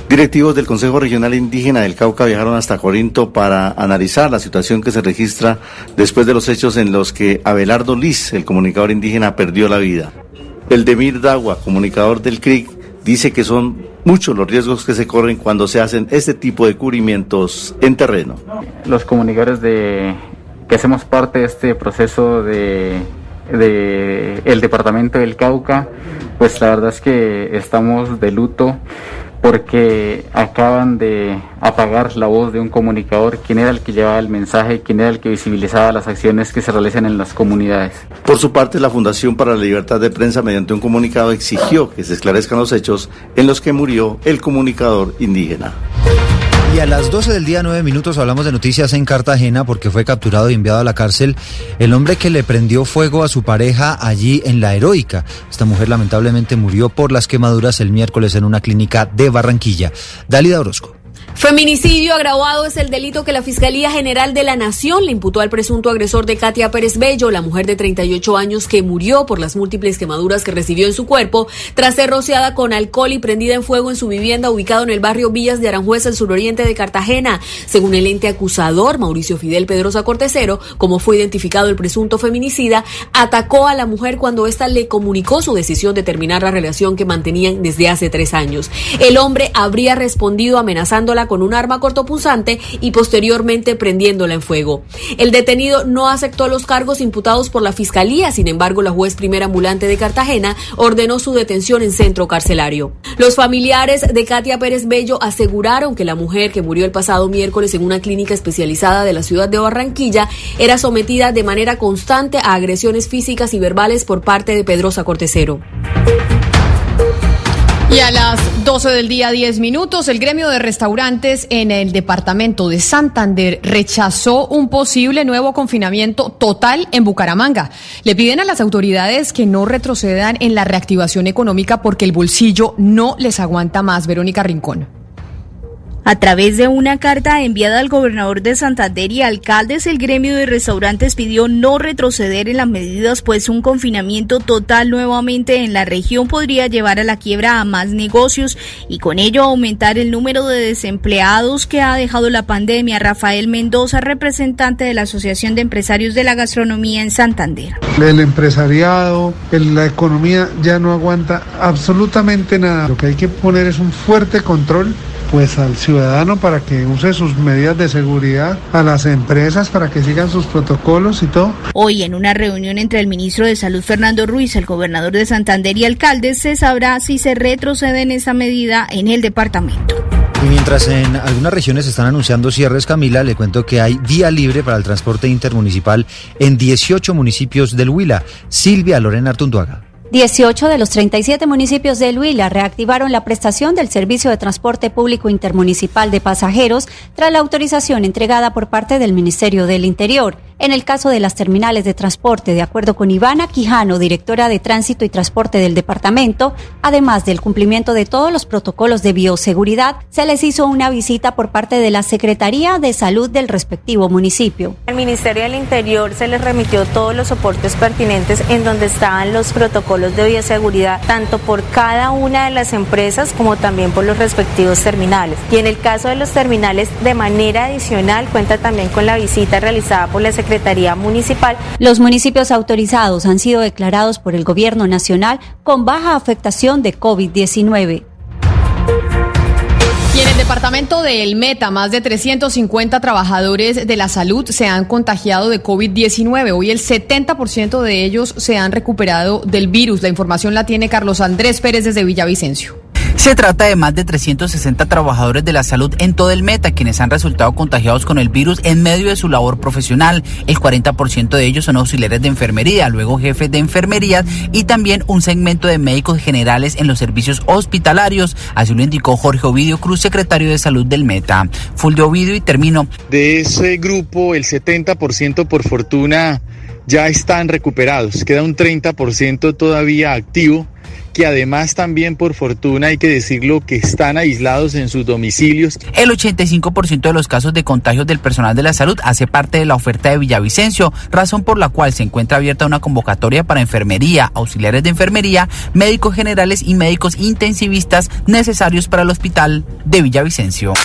Directivos del Consejo Regional Indígena del Cauca viajaron hasta Corinto para analizar la situación que se registra después de los hechos en los que Abelardo Liz, el comunicador indígena, perdió la vida. El Demir Dagua, comunicador del CRIC, dice que son muchos los riesgos que se corren cuando se hacen este tipo de cubrimientos en terreno. Los comunicadores de que hacemos parte de este proceso de, de el departamento del Cauca, pues la verdad es que estamos de luto porque acaban de apagar la voz de un comunicador, quien era el que llevaba el mensaje, quien era el que visibilizaba las acciones que se realizan en las comunidades. Por su parte, la Fundación para la Libertad de Prensa, mediante un comunicado, exigió que se esclarezcan los hechos en los que murió el comunicador indígena. Y a las 12 del día, 9 minutos, hablamos de noticias en Cartagena porque fue capturado y enviado a la cárcel el hombre que le prendió fuego a su pareja allí en La Heroica. Esta mujer lamentablemente murió por las quemaduras el miércoles en una clínica de Barranquilla. Dalida Orozco. Feminicidio agravado es el delito que la Fiscalía General de la Nación le imputó al presunto agresor de Katia Pérez Bello, la mujer de 38 años que murió por las múltiples quemaduras que recibió en su cuerpo tras ser rociada con alcohol y prendida en fuego en su vivienda ubicado en el barrio Villas de Aranjuez, el suroriente de Cartagena. Según el ente acusador, Mauricio Fidel Pedrosa Cortesero, como fue identificado el presunto feminicida, atacó a la mujer cuando ésta le comunicó su decisión de terminar la relación que mantenían desde hace tres años. El hombre habría respondido amenazándola con un arma cortopunzante y posteriormente prendiéndola en fuego. El detenido no aceptó los cargos imputados por la fiscalía, sin embargo, la juez primera ambulante de Cartagena ordenó su detención en centro carcelario. Los familiares de Katia Pérez Bello aseguraron que la mujer que murió el pasado miércoles en una clínica especializada de la ciudad de Barranquilla era sometida de manera constante a agresiones físicas y verbales por parte de Pedrosa Cortesero. Y a las 12 del día 10 minutos, el gremio de restaurantes en el departamento de Santander rechazó un posible nuevo confinamiento total en Bucaramanga. Le piden a las autoridades que no retrocedan en la reactivación económica porque el bolsillo no les aguanta más. Verónica Rincón. A través de una carta enviada al gobernador de Santander y alcaldes, el gremio de restaurantes pidió no retroceder en las medidas, pues un confinamiento total nuevamente en la región podría llevar a la quiebra a más negocios y con ello aumentar el número de desempleados que ha dejado la pandemia. Rafael Mendoza, representante de la Asociación de Empresarios de la Gastronomía en Santander. El empresariado, la economía ya no aguanta absolutamente nada. Lo que hay que poner es un fuerte control pues al ciudadano para que use sus medidas de seguridad, a las empresas para que sigan sus protocolos y todo. Hoy en una reunión entre el ministro de Salud Fernando Ruiz, el gobernador de Santander y alcaldes se sabrá si se retrocede en esa medida en el departamento. Y mientras en algunas regiones se están anunciando cierres, Camila, le cuento que hay vía libre para el transporte intermunicipal en 18 municipios del Huila. Silvia Lorena Artunduaga. 18 de los 37 municipios de Huila reactivaron la prestación del servicio de transporte público intermunicipal de pasajeros tras la autorización entregada por parte del Ministerio del Interior. En el caso de las terminales de transporte, de acuerdo con Ivana Quijano, directora de Tránsito y Transporte del departamento, además del cumplimiento de todos los protocolos de bioseguridad, se les hizo una visita por parte de la Secretaría de Salud del respectivo municipio. Al Ministerio del Interior se les remitió todos los soportes pertinentes en donde estaban los protocolos de bioseguridad, tanto por cada una de las empresas como también por los respectivos terminales. Y en el caso de los terminales, de manera adicional, cuenta también con la visita realizada por la Secretaría Municipal. Los municipios autorizados han sido declarados por el Gobierno Nacional con baja afectación de COVID-19. Y en el departamento del Meta, más de 350 trabajadores de la salud se han contagiado de COVID-19. Hoy el 70% de ellos se han recuperado del virus. La información la tiene Carlos Andrés Pérez desde Villavicencio. Se trata de más de 360 trabajadores de la salud en todo el meta quienes han resultado contagiados con el virus en medio de su labor profesional. El 40% de ellos son auxiliares de enfermería, luego jefes de enfermería y también un segmento de médicos generales en los servicios hospitalarios. Así lo indicó Jorge Ovidio Cruz, secretario de salud del Meta. Full de Ovidio y termino. De ese grupo, el 70% por fortuna ya están recuperados. Queda un 30% todavía activo que además también por fortuna hay que decirlo que están aislados en sus domicilios. El 85% de los casos de contagios del personal de la salud hace parte de la oferta de Villavicencio, razón por la cual se encuentra abierta una convocatoria para enfermería, auxiliares de enfermería, médicos generales y médicos intensivistas necesarios para el hospital de Villavicencio.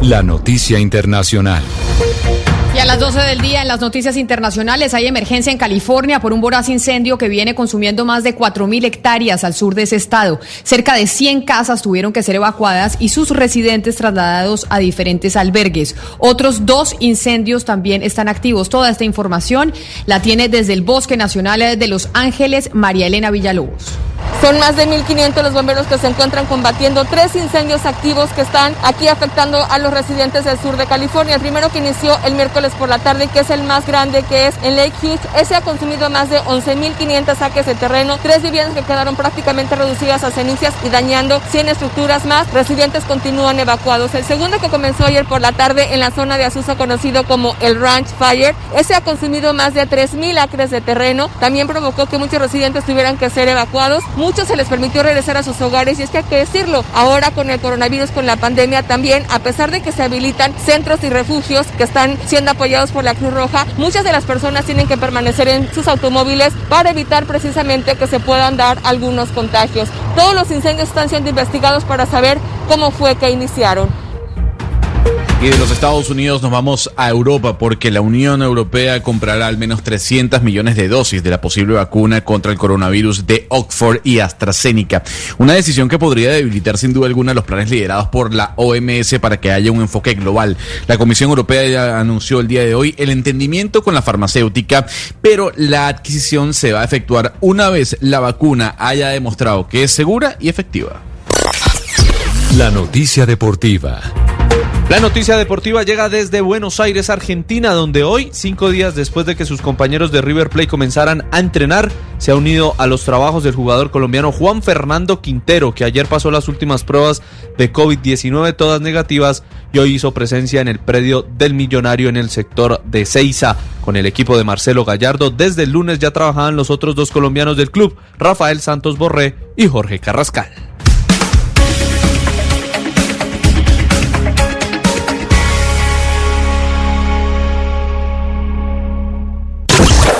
La noticia internacional. A las 12 del día en las noticias internacionales hay emergencia en California por un voraz incendio que viene consumiendo más de 4.000 hectáreas al sur de ese estado. Cerca de 100 casas tuvieron que ser evacuadas y sus residentes trasladados a diferentes albergues. Otros dos incendios también están activos. Toda esta información la tiene desde el Bosque Nacional de Los Ángeles María Elena Villalobos. Son más de 1.500 los bomberos que se encuentran combatiendo tres incendios activos que están aquí afectando a los residentes del sur de California. El primero que inició el miércoles por la tarde, que es el más grande, que es en Lake Hughes. Ese ha consumido más de 11.500 saques de terreno, tres viviendas que quedaron prácticamente reducidas a cenizas y dañando 100 estructuras más. Residentes continúan evacuados. El segundo que comenzó ayer por la tarde en la zona de Azusa, conocido como el Ranch Fire, ese ha consumido más de 3.000 acres de terreno. También provocó que muchos residentes tuvieran que ser evacuados. Muchos se les permitió regresar a sus hogares y es que hay que decirlo, ahora con el coronavirus, con la pandemia también, a pesar de que se habilitan centros y refugios que están siendo apoyados por la Cruz Roja, muchas de las personas tienen que permanecer en sus automóviles para evitar precisamente que se puedan dar algunos contagios. Todos los incendios están siendo investigados para saber cómo fue que iniciaron. Y de los Estados Unidos nos vamos a Europa porque la Unión Europea comprará al menos 300 millones de dosis de la posible vacuna contra el coronavirus de Oxford y AstraZeneca. Una decisión que podría debilitar sin duda alguna los planes liderados por la OMS para que haya un enfoque global. La Comisión Europea ya anunció el día de hoy el entendimiento con la farmacéutica, pero la adquisición se va a efectuar una vez la vacuna haya demostrado que es segura y efectiva. La noticia deportiva. La noticia deportiva llega desde Buenos Aires, Argentina, donde hoy, cinco días después de que sus compañeros de River Plate comenzaran a entrenar, se ha unido a los trabajos del jugador colombiano Juan Fernando Quintero, que ayer pasó las últimas pruebas de COVID-19, todas negativas, y hoy hizo presencia en el predio del Millonario en el sector de Ceiza. Con el equipo de Marcelo Gallardo, desde el lunes ya trabajaban los otros dos colombianos del club, Rafael Santos Borré y Jorge Carrascal.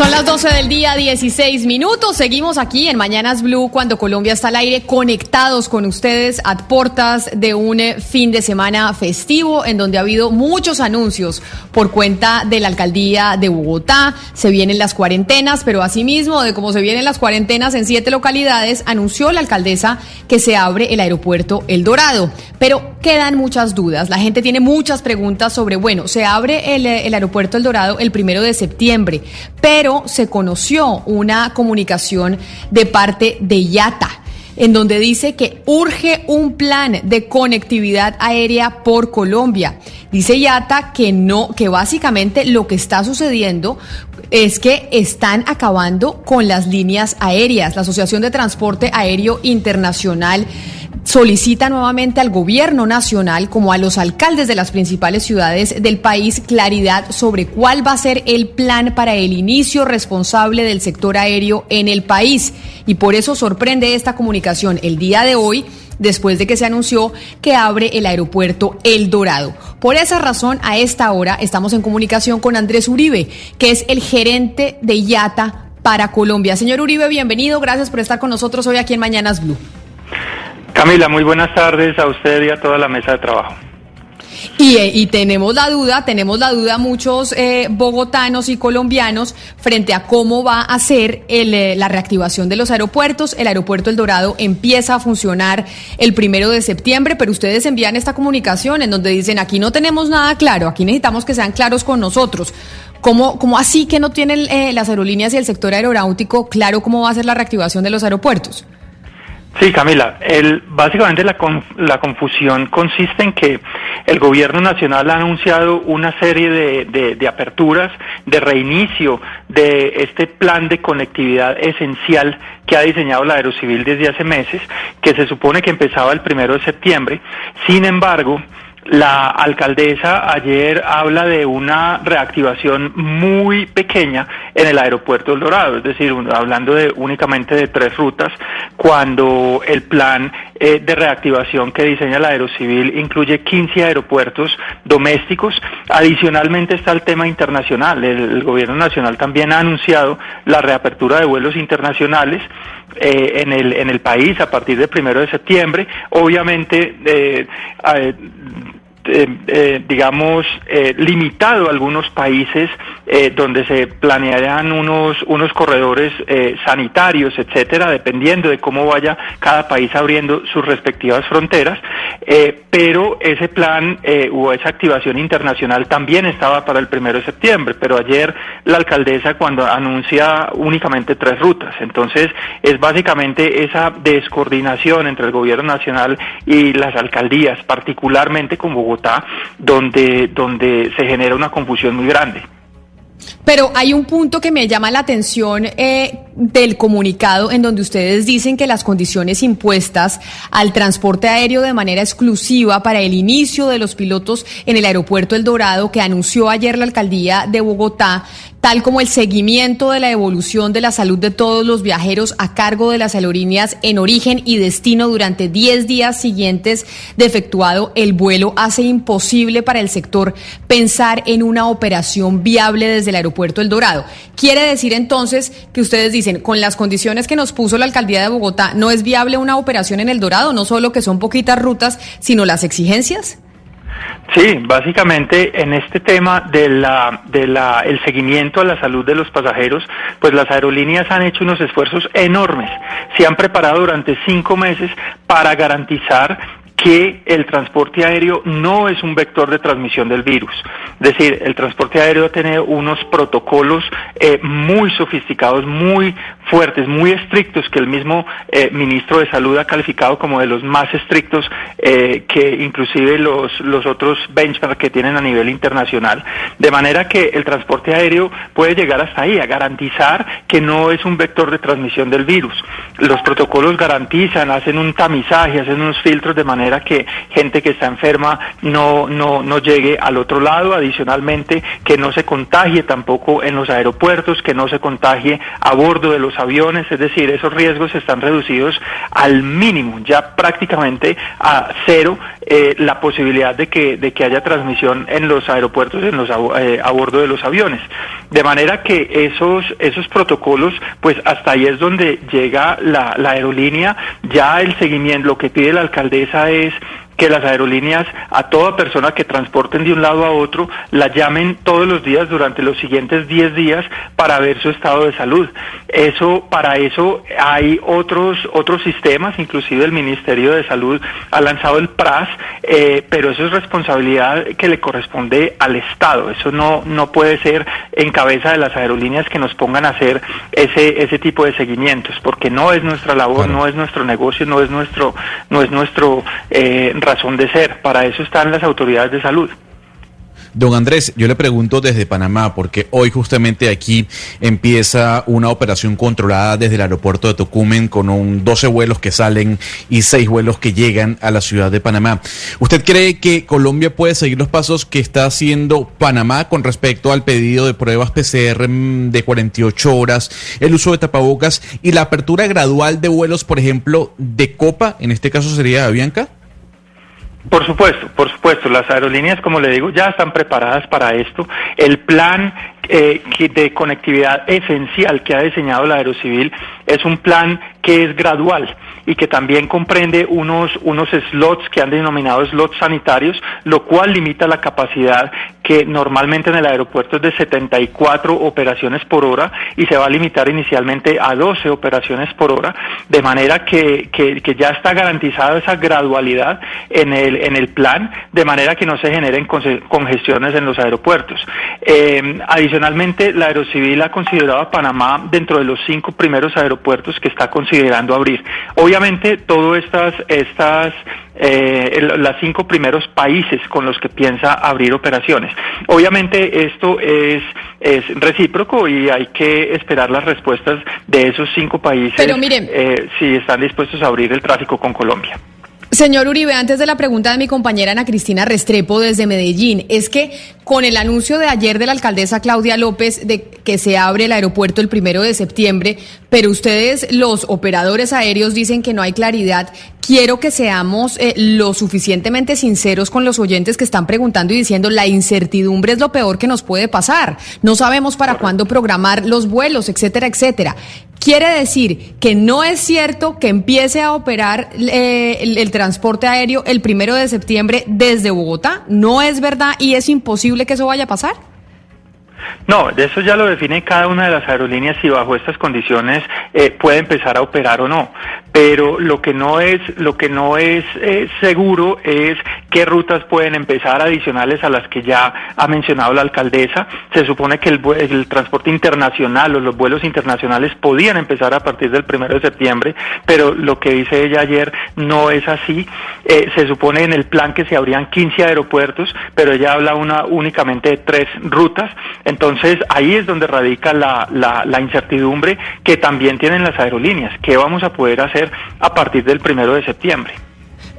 Son las 12 del día, 16 minutos. Seguimos aquí en Mañanas Blue cuando Colombia está al aire, conectados con ustedes a portas de un eh, fin de semana festivo en donde ha habido muchos anuncios por cuenta de la alcaldía de Bogotá. Se vienen las cuarentenas, pero asimismo, de cómo se vienen las cuarentenas en siete localidades, anunció la alcaldesa que se abre el aeropuerto El Dorado. Pero quedan muchas dudas. La gente tiene muchas preguntas sobre, bueno, se abre el, eh, el aeropuerto El Dorado el primero de septiembre, pero se conoció una comunicación de parte de Yata en donde dice que urge un plan de conectividad aérea por Colombia. Dice Yata que no, que básicamente lo que está sucediendo es que están acabando con las líneas aéreas. La Asociación de Transporte Aéreo Internacional solicita nuevamente al gobierno nacional como a los alcaldes de las principales ciudades del país claridad sobre cuál va a ser el plan para el inicio responsable del sector aéreo en el país. Y por eso sorprende esta comunicación el día de hoy después de que se anunció que abre el aeropuerto El Dorado. Por esa razón, a esta hora estamos en comunicación con Andrés Uribe, que es el gerente de IATA para Colombia. Señor Uribe, bienvenido. Gracias por estar con nosotros hoy aquí en Mañanas Blue. Camila, muy buenas tardes a usted y a toda la mesa de trabajo. Y, tenemos la duda, tenemos la duda muchos eh, bogotanos y colombianos frente a cómo va a ser el, eh, la reactivación de los aeropuertos. El aeropuerto El Dorado empieza a funcionar el primero de septiembre, pero ustedes envían esta comunicación en donde dicen aquí no tenemos nada claro, aquí necesitamos que sean claros con nosotros. ¿Cómo, cómo así que no tienen eh, las aerolíneas y el sector aeronáutico claro cómo va a ser la reactivación de los aeropuertos? Sí, Camila, el, básicamente la, la, confusión consiste en que el gobierno nacional ha anunciado una serie de, de, de, aperturas, de reinicio de este plan de conectividad esencial que ha diseñado la Aerocivil desde hace meses, que se supone que empezaba el primero de septiembre. Sin embargo, la alcaldesa ayer habla de una reactivación muy pequeña en el aeropuerto El Dorado, es decir, hablando de únicamente de tres rutas, cuando el plan eh, de reactivación que diseña la Aerocivil incluye 15 aeropuertos domésticos. Adicionalmente está el tema internacional. El gobierno nacional también ha anunciado la reapertura de vuelos internacionales eh, en, el, en el país a partir del primero de septiembre. Obviamente, eh, eh, eh, digamos, eh, limitado a algunos países donde se planearían unos, unos corredores sanitarios, etcétera, dependiendo de cómo vaya cada país abriendo sus respectivas fronteras. pero ese plan o esa activación internacional también estaba para el primero de septiembre. Pero ayer la alcaldesa, cuando anuncia únicamente tres rutas, entonces es básicamente esa descoordinación entre el gobierno nacional y las alcaldías, particularmente con Bogotá donde, donde se genera una confusión muy grande. Pero hay un punto que me llama la atención eh, del comunicado en donde ustedes dicen que las condiciones impuestas al transporte aéreo de manera exclusiva para el inicio de los pilotos en el aeropuerto El Dorado que anunció ayer la alcaldía de Bogotá tal como el seguimiento de la evolución de la salud de todos los viajeros a cargo de las aerolíneas en origen y destino durante 10 días siguientes de efectuado el vuelo, hace imposible para el sector pensar en una operación viable desde el aeropuerto El Dorado. Quiere decir entonces que ustedes dicen, con las condiciones que nos puso la alcaldía de Bogotá, ¿no es viable una operación en El Dorado? No solo que son poquitas rutas, sino las exigencias. Sí, básicamente en este tema de la, de la, el seguimiento a la salud de los pasajeros, pues las aerolíneas han hecho unos esfuerzos enormes. Se han preparado durante cinco meses para garantizar que el transporte aéreo no es un vector de transmisión del virus. Es decir, el transporte aéreo tiene unos protocolos eh, muy sofisticados, muy fuertes, muy estrictos, que el mismo eh, ministro de Salud ha calificado como de los más estrictos eh, que inclusive los, los otros benchmarks que tienen a nivel internacional. De manera que el transporte aéreo puede llegar hasta ahí, a garantizar que no es un vector de transmisión del virus. Los protocolos garantizan, hacen un tamizaje, hacen unos filtros de manera que gente que está enferma no, no, no llegue al otro lado, adicionalmente que no se contagie tampoco en los aeropuertos, que no se contagie a bordo de los aviones, es decir, esos riesgos están reducidos al mínimo, ya prácticamente a cero eh, la posibilidad de que, de que haya transmisión en los aeropuertos, en los, eh, a bordo de los aviones. De manera que esos, esos protocolos, pues hasta ahí es donde llega la, la aerolínea, ya el seguimiento, lo que pide la alcaldesa es days que las aerolíneas a toda persona que transporten de un lado a otro la llamen todos los días durante los siguientes 10 días para ver su estado de salud. Eso para eso hay otros otros sistemas, inclusive el Ministerio de Salud ha lanzado el PRAS, eh, pero eso es responsabilidad que le corresponde al Estado. Eso no no puede ser en cabeza de las aerolíneas que nos pongan a hacer ese ese tipo de seguimientos, porque no es nuestra labor, no es nuestro negocio, no es nuestro no es nuestro eh, razón de ser. Para eso están las autoridades de salud. Don Andrés, yo le pregunto desde Panamá, porque hoy justamente aquí empieza una operación controlada desde el aeropuerto de Tocumen con un 12 vuelos que salen y 6 vuelos que llegan a la ciudad de Panamá. ¿Usted cree que Colombia puede seguir los pasos que está haciendo Panamá con respecto al pedido de pruebas PCR de 48 horas, el uso de tapabocas y la apertura gradual de vuelos, por ejemplo, de Copa, en este caso sería Avianca? Por supuesto, por supuesto. Las aerolíneas, como le digo, ya están preparadas para esto. El plan eh, de conectividad esencial que ha diseñado la Aerocivil es un plan que es gradual y que también comprende unos, unos slots que han denominado slots sanitarios, lo cual limita la capacidad que normalmente en el aeropuerto es de 74 operaciones por hora y se va a limitar inicialmente a 12 operaciones por hora, de manera que, que, ya está garantizada esa gradualidad en el, en el plan, de manera que no se generen congestiones en los aeropuertos. Eh, adicionalmente, la Aerocivil ha considerado a Panamá dentro de los cinco primeros aeropuertos que está considerando abrir. Obviamente, todas estas, estas eh, las cinco primeros países con los que piensa abrir operaciones. Obviamente esto es, es recíproco y hay que esperar las respuestas de esos cinco países eh, si están dispuestos a abrir el tráfico con Colombia. Señor Uribe, antes de la pregunta de mi compañera Ana Cristina Restrepo desde Medellín, es que con el anuncio de ayer de la alcaldesa Claudia López de que se abre el aeropuerto el primero de septiembre, pero ustedes, los operadores aéreos, dicen que no hay claridad. Quiero que seamos eh, lo suficientemente sinceros con los oyentes que están preguntando y diciendo la incertidumbre es lo peor que nos puede pasar. No sabemos para cuándo programar los vuelos, etcétera, etcétera. Quiere decir que no es cierto que empiece a operar eh, el, transporte aéreo el primero de septiembre desde Bogotá. No es verdad y es imposible que eso vaya a pasar. No, de eso ya lo define cada una de las aerolíneas si bajo estas condiciones eh, puede empezar a operar o no. Pero lo que no es, lo que no es eh, seguro es qué rutas pueden empezar adicionales a las que ya ha mencionado la alcaldesa. Se supone que el, el transporte internacional o los vuelos internacionales podían empezar a partir del primero de septiembre, pero lo que dice ella ayer no es así. Eh, se supone en el plan que se abrían 15 aeropuertos, pero ella habla una únicamente de tres rutas. Entonces ahí es donde radica la, la, la incertidumbre que también tienen las aerolíneas. ¿Qué vamos a poder hacer a partir del primero de septiembre?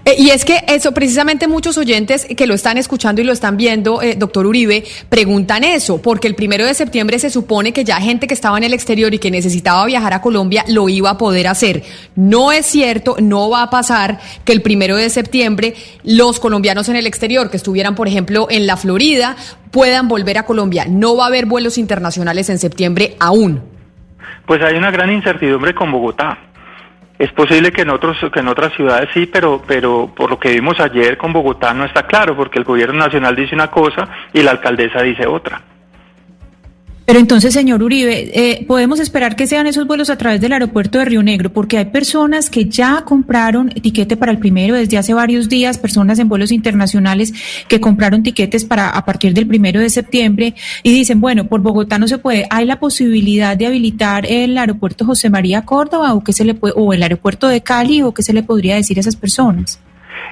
Eh, y es que eso, precisamente muchos oyentes que lo están escuchando y lo están viendo, eh, doctor Uribe, preguntan eso, porque el primero de septiembre se supone que ya gente que estaba en el exterior y que necesitaba viajar a Colombia lo iba a poder hacer. No es cierto, no va a pasar que el primero de septiembre los colombianos en el exterior, que estuvieran, por ejemplo, en la Florida, puedan volver a Colombia. No va a haber vuelos internacionales en septiembre aún. Pues hay una gran incertidumbre con Bogotá. Es posible que en otros que en otras ciudades sí, pero pero por lo que vimos ayer con Bogotá no está claro porque el gobierno nacional dice una cosa y la alcaldesa dice otra. Pero entonces, señor Uribe, eh, podemos esperar que sean esos vuelos a través del aeropuerto de Río Negro, porque hay personas que ya compraron etiquete para el primero desde hace varios días, personas en vuelos internacionales que compraron tiquetes para a partir del primero de septiembre y dicen, bueno, por Bogotá no se puede. ¿Hay la posibilidad de habilitar el aeropuerto José María Córdoba o qué se le puede, o el aeropuerto de Cali o qué se le podría decir a esas personas?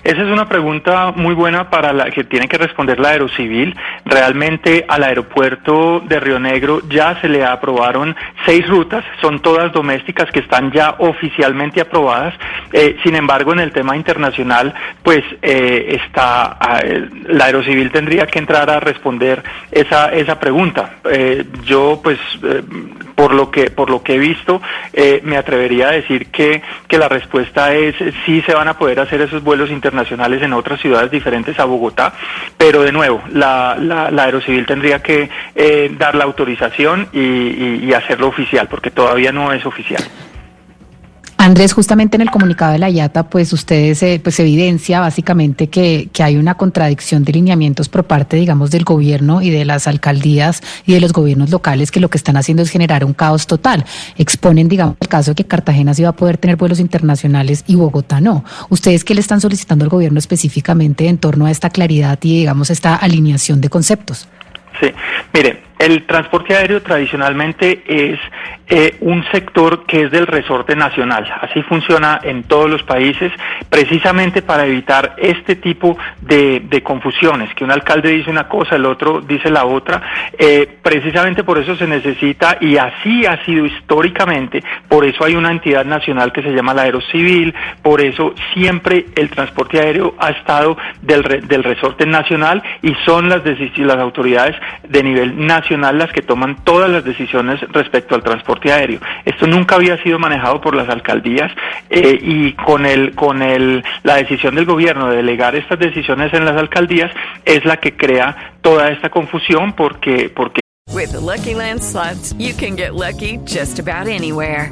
Esa es una pregunta muy buena para la que tiene que responder la Aerocivil. Realmente al aeropuerto de Río Negro ya se le aprobaron seis rutas, son todas domésticas que están ya oficialmente aprobadas. Eh, sin embargo, en el tema internacional, pues eh, está eh, la Aerocivil tendría que entrar a responder esa esa pregunta. Eh, yo, pues, eh, por lo que por lo que he visto, me atrevería a decir que que la respuesta es sí se van a poder hacer esos vuelos internacionales en otras ciudades diferentes a Bogotá, pero de nuevo, la, la, la Aerocivil tendría que eh, dar la autorización y, y, y hacerlo oficial, porque todavía no es oficial. Andrés, justamente en el comunicado de la IATA, pues ustedes eh, pues evidencia básicamente que, hay una contradicción de lineamientos por parte, digamos, del gobierno y de las alcaldías y de los gobiernos locales que lo que están haciendo es generar un caos total. Exponen, digamos, el caso de que Cartagena sí va a poder tener vuelos internacionales y Bogotá no. ¿Ustedes qué le están solicitando al gobierno específicamente en torno a esta claridad y, digamos, esta alineación de conceptos? Sí, mire, el transporte aéreo tradicionalmente es eh, un sector que es del resorte nacional. Así funciona en todos los países, precisamente para evitar este tipo de, confusiones, que un alcalde dice una cosa, el otro dice la otra. Eh, precisamente por eso se necesita, y así ha sido históricamente, por eso hay una entidad nacional que se llama la Aerocivil, por eso siempre el transporte aéreo ha estado del, del resorte nacional y son las, las autoridades de nivel las que toman todas las decisiones respecto al transporte aéreo. Esto nunca había sido manejado por las alcaldías eh, y con el con el la decisión del gobierno de delegar estas decisiones en las alcaldías es la que crea toda esta confusión porque porque With the Lucky Land you can get lucky just about anywhere.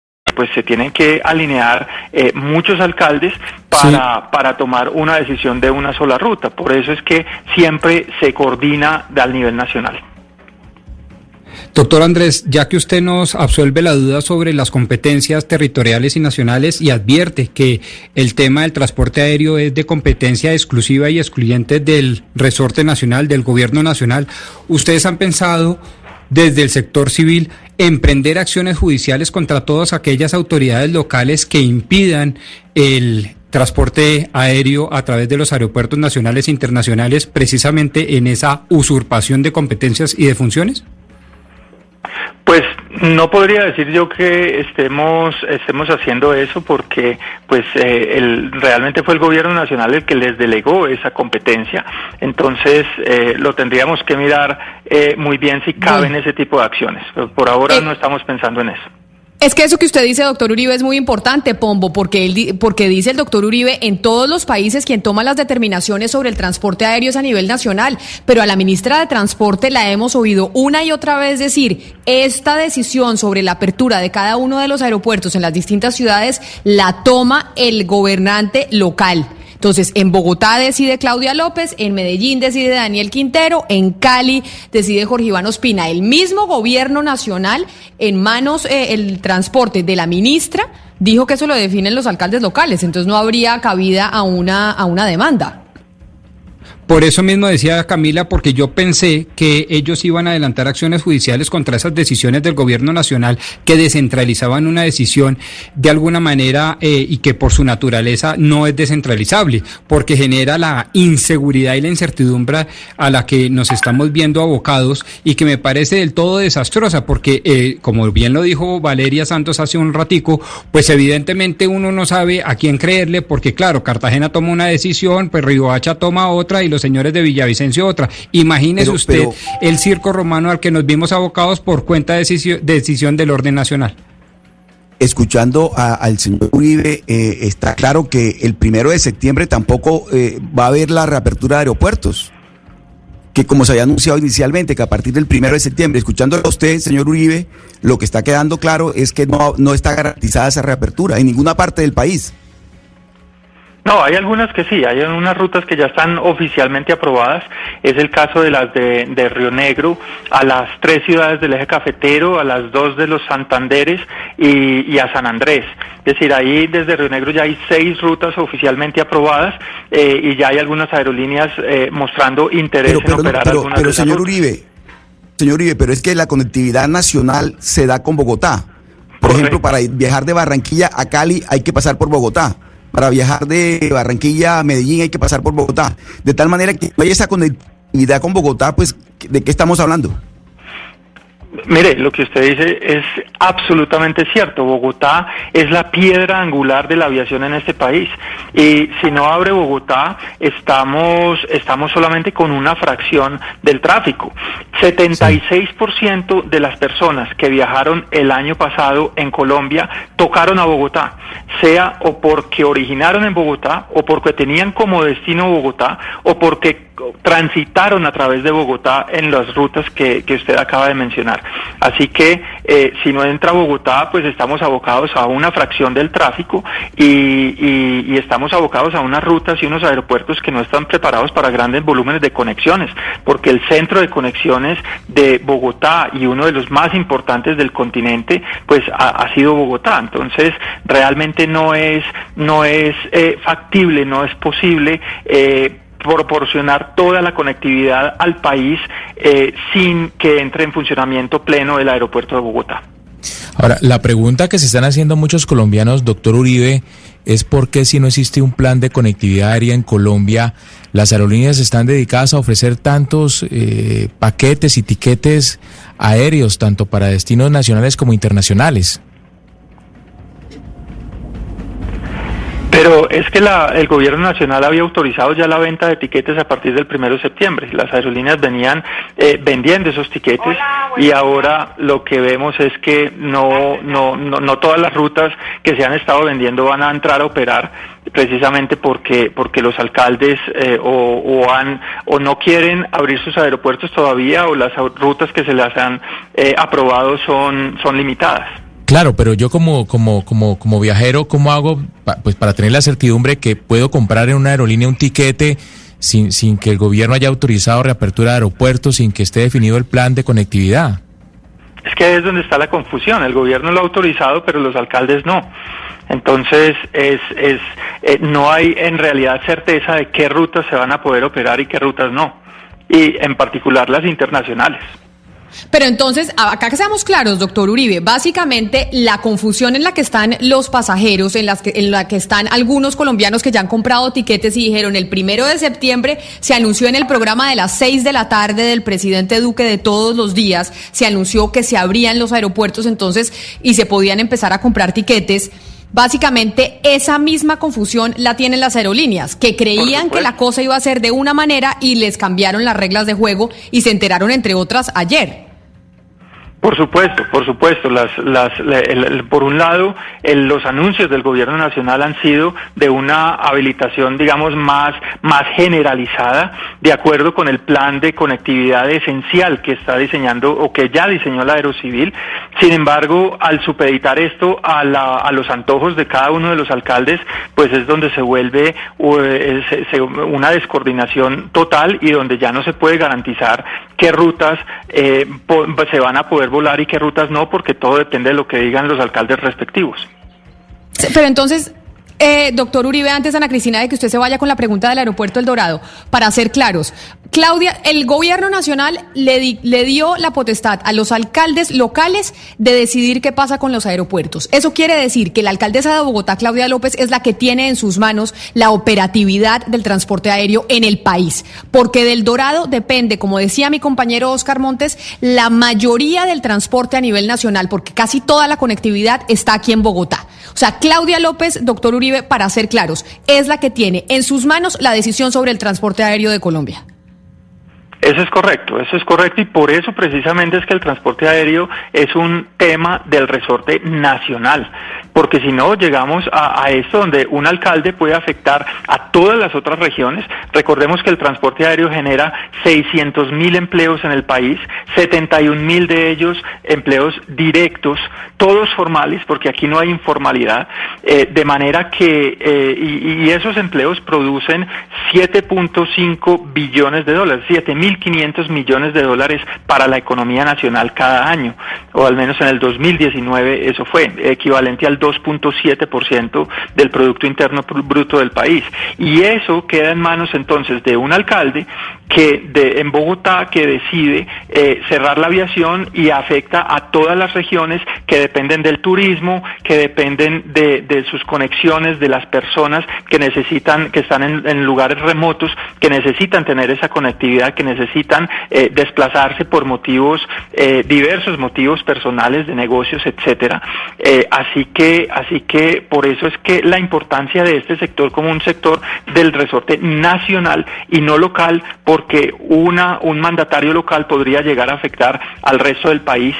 Pues se tienen que alinear eh, muchos alcaldes para, sí. para tomar una decisión de una sola ruta. Por eso es que siempre se coordina al nivel nacional. Doctor Andrés, ya que usted nos absuelve la duda sobre las competencias territoriales y nacionales y advierte que el tema del transporte aéreo es de competencia exclusiva y excluyente del resorte nacional, del gobierno nacional, ¿ustedes han pensado desde el sector civil emprender acciones judiciales contra todas aquellas autoridades locales que impidan el transporte aéreo a través de los aeropuertos nacionales e internacionales precisamente en esa usurpación de competencias y de funciones? Pues no podría decir yo que estemos estemos haciendo eso porque pues eh, el, realmente fue el gobierno nacional el que les delegó esa competencia. Entonces eh, lo tendríamos que mirar eh, muy bien si caben ese tipo de acciones. Pero por ahora no estamos pensando en eso Es que eso que usted dice, doctor Uribe, es muy importante, Pombo, porque, él, porque dice el doctor Uribe, en todos los países quien toma las determinaciones sobre el transporte aéreo es a nivel nacional, pero a la ministra de Transporte la hemos oído una y otra vez decir, esta decisión sobre la apertura de cada uno de los aeropuertos en las distintas ciudades la toma el gobernante local. Entonces, en Bogotá decide Claudia López, en Medellín decide Daniel Quintero, en Cali decide Jorge Iván Ospina. El mismo gobierno nacional, en manos eh, el transporte de la ministra, dijo que eso lo definen los alcaldes locales, entonces no habría cabida a una, a una demanda. Por eso mismo decía Camila, porque yo pensé que ellos iban a adelantar acciones judiciales contra esas decisiones del gobierno nacional que descentralizaban una decisión de alguna manera eh, y que por su naturaleza no es descentralizable, porque genera la inseguridad y la incertidumbre a la que nos estamos viendo abocados y que me parece del todo desastrosa, porque eh, como bien lo dijo Valeria Santos hace un ratico, pues evidentemente uno no sabe a quién creerle, porque claro, Cartagena toma una decisión, pues Riohacha toma otra y los señores de Villavicencio otra. Imagínese usted el circo romano al que nos vimos abocados por cuenta de decisión, del orden nacional escuchando al señor Uribe, eh, está claro que el primero de septiembre tampoco eh, va a haber la reapertura de aeropuertos. Que como se había anunciado inicialmente, que a partir del primero de septiembre, escuchándolo a usted, señor Uribe, lo que está quedando claro es que no, no está garantizada esa reapertura en ninguna parte del país. No, hay algunas que sí, hay unas rutas que ya están oficialmente aprobadas. Es el caso de las de, Río Negro, a las tres ciudades del eje cafetero, a las dos de los Santanderes y, a San Andrés. Es decir, ahí desde Río Negro ya hay seis rutas oficialmente aprobadas eh, y ya hay algunas aerolíneas eh, mostrando interés en operar pero, algunas pero señor Uribe, señor Uribe, pero es que la conectividad nacional se da con Bogotá. Por ejemplo, para viajar de Barranquilla a Cali hay que pasar por Bogotá para viajar de Barranquilla a Medellín hay que pasar por Bogotá. De tal manera que no hay esa conectividad con Bogotá, pues, ¿de qué estamos hablando? Mire, lo que usted dice es absolutamente cierto. Bogotá es la piedra angular de la aviación en este país. Y si no abre Bogotá, estamos, estamos solamente con una fracción del tráfico. 76% de las personas que viajaron el año pasado en Colombia tocaron a Bogotá, sea o porque originaron en Bogotá, o porque tenían como destino Bogotá, o porque transitaron a través de Bogotá en las rutas que, usted acaba de mencionar. Así que eh, si no entra Bogotá, pues estamos abocados a una fracción del tráfico y, y, estamos abocados a unas rutas y unos aeropuertos que no están preparados para grandes volúmenes de conexiones, porque el centro de conexiones de Bogotá y uno de los más importantes del continente, pues ha, sido Bogotá. Entonces, realmente no es, no es eh, factible, no es posible eh, proporcionar toda la conectividad al país eh, sin que entre en funcionamiento pleno el aeropuerto de Bogotá. Ahora, la pregunta que se están haciendo muchos colombianos, doctor Uribe, es por qué si no existe un plan de conectividad aérea en Colombia, las aerolíneas están dedicadas a ofrecer tantos eh, paquetes y tiquetes aéreos, tanto para destinos nacionales como internacionales. Pero es que el gobierno nacional había autorizado ya la venta de tiquetes a partir del primero de septiembre. Las aerolíneas venían eh, vendiendo esos tiquetes y ahora lo que vemos es que no, no, no, todas las rutas que se han estado vendiendo van a entrar a operar precisamente porque porque los alcaldes eh, o, han o no quieren abrir sus aeropuertos todavía o las rutas que se les han eh, aprobado son son limitadas. Claro, pero yo como, como, como, como viajero, ¿cómo hago pues para tener la certidumbre que puedo comprar en una aerolínea un tiquete sin, sin que el gobierno haya autorizado reapertura de aeropuertos, sin que esté definido el plan de conectividad? Es que es donde está la confusión. El gobierno lo ha autorizado, pero los alcaldes no. Entonces, es, es, eh, no hay en realidad certeza de qué rutas se van a poder operar y qué rutas no. Y en particular las internacionales. Pero entonces, acá que seamos claros, doctor Uribe, básicamente la confusión en la que están los pasajeros, en, las que, en la que están algunos colombianos que ya han comprado tiquetes y dijeron el primero de septiembre se anunció en el programa de las seis de la tarde del presidente Duque de todos los días, se anunció que se abrían los aeropuertos entonces y se podían empezar a comprar tiquetes. Básicamente esa misma confusión la tienen las aerolíneas, que creían que la cosa iba a ser de una manera y les cambiaron las reglas de juego y se enteraron entre otras ayer. Por supuesto, por supuesto. Las, las, por un lado, los anuncios del gobierno nacional han sido de una habilitación, digamos, más, más generalizada, de acuerdo con el plan de conectividad esencial que está diseñando o que ya diseñó la Aerocivil. Sin embargo, al supeditar esto a, la, a los antojos de cada uno de los alcaldes, pues es donde se vuelve una descoordinación total y donde ya no se puede garantizar qué rutas eh, se van a poder volar y qué rutas no, porque todo depende de lo que digan los alcaldes respectivos. Pero entonces, eh, doctor Uribe, antes Ana Cristina de que usted se vaya con la pregunta del aeropuerto El Dorado, para ser claros, Claudia, el gobierno nacional le, le dio la potestad a los alcaldes locales de decidir qué pasa con los aeropuertos. Eso quiere decir que la alcaldesa de Bogotá, Claudia López, es la que tiene en sus manos la operatividad del transporte aéreo en el país, porque del Dorado depende, como decía mi compañero Oscar Montes, la mayoría del transporte a nivel nacional, porque casi toda la conectividad está aquí en Bogotá. O sea, Claudia López, doctor Uribe, para ser claros, es la que tiene en sus manos la decisión sobre el transporte aéreo de Colombia. Eso es correcto, eso es correcto y por eso precisamente es que el transporte aéreo es un tema del resorte nacional, porque si no llegamos a, esto donde un alcalde puede afectar a todas las otras regiones. Recordemos que el transporte aéreo genera 600 mil empleos en el país, 71 mil de ellos empleos directos, todos formales, porque aquí no hay informalidad, eh, de manera que, eh, y, esos empleos producen 7.5 billones de dólares, 7 mil 1.500 millones de dólares para la economía nacional cada año, o al menos en el 2019 eso fue, equivalente al 2.7% del Producto Interno Bruto del país. Y eso queda en manos entonces de un alcalde que de, en Bogotá que decide eh, cerrar la aviación y afecta a todas las regiones que dependen del turismo, que dependen de, sus conexiones, de las personas que necesitan, que están en, en lugares remotos, que necesitan tener esa conectividad, que necesitan necesitan eh, desplazarse por motivos, eh, diversos motivos personales, de negocios, etcétera. Eh, así que, así que por eso es que la importancia de este sector como un sector del resorte nacional y no local, porque una, un mandatario local podría llegar a afectar al resto del país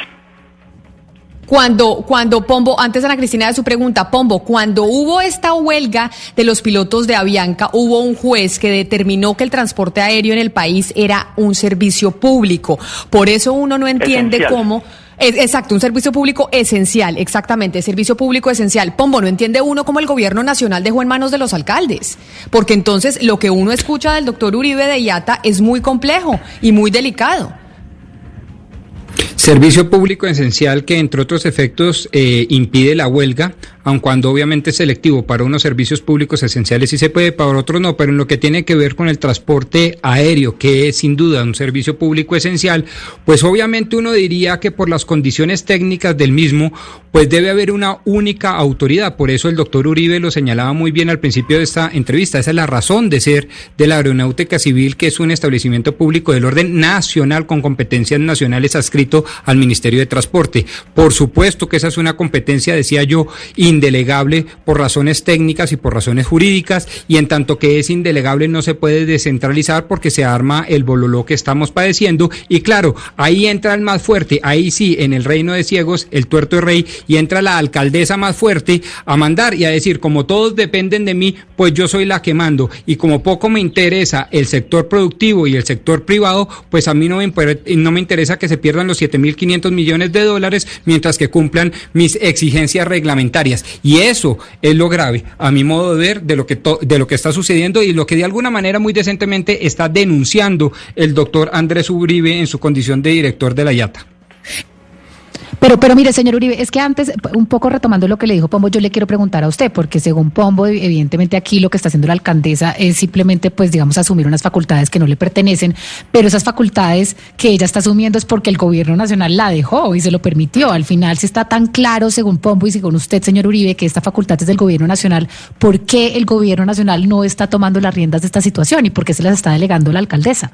cuando, cuando Pombo, antes Ana Cristina de su pregunta, Pombo, cuando hubo esta huelga de los pilotos de Avianca, hubo un juez que determinó que el transporte aéreo en el país era un servicio público. Por eso uno no entiende cómo. exacto, un servicio público esencial, exactamente, servicio público esencial. Pombo, no entiende uno cómo el gobierno nacional dejó en manos de los alcaldes, porque entonces lo que uno escucha del doctor Uribe de IATA es muy complejo y muy delicado. Servicio público esencial que, entre otros efectos, eh, impide la huelga, aun cuando obviamente es selectivo para unos servicios públicos esenciales sí se puede, para otros no, pero en lo que tiene que ver con el transporte aéreo, que es sin duda un servicio público esencial, pues obviamente uno diría que por las condiciones técnicas del mismo, pues debe haber una única autoridad. Por eso el doctor Uribe lo señalaba muy bien al principio de esta entrevista. Esa es la razón de ser de la Aeronáutica Civil, que es un establecimiento público del orden nacional con competencias nacionales adscrito al Ministerio de Transporte. Por supuesto que esa es una competencia, decía yo, indelegable por razones técnicas y por razones jurídicas, y en tanto que es indelegable no se puede descentralizar porque se arma el bololó que estamos padeciendo. Y claro, ahí entra el más fuerte, ahí sí, en el reino de ciegos, el tuerto de rey, y entra la alcaldesa más fuerte a mandar y a decir, como todos dependen de mí, pues yo soy la que mando. Y como poco me interesa el sector productivo y el sector privado, pues a mí no me, no me interesa que se pierdan los 7 1.500 millones de dólares mientras que cumplan mis exigencias reglamentarias. Y eso es lo grave, a mi modo de ver, de lo que, de lo que está sucediendo y lo que de alguna manera muy decentemente está denunciando el doctor Andrés Uribe en su condición de director de la IATA. Pero, pero mire, señor Uribe, es que antes, un poco retomando lo que le dijo Pombo, yo le quiero preguntar a usted, porque según Pombo, evidentemente aquí lo que está haciendo la alcaldesa es simplemente, pues, digamos, asumir unas facultades que no le pertenecen, pero esas facultades que ella está asumiendo es porque el gobierno nacional la dejó y se lo permitió. Al final, si está tan claro, según Pombo y según usted, señor Uribe, que esta facultad es del gobierno nacional, ¿por qué el gobierno nacional no está tomando las riendas de esta situación y por qué se las está delegando la alcaldesa?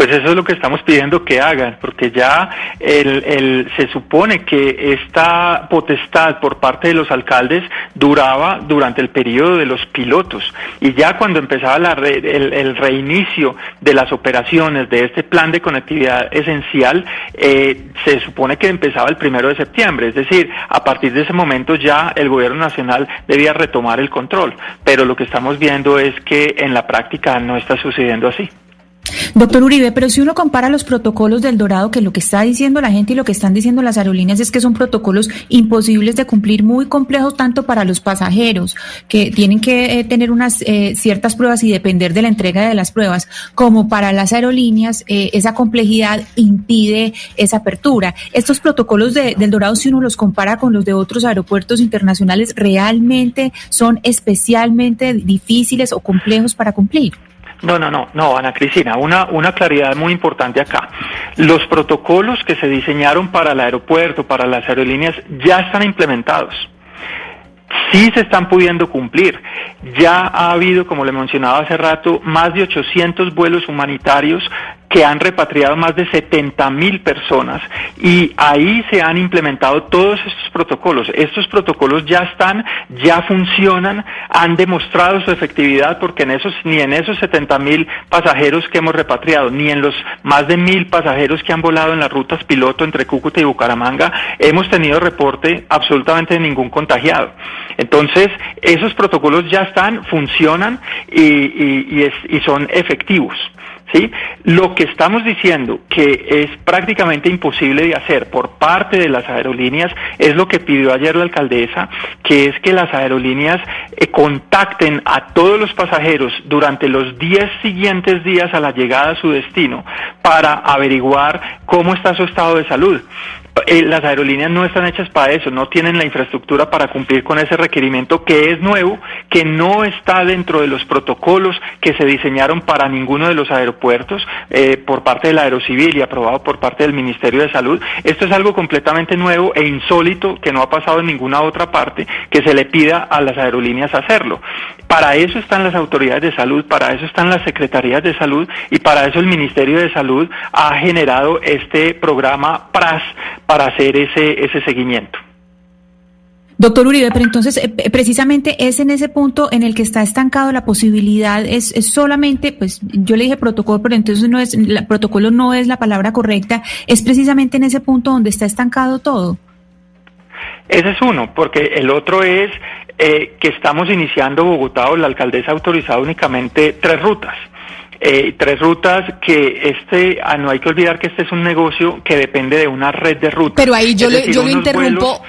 Pues eso es lo que estamos pidiendo que hagan, porque ya el, se supone que esta potestad por parte de los alcaldes duraba durante el periodo de los pilotos. Y ya cuando empezaba la el, el, reinicio de las operaciones de este plan de conectividad esencial, eh, se supone que empezaba el primero de septiembre, es decir, a partir de ese momento ya el gobierno nacional debía retomar el control, pero lo que estamos viendo es que en la práctica no está sucediendo así. Doctor Uribe, pero si uno compara los protocolos del Dorado, que lo que está diciendo la gente y lo que están diciendo las aerolíneas es que son protocolos imposibles de cumplir, muy complejos tanto para los pasajeros, que tienen que eh, tener unas eh, ciertas pruebas y depender de la entrega de las pruebas, como para las aerolíneas, eh, esa complejidad impide esa apertura. Estos protocolos de, del Dorado, si uno los compara con los de otros aeropuertos internacionales, realmente son especialmente difíciles o complejos para cumplir. No, no, no, no, Ana Cristina, una, una claridad muy importante acá. Los protocolos que se diseñaron para el aeropuerto, para las aerolíneas, ya están implementados sí se están pudiendo cumplir. Ya ha habido, como le mencionaba hace rato, más de 800 vuelos humanitarios que han repatriado más de 70 mil personas y ahí se han implementado todos estos protocolos. Estos protocolos ya están, ya funcionan, han demostrado su efectividad porque en esos, ni en esos 70 mil pasajeros que hemos repatriado, ni en los más de mil pasajeros que han volado en las rutas piloto entre Cúcuta y Bucaramanga, hemos tenido reporte absolutamente de ningún contagiado. Entonces, esos protocolos ya están, funcionan y, y son efectivos. ¿Sí? Lo que estamos diciendo que es prácticamente imposible de hacer por parte de las aerolíneas es lo que pidió ayer la alcaldesa, que es que las aerolíneas eh, contacten a todos los pasajeros durante los 10 siguientes días a la llegada a su destino para averiguar cómo está su estado de salud. Eh, las aerolíneas no están hechas para eso, no tienen la infraestructura para cumplir con ese requerimiento que es nuevo, que no está dentro de los protocolos que se diseñaron para ninguno de los aeropuertos eh, por parte del Aerocivil y aprobado por parte del Ministerio de Salud. Esto es algo completamente nuevo e insólito que no ha pasado en ninguna otra parte que se le pida a las aerolíneas hacerlo. Para eso están las autoridades de salud, para eso están las secretarías de salud y para eso el Ministerio de Salud ha generado este programa PRAS para hacer ese, ese seguimiento. Doctor Uribe, pero entonces eh, precisamente es en ese punto en el que está estancado la posibilidad, es, solamente, pues yo le dije protocolo, pero entonces no es, el protocolo no es la palabra correcta, es precisamente en ese punto donde está estancado todo. Ese es uno, porque el otro es eh, que estamos iniciando Bogotá o la alcaldesa ha autorizado únicamente tres rutas eh, tres rutas que este, ah, no hay que olvidar que este es un negocio que depende de una red de rutas. Pero ahí yo, le, yo lo interrumpo.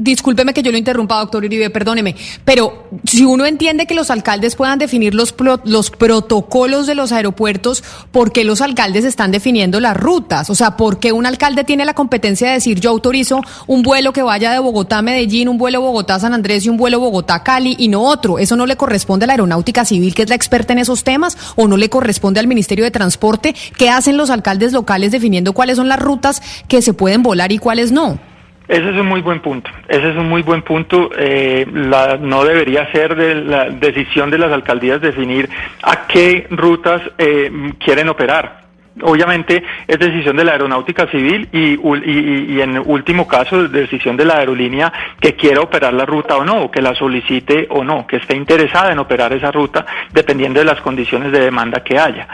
Discúlpeme que yo lo interrumpa, doctor Uribe, perdóneme, pero si uno entiende que los alcaldes puedan definir los, los protocolos de los aeropuertos, ¿por qué los alcaldes están definiendo las rutas? O sea, ¿por qué un alcalde tiene la competencia de decir yo autorizo un vuelo que vaya de Bogotá a Medellín, un vuelo Bogotá-San Andrés y un vuelo Bogotá-Cali y no otro? ¿Eso no le corresponde a la Aeronáutica Civil, que es la experta en esos temas, o no le corresponde al Ministerio de Transporte? ¿Qué hacen los alcaldes locales definiendo cuáles son las rutas que se pueden volar y cuáles no? Ese es un muy buen punto. Ese es un muy buen punto. Eh, la, no debería ser de la decisión de las alcaldías definir a qué rutas eh, quieren operar. Obviamente es decisión de la aeronáutica civil y, y, y, en último caso decisión de la aerolínea que quiera operar la ruta o no, que la solicite o no, que esté interesada en operar esa ruta dependiendo de las condiciones de demanda que haya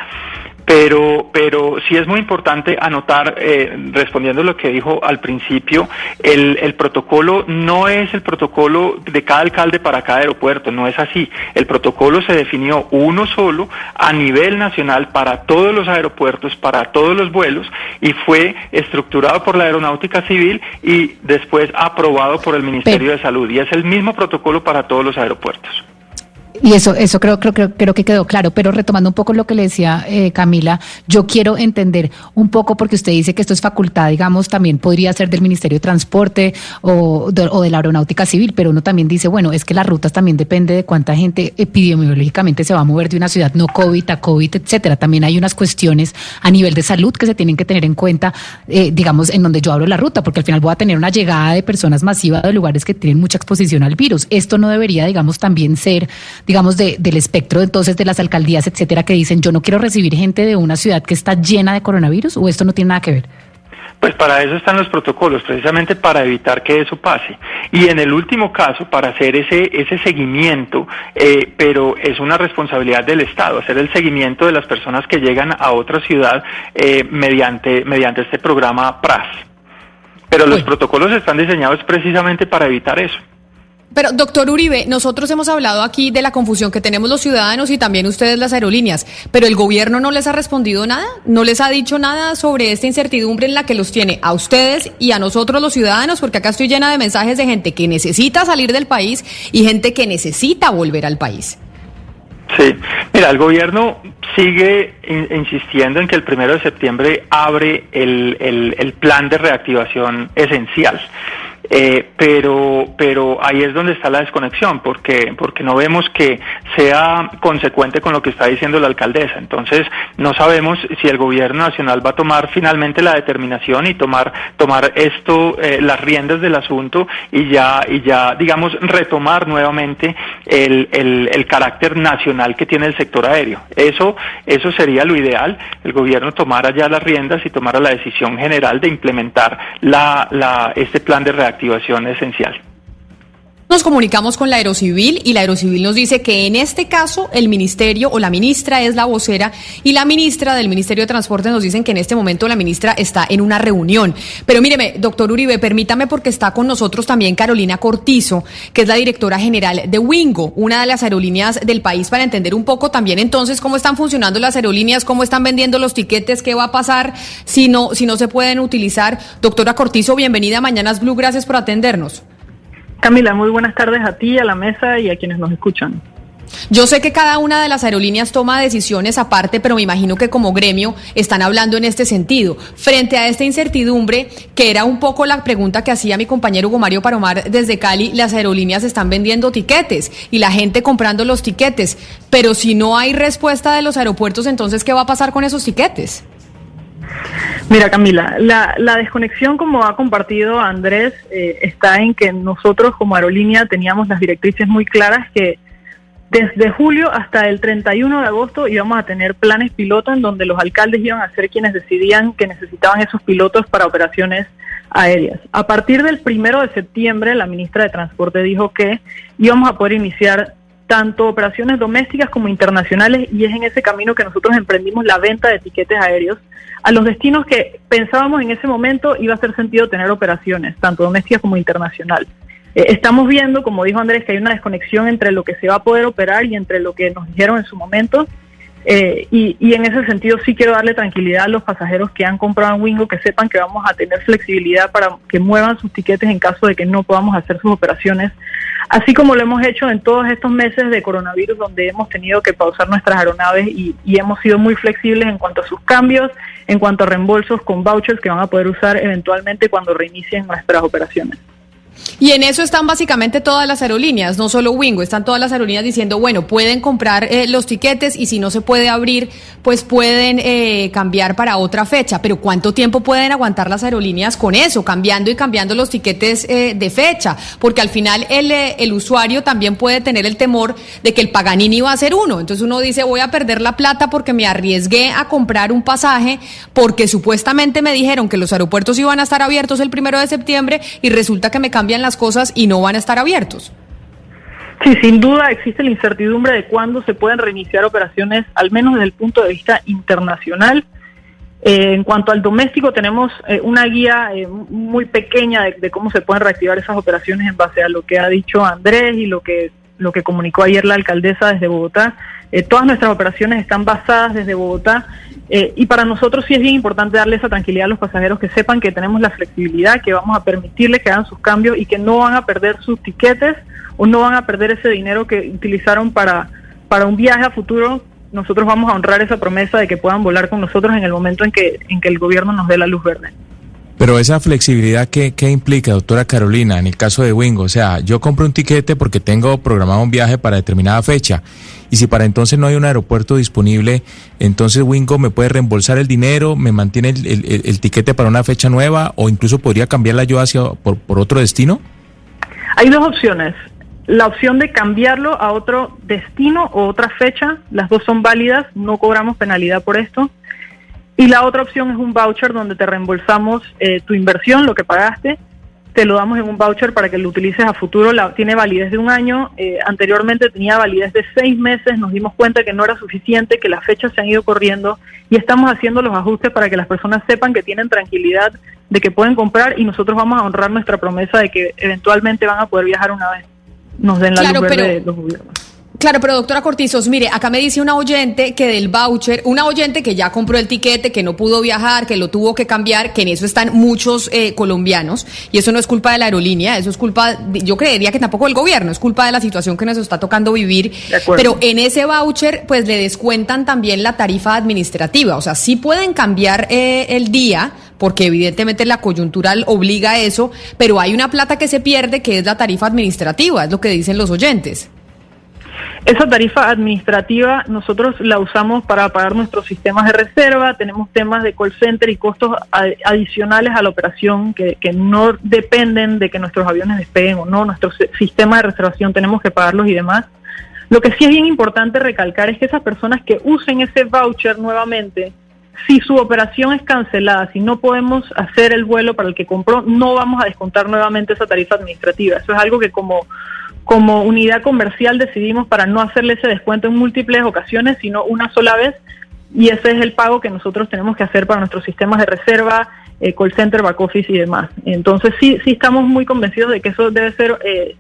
pero, pero sí es muy importante anotar, eh, respondiendo a lo que dijo al principio, el, el, protocolo no es el protocolo de cada alcalde para cada aeropuerto, no es así. El protocolo se definió uno solo a nivel nacional para todos los aeropuertos, para todos los vuelos, y fue estructurado por la Aeronáutica Civil y después aprobado por el Ministerio de Salud. Y es el mismo protocolo para todos los aeropuertos. Y eso, eso creo, creo, creo, creo que quedó claro, pero retomando un poco lo que le decía eh, Camila, yo quiero entender un poco, porque usted dice que esto es facultad, digamos, también podría ser del Ministerio de Transporte o de, o de la Aeronáutica Civil, pero uno también dice, bueno, es que las rutas también depende de cuánta gente epidemiológicamente se va a mover de una ciudad no COVID a COVID, etcétera. También hay unas cuestiones a nivel de salud que se tienen que tener en cuenta, eh, digamos, en donde yo abro la ruta, porque al final voy a tener una llegada de personas masivas de lugares que tienen mucha exposición al virus. Esto no debería, digamos, también ser digamos, de, del espectro entonces de las alcaldías, etcétera, que dicen yo no quiero recibir gente de una ciudad que está llena de coronavirus o esto no tiene nada que ver? Pues para eso están los protocolos, precisamente para evitar que eso pase. Y en el último caso, para hacer ese, ese seguimiento, eh, pero es una responsabilidad del Estado, hacer el seguimiento de las personas que llegan a otra ciudad eh, mediante, mediante este programa PRAS. Pero los protocolos están diseñados precisamente para evitar eso. Pero, doctor Uribe, nosotros hemos hablado aquí de la confusión que tenemos los ciudadanos y también ustedes las aerolíneas, pero el gobierno no les ha respondido nada, no les ha dicho nada sobre esta incertidumbre en la que los tiene a ustedes y a nosotros los ciudadanos, porque acá estoy llena de mensajes de gente que necesita salir del país y gente que necesita volver al país. Sí, mira, el gobierno sigue insistiendo en que el primero de septiembre abre el, el, el plan de reactivación esencial. Eh, pero, pero ahí es donde está la desconexión, porque, porque no vemos que sea consecuente con lo que está diciendo la alcaldesa. Entonces, no sabemos si el gobierno nacional va a tomar finalmente la determinación y tomar, tomar esto, eh, las riendas del asunto y ya, y ya, digamos, retomar nuevamente el, el, el carácter nacional que tiene el sector aéreo. Eso, eso sería lo ideal, el gobierno tomara ya las riendas y tomara la decisión general de implementar la, la, este plan de reactivación activación esencial. Nos comunicamos con la Aerocivil y la Aerocivil nos dice que en este caso el ministerio o la ministra es la vocera y la ministra del Ministerio de Transporte nos dicen que en este momento la ministra está en una reunión. Pero míreme, doctor Uribe, permítame porque está con nosotros también Carolina Cortizo, que es la directora general de Wingo, una de las aerolíneas del país, para entender un poco también entonces cómo están funcionando las aerolíneas, cómo están vendiendo los tiquetes, qué va a pasar si no, si no se pueden utilizar. Doctora Cortizo, bienvenida a Mañanas Blue, gracias por atendernos. Camila, muy buenas tardes a ti, a la mesa y a quienes nos escuchan. Yo sé que cada una de las aerolíneas toma decisiones aparte, pero me imagino que como gremio están hablando en este sentido. Frente a esta incertidumbre, que era un poco la pregunta que hacía mi compañero Hugo Mario Paromar desde Cali, las aerolíneas están vendiendo tiquetes y la gente comprando los tiquetes, pero si no hay respuesta de los aeropuertos, entonces, ¿qué va a pasar con esos tiquetes? Mira, Camila, la, desconexión, como ha compartido Andrés, eh, está en que nosotros como aerolínea teníamos las directrices muy claras que desde julio hasta el 31 de agosto íbamos a tener planes piloto en donde los alcaldes iban a ser quienes decidían que necesitaban esos pilotos para operaciones aéreas. A partir del primero de septiembre, la ministra de Transporte dijo que íbamos a poder iniciar tanto operaciones domésticas como internacionales y es en ese camino que nosotros emprendimos la venta de etiquetes aéreos a los destinos que pensábamos en ese momento iba a ser sentido tener operaciones, tanto domésticas como internacionales. Eh, estamos viendo, como dijo Andrés, que hay una desconexión entre lo que se va a poder operar y entre lo que nos dijeron en su momento. Eh, y, y, en ese sentido sí quiero darle tranquilidad a los pasajeros que han comprado en Wingo, que sepan que vamos a tener flexibilidad para que muevan sus tiquetes en caso de que no podamos hacer sus operaciones así como lo hemos hecho en todos estos meses de coronavirus donde hemos tenido que pausar nuestras aeronaves y, hemos sido muy flexibles en cuanto a sus cambios, en cuanto a reembolsos con vouchers que van a poder usar eventualmente cuando reinicien nuestras operaciones. Y en eso están básicamente todas las aerolíneas, no solo Wingo, están todas las aerolíneas diciendo, bueno, pueden comprar eh, los tiquetes y si no se puede abrir, pues pueden eh, cambiar para otra fecha. Pero ¿cuánto tiempo pueden aguantar las aerolíneas con eso, cambiando y cambiando los tiquetes eh, de fecha? Porque al final el, el usuario también puede tener el temor de que el Paganini va a ser uno. Entonces uno dice, voy a perder la plata porque me arriesgué a comprar un pasaje porque supuestamente me dijeron que los aeropuertos iban a estar abiertos el primero de septiembre y resulta que me cambian las cosas y no van a estar abiertos. Sí, sin duda existe la incertidumbre de cuándo se pueden reiniciar operaciones, al menos desde el punto de vista internacional. Eh, en cuanto al doméstico, tenemos eh, una guía eh, muy pequeña de, cómo se pueden reactivar esas operaciones en base a lo que ha dicho Andrés y lo que, lo que comunicó ayer la alcaldesa desde Bogotá. todas nuestras operaciones están basadas desde Bogotá eh, y para nosotros sí es bien importante darle esa tranquilidad a los pasajeros que sepan que tenemos la flexibilidad, que vamos a permitirles que hagan sus cambios y que no van a perder sus tiquetes o no van a perder ese dinero que utilizaron para, para un viaje a futuro. Nosotros vamos a honrar esa promesa de que puedan volar con nosotros en el momento en que, en que el gobierno nos dé la luz verde. Pero esa flexibilidad, ¿qué, ¿qué, implica, doctora Carolina, en el caso de Wingo? O sea, yo compro un tiquete porque tengo programado un viaje para determinada fecha. Y si para entonces no hay un aeropuerto disponible, entonces Wingo me puede reembolsar el dinero, me mantiene el, el, tiquete para una fecha nueva o incluso podría cambiarla yo hacia por, por otro destino. Hay dos opciones. la opción de cambiarlo a otro destino o otra fecha, las dos son válidas, no cobramos penalidad por esto. Y la otra opción es un voucher donde te reembolsamos eh, tu inversión, lo que pagaste, te lo damos en un voucher para que lo utilices a futuro. La, tiene validez de un año, eh, anteriormente tenía validez de seis meses, nos dimos cuenta que no era suficiente, que las fechas se han ido corriendo y estamos haciendo los ajustes para que las personas sepan que tienen tranquilidad de que pueden comprar y nosotros vamos a honrar nuestra promesa de que eventualmente van a poder viajar una vez nos den la Claro, luz verde pero- de los gobiernos. Claro, pero doctora Cortizos, mire, acá me dice una oyente que del voucher, una oyente que ya compró el tiquete, que no pudo viajar, que lo tuvo que cambiar, que en eso están muchos eh, colombianos, y eso no es culpa de la aerolínea, eso es culpa, de- yo creería que tampoco del gobierno, es culpa de la situación que nos está tocando vivir. Pero en ese voucher, pues le descuentan también la tarifa administrativa, o sea, sí pueden cambiar eh, el día, porque evidentemente la coyuntural obliga a eso, pero hay una plata que se pierde que es la tarifa administrativa, es lo que dicen los oyentes. Esa tarifa administrativa nosotros la usamos para pagar nuestros sistemas de reserva, tenemos temas de call center y costos adicionales a la operación que, que no dependen de que nuestros aviones despeguen o no, nuestro si- sistema de reservación tenemos que pagarlos y demás. Lo que sí es bien importante recalcar es que esas personas que usen ese voucher nuevamente, si su operación es cancelada, si no podemos hacer el vuelo para el que compró, no vamos a descontar nuevamente esa tarifa administrativa. Eso es algo que como, como unidad comercial decidimos para no hacerle ese descuento en múltiples ocasiones, sino una sola vez. Y ese es el pago que nosotros tenemos que hacer para nuestros sistemas de reserva, eh, call center, back office y demás. Entonces sí, sí estamos muy convencidos de que eso debe ser eh,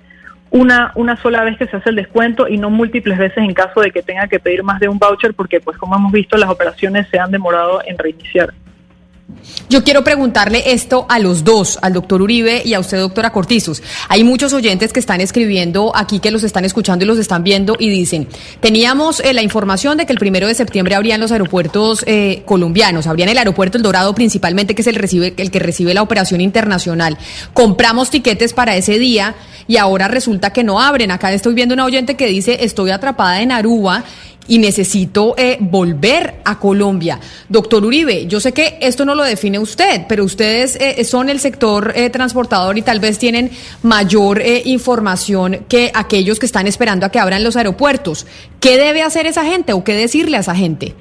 una, una sola vez que se hace el descuento y no múltiples veces en caso de que tenga que pedir más de un voucher porque pues como hemos visto las operaciones se han demorado en reiniciar. Yo quiero preguntarle esto a los dos, al doctor Uribe y a usted, doctora Cortizos. Hay muchos oyentes que están escribiendo aquí, que los están escuchando y los están viendo y dicen, teníamos eh, la información de que el primero de septiembre habrían los aeropuertos eh, colombianos, habrían el aeropuerto El Dorado principalmente, que es el, el que recibe la operación internacional. Compramos tiquetes para ese día y ahora resulta que no abren. Acá estoy viendo una oyente que dice, estoy atrapada en Aruba y necesito eh, volver a Colombia. Doctor Uribe, yo sé que esto no lo define usted, pero ustedes eh, son el sector eh, transportador y tal vez tienen mayor eh, información que aquellos que están esperando a que abran los aeropuertos. ¿Qué debe hacer esa gente o qué decirle a esa gente?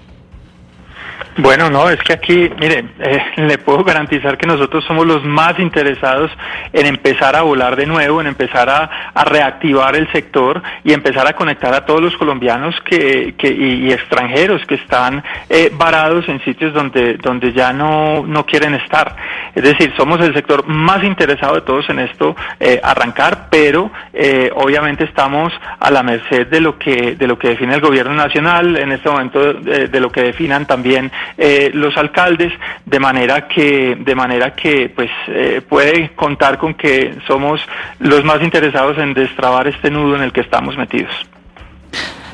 Bueno, no, es que aquí, mire, eh, le puedo garantizar que nosotros somos los más interesados en empezar a volar de nuevo, en empezar a, reactivar el sector y empezar a conectar a todos los colombianos que, que- y, extranjeros que están eh, varados en sitios donde, donde ya no, no quieren estar. Es decir, somos el sector más interesado de todos en esto eh, arrancar, pero eh, obviamente estamos a la merced de lo que de lo que define el gobierno nacional, en este momento eh, de lo que definan también eh, los alcaldes, de manera que de manera que pues eh, puede contar con que somos los más interesados en destrabar este nudo en el que estamos metidos.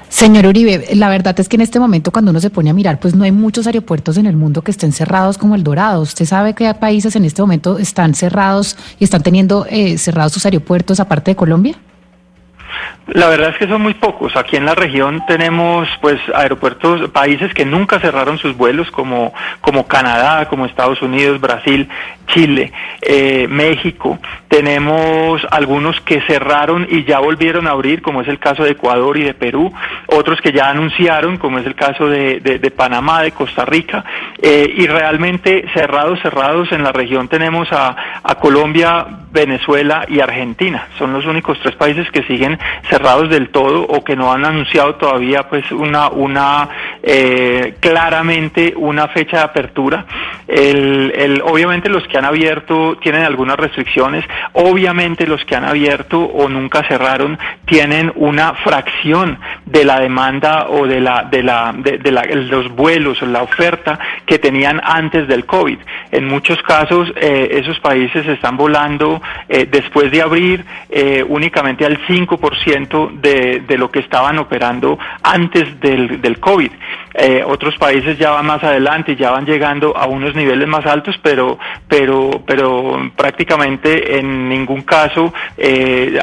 Señor Uribe, la verdad es que en este momento cuando uno se pone a mirar, pues no hay muchos aeropuertos en el mundo que estén cerrados como el Dorado. ¿Usted sabe qué países en este momento están cerrados y están teniendo eh, cerrados sus aeropuertos aparte de Colombia? La verdad es que son muy pocos. Aquí en la región tenemos pues aeropuertos, países que nunca cerraron sus vuelos como, como Canadá, como Estados Unidos, Brasil, Chile, eh, México. Tenemos algunos que cerraron y ya volvieron a abrir, como es el caso de Ecuador y de Perú. Otros que ya anunciaron, como es el caso de, Panamá, de Costa Rica. Eh, y realmente cerrados, cerrados en la región tenemos a, a Colombia, Venezuela y Argentina. Son los únicos tres países que siguen cerrados del todo o que no han anunciado todavía pues una una eh, claramente una fecha de apertura. El, obviamente los que han abierto tienen algunas restricciones. Obviamente los que han abierto o nunca cerraron tienen una fracción de la demanda o de la de la de, de la- los vuelos o la oferta que tenían antes del COVID. En muchos casos eh, esos países están volando eh, después de abrir eh, únicamente al 5% de, de lo que estaban operando antes del, del COVID. Eh, otros países ya van más adelante ya van llegando a unos niveles más altos, pero, pero, pero prácticamente en ningún caso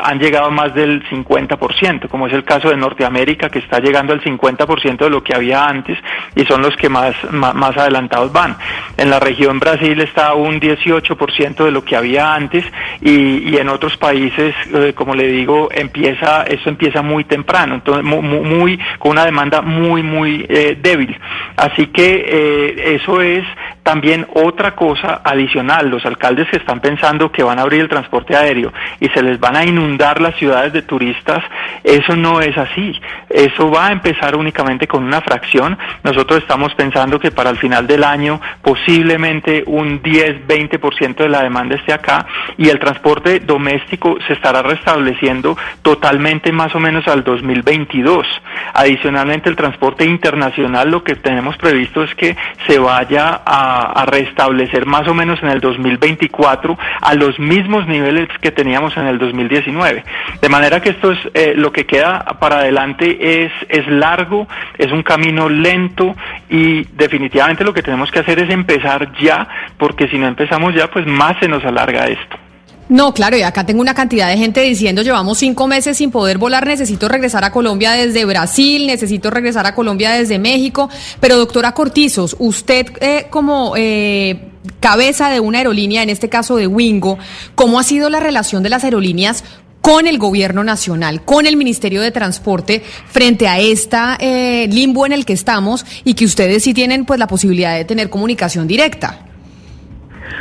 han llegado más del 50%, como es el caso de Norteamérica, que está llegando al 50% de lo que había antes y son los que más, más, más adelantados van. En la región Brasil está un 18% de lo que había antes y, y en otros países, eh, como le digo, empieza, eso empieza muy temprano, entonces muy, muy con una demanda muy, muy eh, débil. Así que eh, eso es también otra cosa adicional. Los alcaldes que están pensando que van a abrir el transporte aéreo y se les van a inundar las ciudades de turistas, eso no es así. Eso va a empezar únicamente con una fracción. Nosotros estamos pensando que para el final del año posiblemente un 10-20% de la demanda esté acá y el transporte doméstico se estará restableciendo totalmente más o menos al 2022. Adicionalmente el transporte internacional lo que tenemos previsto es que se vaya a a, restablecer más o menos en el 2024 a los mismos niveles que teníamos en el 2019. De manera que esto es eh, lo que queda para adelante es, es largo, es un camino lento y definitivamente lo que tenemos que hacer es empezar ya, porque si no empezamos ya, pues más se nos alarga esto. No, claro, y acá tengo una cantidad de gente diciendo, llevamos cinco meses sin poder volar, necesito regresar a Colombia desde Brasil, necesito regresar a Colombia desde México. Pero doctora Cortizos, usted eh, como eh, cabeza de una aerolínea, en este caso de Wingo, ¿cómo ha sido la relación de las aerolíneas con el gobierno nacional, con el Ministerio de Transporte, frente a esta eh, limbo en el que estamos y que ustedes sí tienen pues la posibilidad de tener comunicación directa?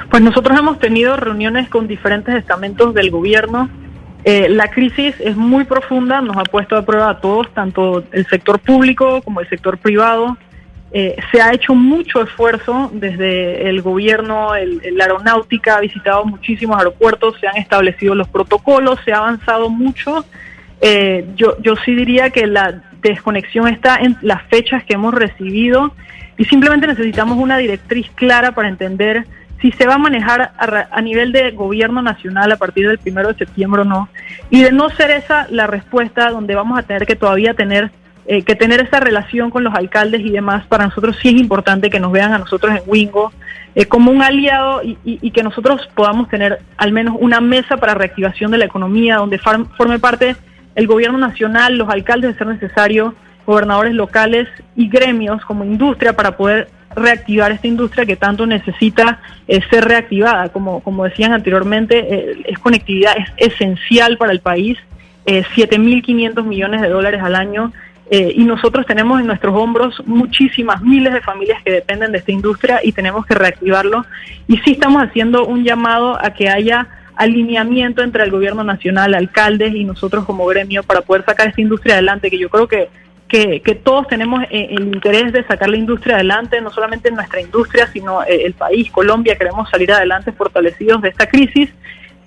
Pues nosotros hemos tenido reuniones con diferentes estamentos del gobierno. Eh, la crisis es muy profunda, nos ha puesto a prueba a todos, tanto el sector público como el sector privado. Eh, se ha hecho mucho esfuerzo desde el gobierno, la aeronáutica ha visitado muchísimos aeropuertos, se han establecido los protocolos, se ha avanzado mucho. Eh, yo, yo sí diría que la desconexión está en las fechas que hemos recibido y simplemente necesitamos una directriz clara para entender si se va a manejar a, nivel de gobierno nacional a partir del primero de septiembre o no. Y de no ser esa la respuesta donde vamos a tener que todavía tener eh, que tener esa relación con los alcaldes y demás, para nosotros sí es importante que nos vean a nosotros en Wingo eh, como un aliado y, que nosotros podamos tener al menos una mesa para reactivación de la economía, donde forme parte el gobierno nacional, los alcaldes de ser necesario, gobernadores locales y gremios como industria para poder reactivar esta industria que tanto necesita eh, ser reactivada. Como, como decían anteriormente, eh, es conectividad es esencial para el país, eh, 7.500 millones de dólares al año. Eh, y nosotros tenemos en nuestros hombros muchísimas miles de familias que dependen de esta industria y tenemos que reactivarlo. Y sí estamos haciendo un llamado a que haya alineamiento entre el gobierno nacional, alcaldes y nosotros como gremio para poder sacar esta industria adelante, que yo creo que que, todos tenemos eh, el interés de sacar la industria adelante, no solamente en nuestra industria, sino eh, el país, Colombia, queremos salir adelante fortalecidos de esta crisis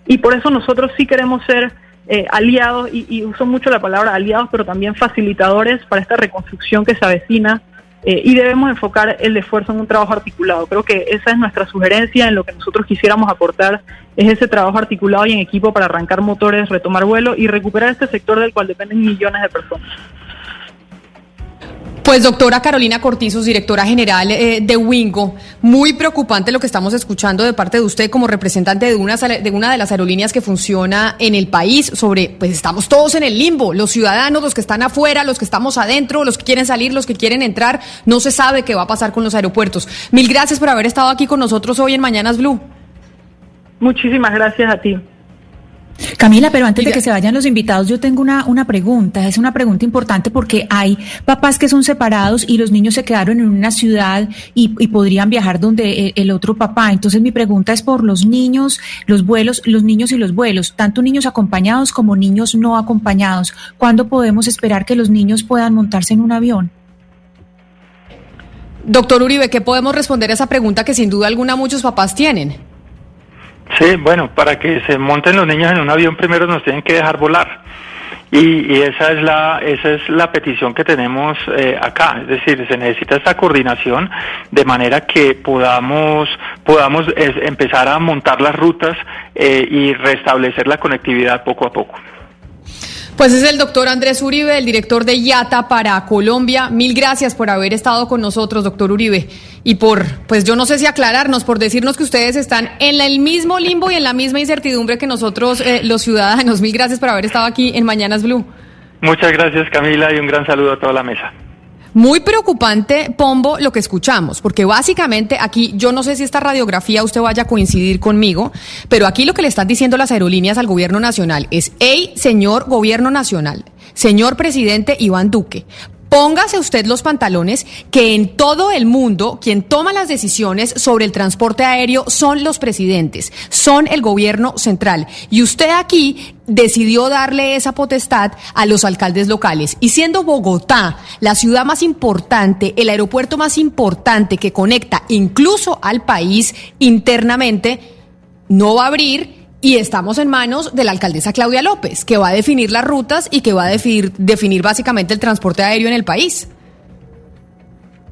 y por eso nosotros sí queremos ser eh, aliados, y, uso mucho la palabra aliados, pero también facilitadores para esta reconstrucción que se avecina y debemos enfocar el esfuerzo en un trabajo articulado. Creo que esa es nuestra sugerencia en lo que nosotros quisiéramos aportar, es ese trabajo articulado y en equipo para arrancar motores, retomar vuelo y recuperar este sector del cual dependen millones de personas. Pues doctora Carolina Cortizos, directora general eh, de Wingo, muy preocupante lo que estamos escuchando de parte de usted como representante de una, de una de las aerolíneas que funciona en el país sobre, pues estamos todos en el limbo, los ciudadanos, los que están afuera, los que estamos adentro, los que quieren salir, los que quieren entrar, no se sabe qué va a pasar con los aeropuertos. Mil gracias por haber estado aquí con nosotros hoy en Mañanas Blue. Muchísimas gracias a ti. Camila, pero antes de que se vayan los invitados, yo tengo una, una pregunta. Es una pregunta importante porque hay papás que son separados y los niños se quedaron en una ciudad y, podrían viajar donde eh, el otro papá. Entonces mi pregunta es por los niños, los vuelos, los niños y los vuelos, tanto niños acompañados como niños no acompañados. ¿Cuándo podemos esperar que los niños puedan montarse en un avión? Doctor Uribe, ¿qué podemos responder a esa pregunta que sin duda alguna muchos papás tienen? Sí, bueno, para que se monten los niños en un avión primero nos tienen que dejar volar. Y, esa es la esa es la petición que tenemos eh, acá, es decir, se necesita esta coordinación de manera que podamos podamos empezar a montar las rutas eh, y restablecer la conectividad poco a poco. Pues es el doctor Andrés Uribe, el director de IATA para Colombia. Mil gracias por haber estado con nosotros, doctor Uribe. Y por, pues yo no sé si aclararnos, por decirnos que ustedes están en el mismo limbo y en la misma incertidumbre que nosotros, eh, los ciudadanos. Mil gracias por haber estado aquí en Mañanas Blue. Muchas gracias, Camila, y un gran saludo a toda la mesa. Muy preocupante, Pombo, lo que escuchamos, porque básicamente aquí, yo no sé si esta radiografía usted vaya a coincidir conmigo, pero aquí lo que le están diciendo las aerolíneas al gobierno nacional es, hey, señor gobierno nacional, señor presidente Iván Duque, Póngase usted los pantalones que en todo el mundo quien toma las decisiones sobre el transporte aéreo son los presidentes, son el gobierno central. Y usted aquí decidió darle esa potestad a los alcaldes locales. Y siendo Bogotá la ciudad más importante, el aeropuerto más importante que conecta incluso al país internamente, no va a abrir y estamos en manos de la alcaldesa Claudia López, que va a definir las rutas y que va a definir, básicamente el transporte aéreo en el país.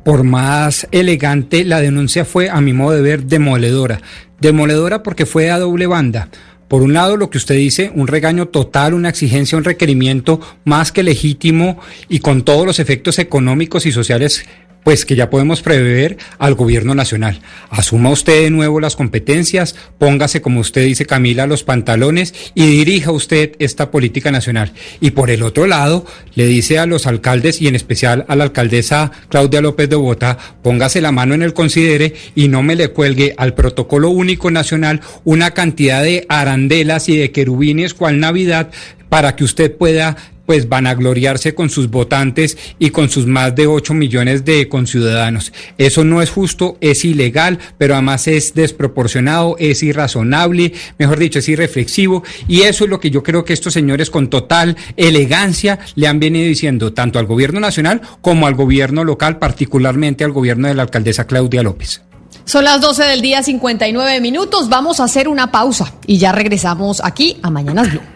Por más elegante, la denuncia fue, a mi modo de ver, demoledora. Demoledora porque fue a doble banda. Por un lado, lo que usted dice, un regaño total, una exigencia, un requerimiento más que legítimo y con todos los efectos económicos y sociales pues que ya podemos prever al gobierno nacional. Asuma usted de nuevo las competencias, póngase, como usted dice, Camila, los pantalones y dirija usted esta política nacional. Y por el otro lado, le dice a los alcaldes y en especial a la alcaldesa Claudia López de Bogotá, póngase la mano en el considere y no me le cuelgue al protocolo único nacional una cantidad de arandelas y de querubines cual Navidad para que usted pueda pues van a gloriarse con sus votantes y con sus más de 8 millones de conciudadanos. Eso no es justo, es ilegal, pero además es desproporcionado, es irrazonable, mejor dicho, es irreflexivo. Y eso es lo que yo creo que estos señores con total elegancia le han venido diciendo tanto al gobierno nacional como al gobierno local, particularmente al gobierno de la alcaldesa Claudia López. Son las 12 del día, 59 minutos. Vamos a hacer una pausa y ya regresamos aquí a Mañanas Blue.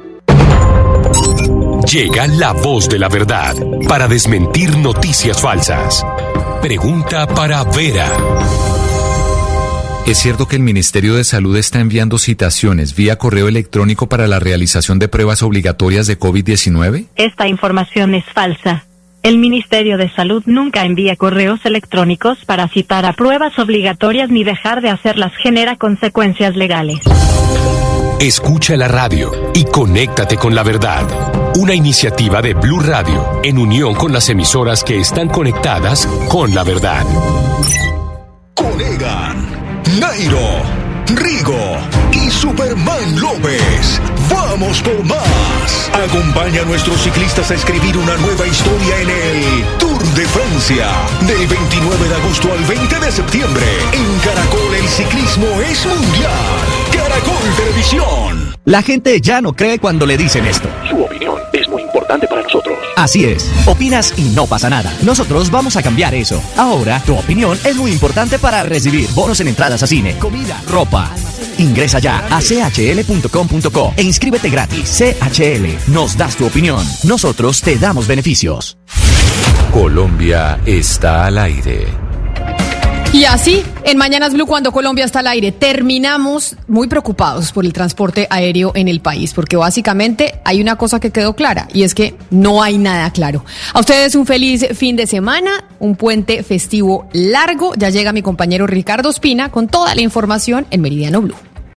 Llega la voz de la verdad para desmentir noticias falsas. Pregunta para Vera. ¿Es cierto que el Ministerio de Salud está enviando citaciones vía correo electrónico para la realización de pruebas obligatorias de COVID-19? Esta información es falsa. El Ministerio de Salud nunca envía correos electrónicos para citar a pruebas obligatorias ni dejar de hacerlas genera consecuencias legales. Escucha la radio y conéctate con la verdad. Una iniciativa de Blue Radio en unión con las emisoras que están conectadas con la verdad. Conegan, Nairo, Rigo y Superman López. ¡Vamos por más! Acompaña a nuestros ciclistas a escribir una nueva historia en el Tour de Francia. Del 29 de agosto al 20 de septiembre. En Caracol el ciclismo es mundial. Caracol Televisión. La gente ya no cree cuando le dicen esto. Su opinión importante para nosotros. Así es. Opinas y no pasa nada. Nosotros vamos a cambiar eso. Ahora, tu opinión es muy importante para recibir bonos en entradas a cine, comida, ropa. Ingresa ya a chl.com.co e inscríbete gratis. CHL, nos das tu opinión. Nosotros te damos beneficios. Colombia está al aire. Y así, en Mañanas Blue, cuando Colombia está al aire, terminamos muy preocupados por el transporte aéreo en el país, porque básicamente hay una cosa que quedó clara, y es que no hay nada claro. A ustedes un feliz fin de semana, un puente festivo largo. Ya llega mi compañero Ricardo Espina con toda la información en Meridiano Blue.